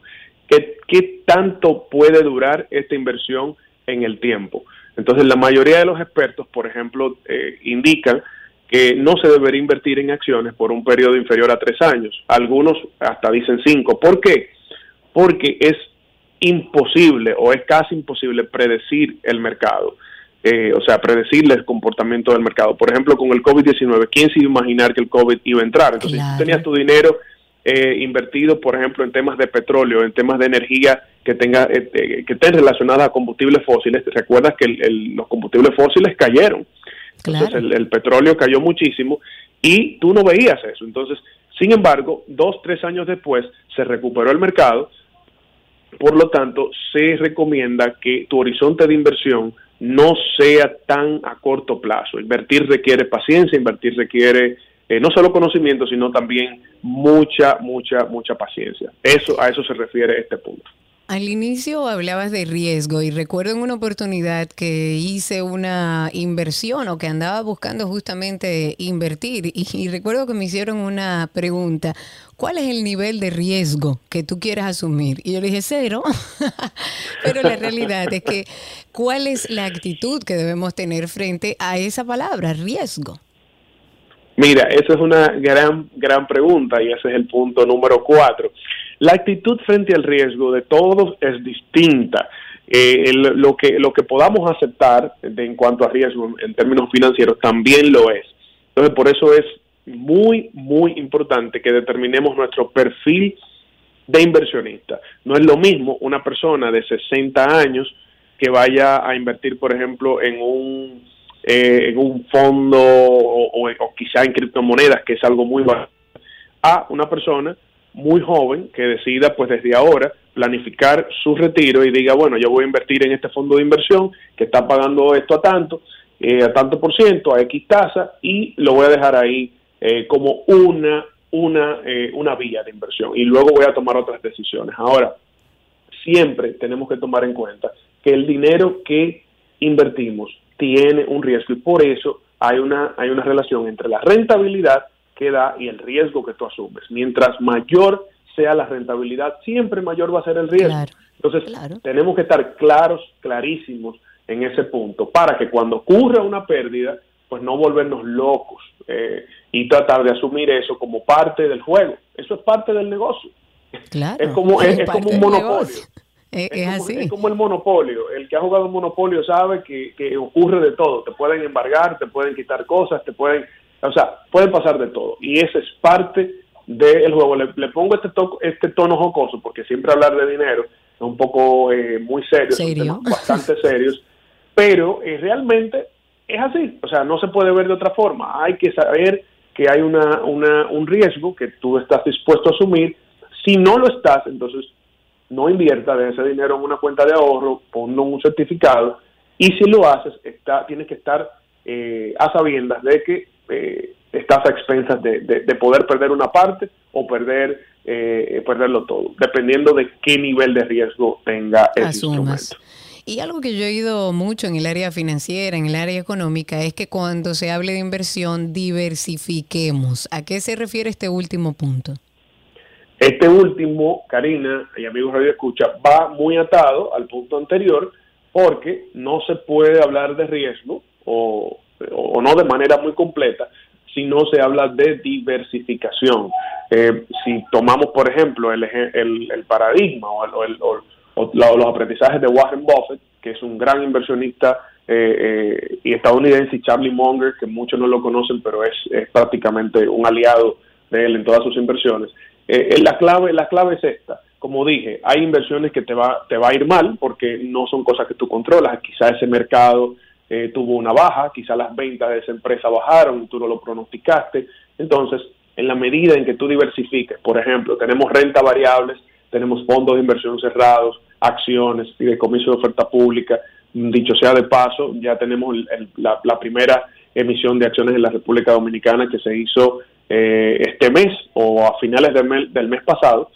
¿Qué, qué tanto puede durar esta inversión en el tiempo? Entonces, la mayoría de los expertos, por ejemplo, eh, indican que no se debería invertir en acciones por un periodo inferior a tres años. Algunos hasta dicen cinco. ¿Por qué? Porque es imposible o es casi imposible predecir el mercado. Eh, o sea, predecirle el comportamiento del mercado. Por ejemplo, con el COVID-19, ¿quién se iba a imaginar que el COVID iba a entrar? Entonces, si tú tenías tu dinero eh, invertido, por ejemplo, en temas de petróleo, en temas de energía que tenga eh, eh, que estén relacionadas a combustibles fósiles, recuerdas que el- el- los combustibles fósiles cayeron. Entonces, el, el petróleo cayó muchísimo y tú no veías eso. Entonces, sin embargo, dos, tres años después se recuperó el mercado. Por lo tanto, se recomienda que tu horizonte de inversión no sea tan a corto plazo. Invertir requiere paciencia, invertir requiere eh, no solo conocimiento, sino también mucha, mucha, mucha paciencia. Eso, a eso se refiere este punto. Al inicio hablabas de riesgo y recuerdo en una oportunidad que hice una inversión o que andaba buscando justamente invertir y, y recuerdo que me hicieron una pregunta, ¿cuál es el nivel de riesgo que tú quieras asumir? Y yo le dije cero, pero la realidad es que ¿cuál es la actitud que debemos tener frente a esa palabra, riesgo? Mira, esa es una gran, gran pregunta y ese es el punto número cuatro. La actitud frente al riesgo de todos es distinta. Eh, lo, que, lo que podamos aceptar en cuanto a riesgo en, en términos financieros también lo es. Entonces, por eso es muy, muy importante que determinemos nuestro perfil de inversionista. No es lo mismo una persona de 60 años que vaya a invertir, por ejemplo, en un, eh, en un fondo o, quizá en criptomonedas, que es algo muy barato, a una persona muy joven que decida, pues desde ahora, planificar su retiro y diga, bueno, yo voy a invertir en este fondo de inversión que está pagando esto a tanto, eh, a tanto por ciento, a X tasa, y lo voy a dejar ahí eh, como una, una, eh, una vía de inversión. Y luego voy a tomar otras decisiones. Ahora, siempre tenemos que tomar en cuenta que el dinero que invertimos tiene un riesgo y por eso hay una, hay una relación entre la rentabilidad que da y el riesgo que tú asumes. Mientras mayor sea la rentabilidad, siempre mayor va a ser el riesgo. Entonces, tenemos que estar claros, clarísimos en ese punto, para que cuando ocurra una pérdida, pues no volvernos locos eh, y tratar de asumir eso como parte del juego. Eso es parte del negocio. Claro. Es como, es, es como un monopolio. Es, es como, así. es como el monopolio. El que ha jugado un monopolio sabe que, que ocurre de todo. Te pueden embargar, te pueden quitar cosas, te pueden, o sea, puede pasar de todo. Y ese es parte del juego. Le, le pongo este, to- este tono jocoso porque siempre hablar de dinero es un poco eh, muy serio, Serio. bastante serios, pero eh, realmente es así. O sea, no se puede ver de otra forma. Hay que saber que hay una, una, un riesgo que tú estás dispuesto a asumir. Si no lo estás, entonces no invierta de ese dinero en una cuenta de ahorro, ponlo en un certificado y si lo haces, está, tienes que estar eh, a sabiendas de que eh, estás a expensas de, de- de poder perder una parte o perder eh, perderlo todo, dependiendo de qué nivel de riesgo tenga Asumas. instrumento. Y algo que yo he oído mucho en el área financiera, en el área económica, es que cuando se hable de inversión, diversifiquemos. ¿A qué se refiere este último punto? Este último, Karina y amigos Radio Escucha, va muy atado al punto anterior porque no se puede hablar de riesgo o, no de manera muy completa si no se habla de diversificación. Eh, si tomamos, por ejemplo, el, el, el paradigma o, los aprendizajes de Warren Buffett, que es un gran inversionista eh, eh, y estadounidense, y Charlie Munger, que muchos no lo conocen, pero es, es prácticamente un aliado de él en todas sus inversiones. Eh, eh, la clave la clave es esta. Como dije, hay inversiones que te va te va a ir mal porque no son cosas que tú controlas. Quizá ese mercado eh, tuvo una baja, quizá las ventas de esa empresa bajaron y tú no lo pronosticaste. Entonces, en la medida en que tú diversifiques. Por ejemplo, tenemos renta variables, tenemos fondos de inversión cerrados, acciones, fideicomiso de oferta pública. Dicho sea de paso, ya tenemos el- la, la primera emisión de acciones en la República Dominicana que se hizo eh, este mes o a finales del mes, pasado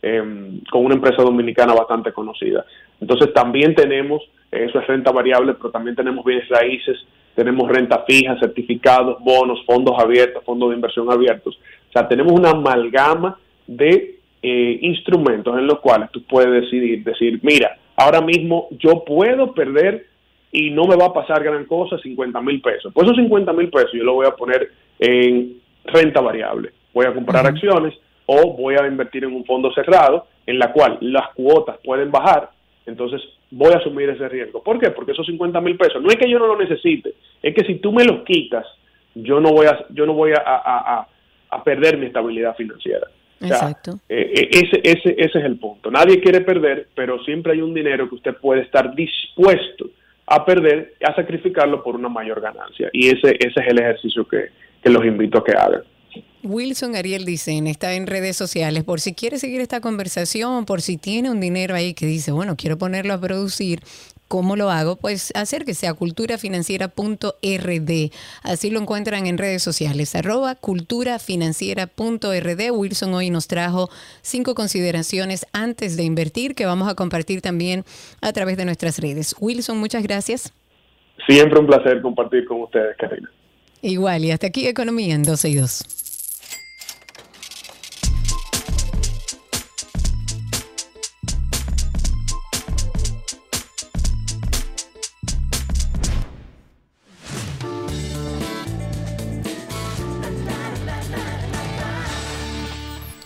eh, con una empresa dominicana bastante conocida. Entonces también tenemos, eso es renta variable, pero también tenemos bienes raíces, tenemos renta fija, certificados, bonos, fondos abiertos, fondos de inversión abiertos. O sea, tenemos una amalgama de eh, instrumentos en los cuales tú puedes decidir, decir, mira, ahora mismo yo puedo perder y no me va a pasar gran cosa, 50 mil pesos. Pues esos 50 mil pesos yo lo voy a poner en renta variable. Voy a comprar acciones o voy a invertir en un fondo cerrado en la cual las cuotas pueden bajar. Entonces voy a asumir ese riesgo. ¿Por qué? Porque esos 50 mil pesos no es que yo no lo necesite, es que si tú me los quitas, yo no voy a, yo no voy a, a- a- a perder mi estabilidad financiera. O sea, Exacto. eh, eh, ese, ese, ese es el punto. Nadie quiere perder, pero siempre hay un dinero que usted puede estar dispuesto a perder, a sacrificarlo por una mayor ganancia. Y ese, ese es el ejercicio que, que los invito a que hagan. Wilson Ariel Dicen está en redes sociales por si quiere seguir esta conversación, por si tiene un dinero ahí que dice, bueno, quiero ponerlo a producir. ¿Cómo lo hago? Pues acérquese a culturafinanciera.rd. Así lo encuentran en redes sociales. Arroba culturafinanciera.rd. Wilson hoy nos trajo cinco consideraciones antes de invertir que vamos a compartir también a través de nuestras redes. Wilson, muchas gracias. Siempre un placer compartir con ustedes, Karina. Igual, y hasta aquí Economía en 12 y 2.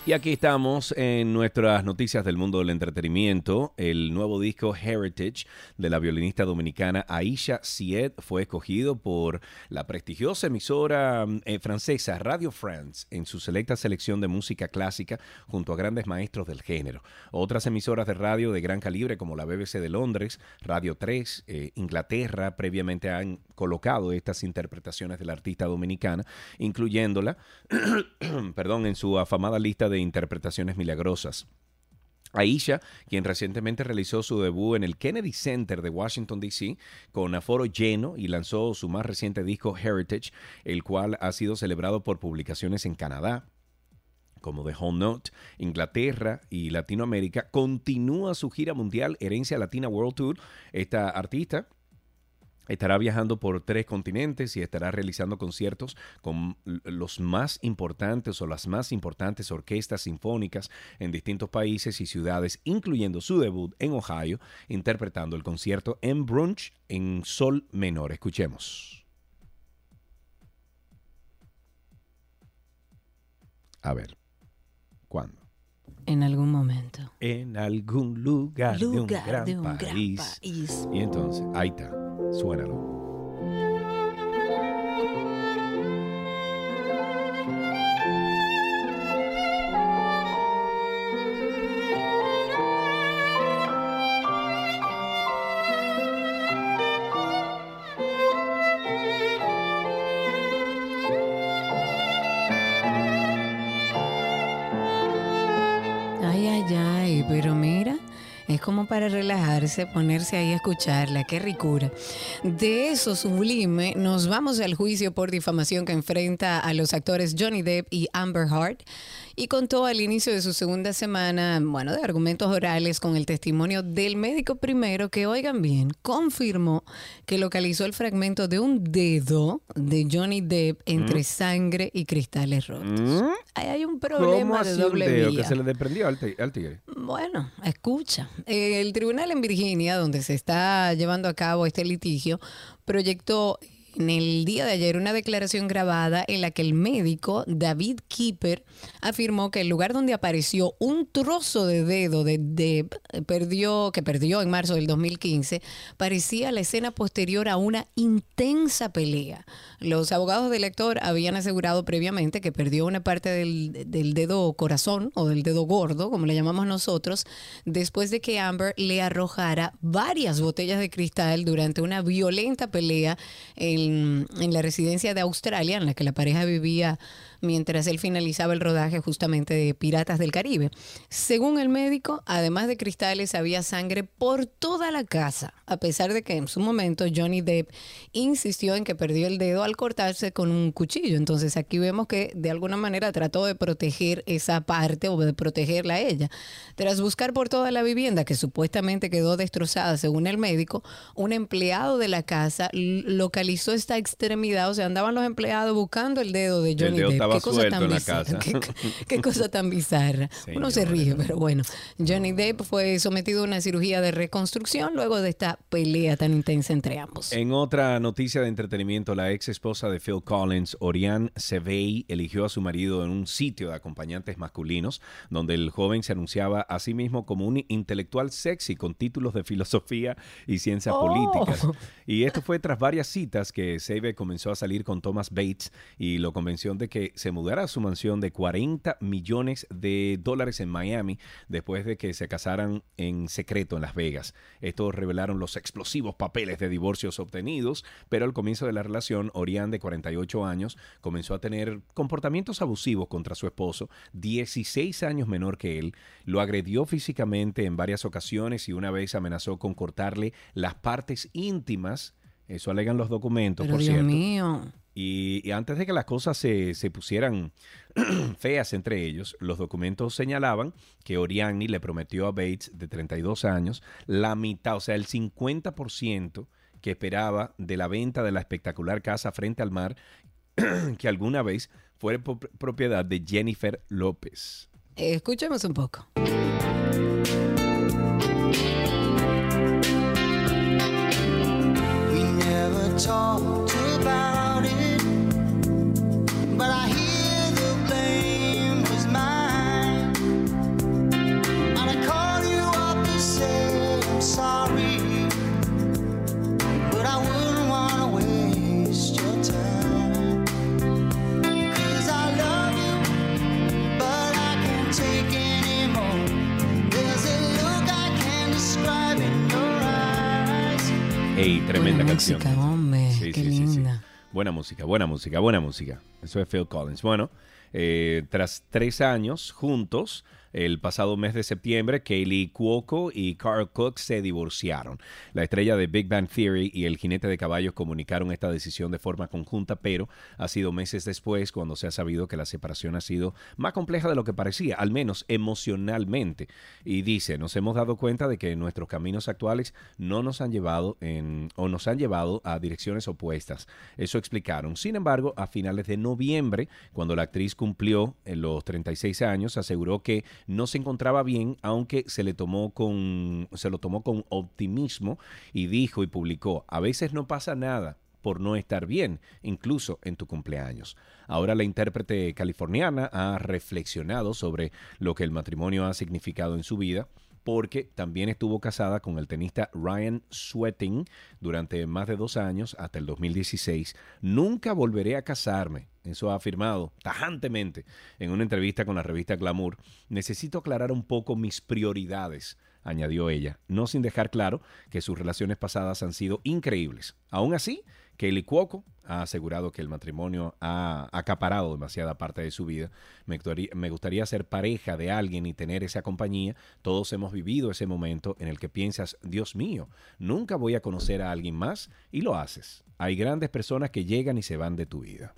Y aquí estamos en nuestras noticias del mundo del entretenimiento. El nuevo disco Heritage de la violinista dominicana Aisha Sied fue escogido por la prestigiosa emisora eh, francesa Radio France en su selecta selección de música clásica junto a grandes maestros del género. Otras emisoras de radio de gran calibre como la BBC de Londres, Radio 3, eh, Inglaterra, previamente han colocado estas interpretaciones de la artista dominicana, incluyéndola, perdón, en su afamada lista de interpretaciones milagrosas. Aisha, quien recientemente realizó su debut en el Kennedy Center de Washington, D.C., con aforo lleno y lanzó su más reciente disco Heritage, el cual ha sido celebrado por publicaciones en Canadá, como The Home Note, Inglaterra y Latinoamérica, continúa su gira mundial Herencia Latina World Tour. Esta artista Estará viajando por tres continentes y estará realizando conciertos con los más importantes o las más importantes orquestas sinfónicas en distintos países y ciudades, incluyendo su debut en Ohio, interpretando el concierto en brunch en sol menor. Escuchemos. A ver, ¿cuándo? En algún momento. En algún lugar, de un Lugar gran de un gran país. Y entonces, ahí está, suénalo. Es como para relajarse, ponerse ahí a escucharla, qué ricura. De eso sublime, nos vamos al juicio por difamación que enfrenta a los actores Johnny Depp y Amber Heard. Y contó al inicio de su segunda semana, bueno, de argumentos orales con el testimonio del médico primero que, oigan bien, confirmó que localizó el fragmento de un dedo de Johnny Depp entre Mm. sangre y cristales rotos. ¿Mm? Ahí hay un ¿Cómo problema de doble dedo vía. que se le desprendió al tigre? Bueno, escucha. El tribunal en Virginia, donde se está llevando a cabo este litigio, proyectó en el día de ayer una declaración grabada en la que el médico David Keeper afirmó que el lugar donde apareció un trozo de dedo de Deb perdió, que perdió en marzo del 2015 parecía la escena posterior a una intensa pelea. Los abogados del actor habían asegurado previamente que perdió una parte del, del dedo corazón o del dedo gordo, como le llamamos nosotros, después de que Amber le arrojara varias botellas de cristal durante una violenta pelea en, en la residencia de Australia, en la que la pareja vivía mientras él finalizaba el rodaje justamente de Piratas del Caribe. Según el médico, además de cristales, había sangre por toda la casa, a pesar de que en su momento Johnny Depp insistió en que perdió el dedo al cortarse con un cuchillo. Entonces aquí vemos que de alguna manera trató de proteger esa parte o de protegerla a ella. Tras buscar por toda la vivienda, que supuestamente quedó destrozada según el médico, un empleado de la casa localizó esta extremidad, o sea, andaban los empleados buscando el dedo de El Johnny dedo Depp. estaba Qué cosa tan bizarra, qué- Qué cosa tan bizarra. Uno se ríe, pero bueno. Johnny Depp fue sometido a una cirugía de reconstrucción luego de esta pelea tan intensa entre ambos. En otra noticia de entretenimiento, la ex esposa de Phil Collins, Oriane Sevey, eligió a su marido en un sitio de acompañantes masculinos, donde el joven se anunciaba a sí mismo como un intelectual sexy con títulos de filosofía y ciencias Oh. políticas. Y esto fue tras varias citas que Sevey comenzó a salir con Thomas Bates y lo convenció de que se mudara a su mansión de 40 millones de dólares en Miami después de que se casaran en secreto en Las Vegas. Estos revelaron los explosivos papeles de divorcios obtenidos, pero al comienzo de la relación, Orián, de 48 años, comenzó a tener comportamientos abusivos contra su esposo, 16 años menor que él, lo agredió físicamente en varias ocasiones y una vez amenazó con cortarle las partes íntimas. Eso alegan los documentos, Pero por Dios cierto. mío. Y, y antes de que las cosas se, se pusieran feas entre ellos, los documentos señalaban que Oriani le prometió a Bates, de 32 años, la mitad, o sea, el 50% que esperaba de la venta de la espectacular casa frente al mar que alguna vez fue propiedad de Jennifer López. Escuchemos un poco. We never talked Ey, tremenda Buena canción. música, hombre, Sí, qué sí, sí, sí. linda. Buena música, buena música, buena música. Eso es Phil Collins. Bueno, eh, tras tres años juntos, el pasado mes de septiembre, Kaylee Cuoco y Carl Cook se divorciaron. La estrella de Big Bang Theory y el jinete de caballos comunicaron esta decisión de forma conjunta, pero ha sido meses después cuando se ha sabido que la separación ha sido más compleja de lo que parecía, al menos emocionalmente. Y dice, nos hemos dado cuenta de que nuestros caminos actuales no nos han llevado en, o nos han llevado a direcciones opuestas. Eso explicaron. Sin embargo, a finales de noviembre, cuando la actriz cumplió eh, los 36 años, aseguró que no se encontraba bien, aunque se le tomó con, se lo tomó con optimismo y dijo y publicó, a veces no pasa nada por no estar bien, incluso en tu cumpleaños. Ahora la intérprete californiana ha reflexionado sobre lo que el matrimonio ha significado en su vida, porque también estuvo casada con el tenista Ryan Sweating durante más de dos años, hasta el 2016. Nunca volveré a casarme. Eso ha afirmado tajantemente en una entrevista con la revista Glamour. Necesito aclarar un poco mis prioridades, añadió ella, no sin dejar claro que sus relaciones pasadas han sido increíbles. Aún así, Kaylee Cuoco ha asegurado que el matrimonio ha acaparado demasiada parte de su vida. Me gustaría, ser pareja de alguien y tener esa compañía. Todos hemos vivido ese momento en el que piensas, Dios mío, nunca voy a conocer a alguien más y lo haces. Hay grandes personas que llegan y se van de tu vida.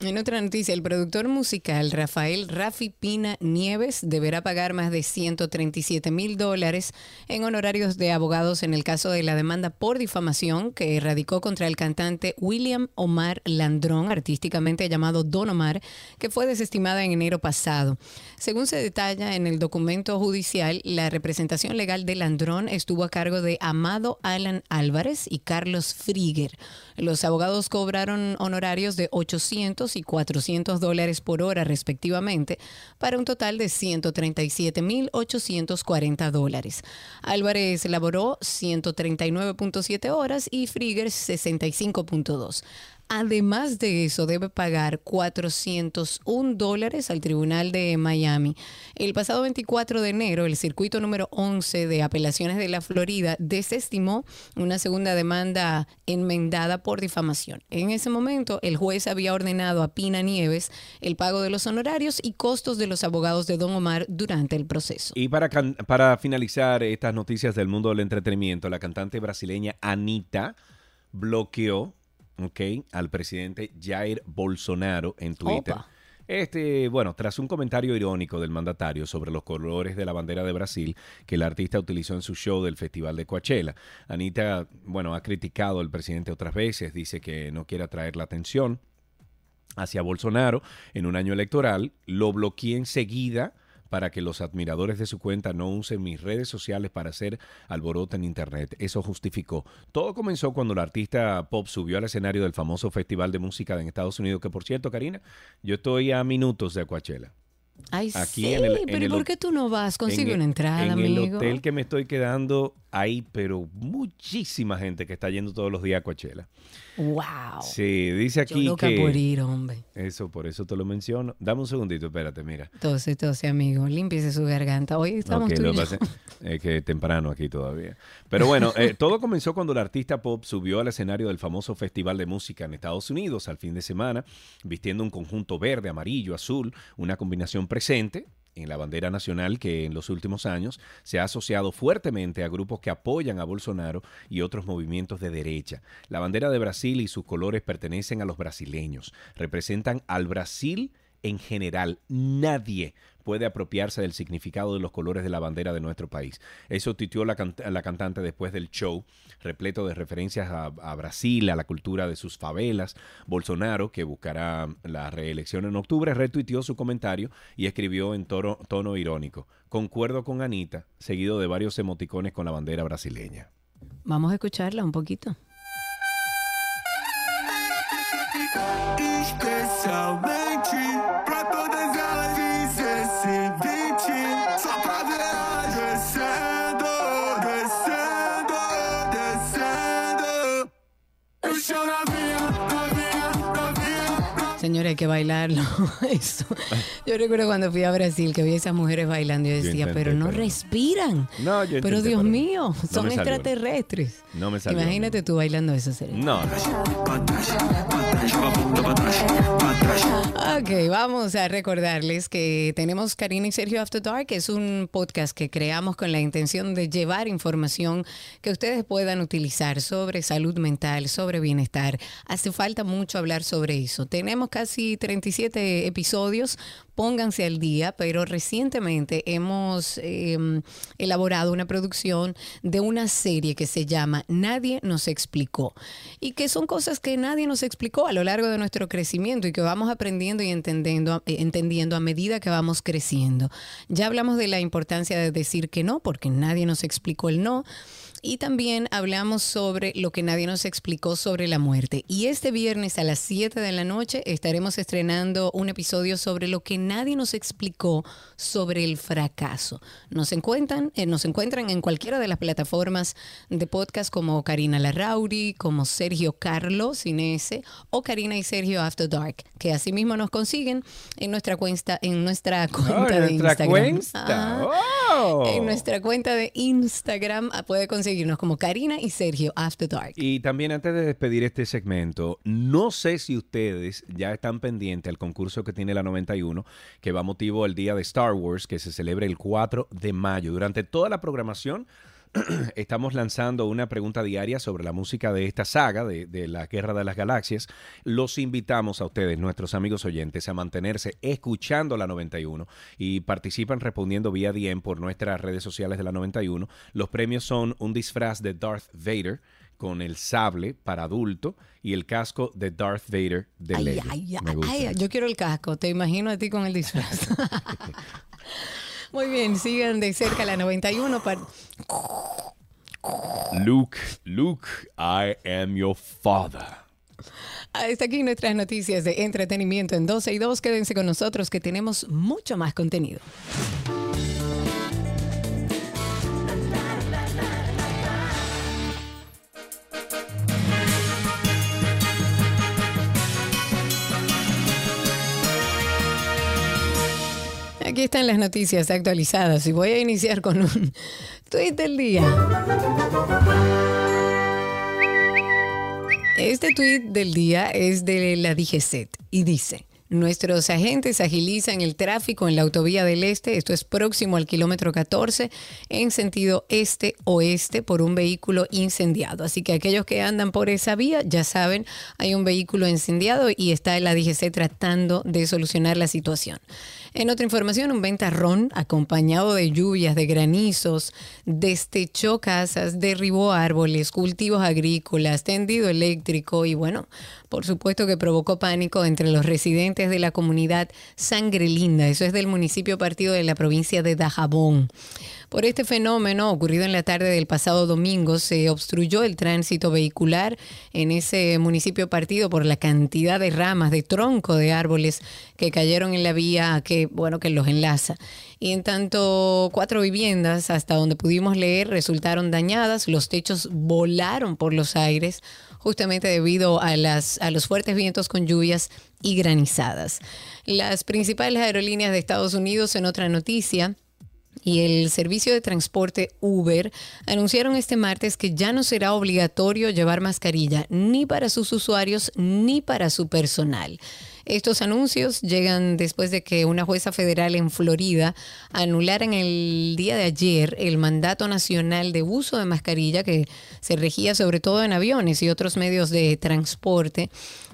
En otra noticia, el productor musical Rafael Rafi Pina Nieves deberá pagar más de 137 mil dólares en honorarios de abogados en el caso de la demanda por difamación que radicó contra el cantante William Omar Landrón, artísticamente llamado Don Omar, que fue desestimada en enero pasado. Según se detalla en el documento judicial, la representación legal de Landrón estuvo a cargo de Amado Alan Álvarez y Carlos Frieger. Los abogados cobraron honorarios de 800 y 400 dólares por hora respectivamente, para un total de 137.840 dólares. Álvarez laboró 139.7 horas y Frieger 65.2. Además de eso, debe pagar 401 dólares al Tribunal de Miami. El pasado 24 de enero, el circuito número 11 de apelaciones de la Florida desestimó una segunda demanda enmendada por difamación. En ese momento, el juez había ordenado a Pina Nieves el pago de los honorarios y costos de los abogados de Don Omar durante el proceso. Y para, para finalizar estas noticias del mundo del entretenimiento, la cantante brasileña Anita bloqueó ok, al presidente Jair Bolsonaro en Twitter. Opa. Este, bueno, tras un comentario irónico del mandatario sobre los colores de la bandera de Brasil que el artista utilizó en su show del Festival de Coachella, Anita, bueno, ha criticado al presidente otras veces, dice que no quiere atraer la atención hacia Bolsonaro en un año electoral, lo bloqueé enseguida para que los admiradores de su cuenta no usen mis redes sociales para hacer alboroto en internet. Eso justificó. Todo comenzó cuando el artista pop subió al escenario del famoso festival de música en Estados Unidos, que por cierto, Karina, yo estoy a minutos de Coachella. Ay, Aquí sí, en el- en pero ¿y el por qué tú no vas? Consigue en una entrada, En amigo. el hotel que me estoy quedando, hay, pero muchísima gente que está yendo todos los días a Coachella. Wow. Sí, dice aquí Yo loca que... por ir, hombre. Eso, por eso te lo menciono. Dame un segundito, espérate, mira. Tose, tose, amigo. Límpiese su garganta. Hoy estamos Ok, tú y lo que yo. pasa es que temprano aquí todavía. Pero bueno, eh, todo comenzó cuando el artista pop subió al escenario del famoso Festival de Música en Estados Unidos al fin de semana, vistiendo un conjunto verde, amarillo, azul, una combinación presente en la bandera nacional que en los últimos años se ha asociado fuertemente a grupos que apoyan a Bolsonaro y otros movimientos de derecha. La bandera de Brasil y sus colores pertenecen a los brasileños, representan al Brasil en general. Nadie puede apropiarse del significado de los colores de la bandera de nuestro país. Eso tuiteó la, la cantante después del show, repleto de referencias a, a Brasil, a la cultura de sus favelas. Bolsonaro, que buscará la reelección en octubre, retuiteó su comentario y escribió en toro- tono irónico. Concuerdo con Anita, seguido de varios emoticones con la bandera brasileña. Vamos a escucharla un poquito. Señores, hay que bailarlo. Eso. Yo recuerdo cuando fui a Brasil que vi a esas mujeres bailando y yo Yo decía, intenté, pero no pero- respiran. No, yo Pero Dios pero mío, no son extraterrestres. No me salió. Imagínate tú bailando eso, Serena. No. Ok, vamos a recordarles que tenemos Karina y Sergio After Dark, que es un podcast que creamos con la intención de llevar información que ustedes puedan utilizar sobre salud mental, sobre bienestar. Hace falta mucho hablar sobre eso. Tenemos casi 37 episodios, pónganse al día, pero recientemente hemos eh, elaborado una producción de una serie que se llama Nadie nos explicó y que son cosas que nadie nos explicó a lo largo de nuestro crecimiento y que vamos aprendiendo y entendiendo, eh, entendiendo a medida que vamos creciendo. Ya hablamos de la importancia de decir que no, porque nadie nos explicó el no. Y también hablamos sobre lo que nadie nos explicó sobre la muerte. Y este viernes a las 7 de la noche estaremos estrenando un episodio sobre lo que nadie nos explicó sobre el fracaso. Nos encuentran, eh, nos encuentran en cualquiera de las plataformas de podcast como Karina Larrauri, como Sergio Carlos S o Karina y Sergio After Dark, que asimismo nos consiguen en nuestra cuenta, en nuestra cuenta Oh, en de nuestra Instagram. cuenta. Oh. En nuestra cuenta de Instagram ah, puede conseguirnos como Karina y Sergio After Dark. Y también antes de despedir este segmento, no sé si ustedes ya están pendientes al concurso que tiene la 91, que va motivo el día de Star Wars, que se celebra el 4 de mayo. Durante toda la programación estamos lanzando una pregunta diaria sobre la música de esta saga, de, de la Guerra de las Galaxias. Los invitamos a ustedes, nuestros amigos oyentes, a mantenerse escuchando la 91 y participan respondiendo vía DM por nuestras redes sociales de la 91. Los premios son un disfraz de Darth Vader con el sable para adulto y el casco de Darth Vader de Ay, Lego. ay, Me gusta. ay, yo quiero el casco. Te imagino a ti con el disfraz. Muy bien, sigan de cerca la 91 para... Luke, Luke, I am your father. Hasta aquí nuestras noticias de entretenimiento en 12 y 2. Quédense con nosotros que tenemos mucho más contenido. Aquí están las noticias actualizadas y voy a iniciar con un tweet del día. Este tweet del día es de la DGCET y dice, Nuestros agentes agilizan el tráfico en la autovía del Este, esto es próximo al kilómetro 14, en sentido este-oeste por un vehículo incendiado. Así que aquellos que andan por esa vía, ya saben, hay un vehículo incendiado y está la DGC tratando de solucionar la situación. En otra información, un ventarrón acompañado de lluvias, de granizos, destechó casas, derribó árboles, cultivos agrícolas, tendido eléctrico y bueno, por supuesto que provocó pánico entre los residentes de la comunidad Sangre Linda. Eso es del municipio partido de la provincia de Dajabón. Por este fenómeno ocurrido en la tarde del pasado domingo, se obstruyó el tránsito vehicular en ese municipio partido por la cantidad de ramas, de tronco de árboles que cayeron en la vía que, bueno, que los enlaza. Y en tanto, cuatro viviendas, hasta donde pudimos leer, resultaron dañadas, los techos volaron por los aires, justamente debido a, las, a los fuertes vientos con lluvias y granizadas. Las principales aerolíneas de Estados Unidos, en otra noticia, y el servicio de transporte Uber anunciaron este martes que ya no será obligatorio llevar mascarilla ni para sus usuarios ni para su personal. Estos anuncios llegan después de que una jueza federal en Florida anulara en el día de ayer el mandato nacional de uso de mascarilla que se regía sobre todo en aviones y otros medios de transporte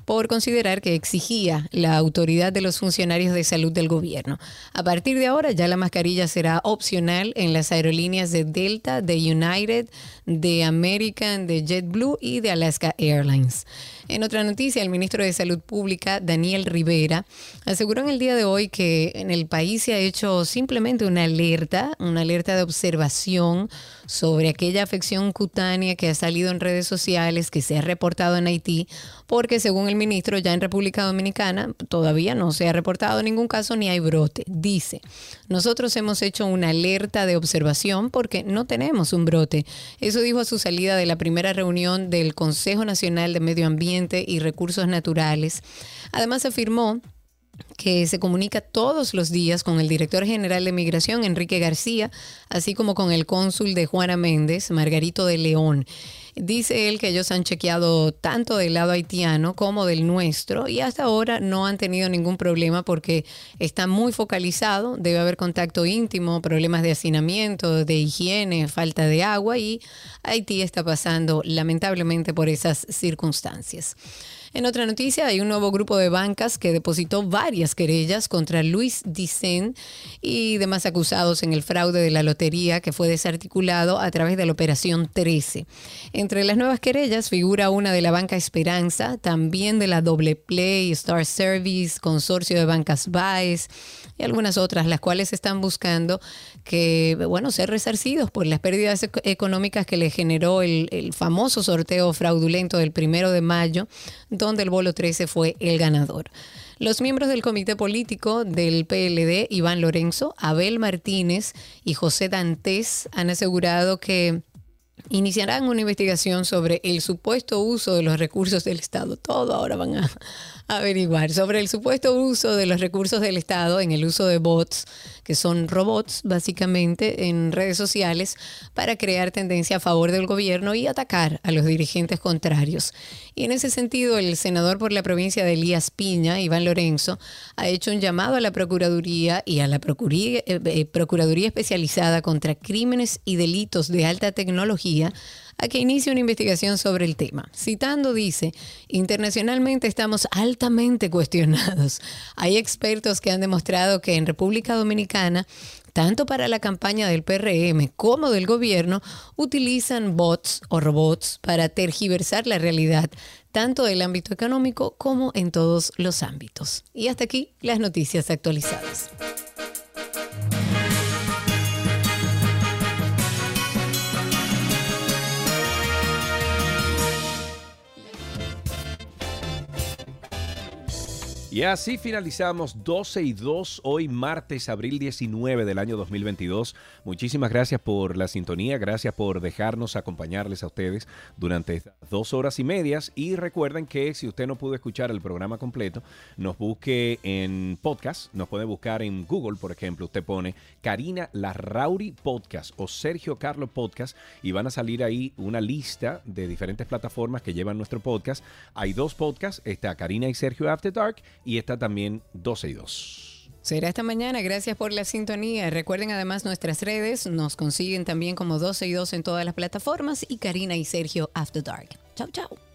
por considerar que exigía la autoridad de los funcionarios de salud del gobierno. A partir de ahora ya la mascarilla será opcional en las aerolíneas de Delta, de United, de American, de JetBlue y de Alaska Airlines. En otra noticia, el ministro de Salud Pública, Daniel Rivera, aseguró en el día de hoy que en el país se ha hecho simplemente una alerta, una alerta de observación sobre aquella afección cutánea que ha salido en redes sociales, que se ha reportado en Haití, porque según el ministro, ya en República Dominicana todavía no se ha reportado ningún caso ni hay brote. Dice, nosotros hemos hecho una alerta de observación porque no tenemos un brote. Eso dijo a su salida de la primera reunión del Consejo Nacional de Medio Ambiente y Recursos Naturales. Además afirmó que se comunica todos los días con el director general de Migración, Enrique García, así como con el cónsul de Juana Méndez, Margarito de León. Dice él que ellos han chequeado tanto del lado haitiano como del nuestro y hasta ahora no han tenido ningún problema porque está muy focalizado, debe haber contacto íntimo, problemas de hacinamiento, de higiene, falta de agua y Haití está pasando lamentablemente por esas circunstancias. En otra noticia, hay un nuevo grupo de bancas que depositó varias querellas contra Luis Dicen y demás acusados en el fraude de la lotería que fue desarticulado a través de la Operación 13. Entre las nuevas querellas figura una de la Banca Esperanza, también de la Doble Play, Star Service, Consorcio de Bancas Baez y algunas otras, las cuales están buscando que, bueno, ser resarcidos por las pérdidas económicas que le generó el, el famoso sorteo fraudulento del primero de mayo donde el bolo 13 fue el ganador. Los miembros del comité político del PLD, Iván Lorenzo, Abel Martínez y José Dantes, han asegurado que iniciarán una investigación sobre el supuesto uso de los recursos del Estado. Todo ahora van a averiguar sobre el supuesto uso de los recursos del Estado en el uso de bots, que son robots básicamente en redes sociales, para crear tendencia a favor del gobierno y atacar a los dirigentes contrarios. Y en ese sentido, el senador por la provincia de Elías Piña, Iván Lorenzo, ha hecho un llamado a la Procuraduría y a la Procuraduría, eh, eh, Procuraduría Especializada contra Crímenes y Delitos de Alta Tecnología a que inicie una investigación sobre el tema. Citando, dice, internacionalmente estamos altamente cuestionados. Hay expertos que han demostrado que en República Dominicana tanto para la campaña del PRM como del gobierno, utilizan bots o robots para tergiversar la realidad, tanto del ámbito económico como en todos los ámbitos. Y hasta aquí las noticias actualizadas. Y así finalizamos 12 y 2 hoy martes, abril 19 del año 2022. Muchísimas gracias por la sintonía, gracias por dejarnos acompañarles a ustedes durante estas dos horas y medias. Y recuerden que si usted no pudo escuchar el programa completo, nos busque en podcast, nos puede buscar en Google, por ejemplo, usted pone Karina Larrauri Podcast o Sergio Carlos Podcast y van a salir ahí una lista de diferentes plataformas que llevan nuestro podcast. Hay dos podcasts, está Karina y Sergio After Dark y está también 12 y 2. Será esta mañana, gracias por la sintonía. Recuerden además nuestras redes, nos consiguen también como 12 y 2 en todas las plataformas y Karina y Sergio After Dark. Chau, chau.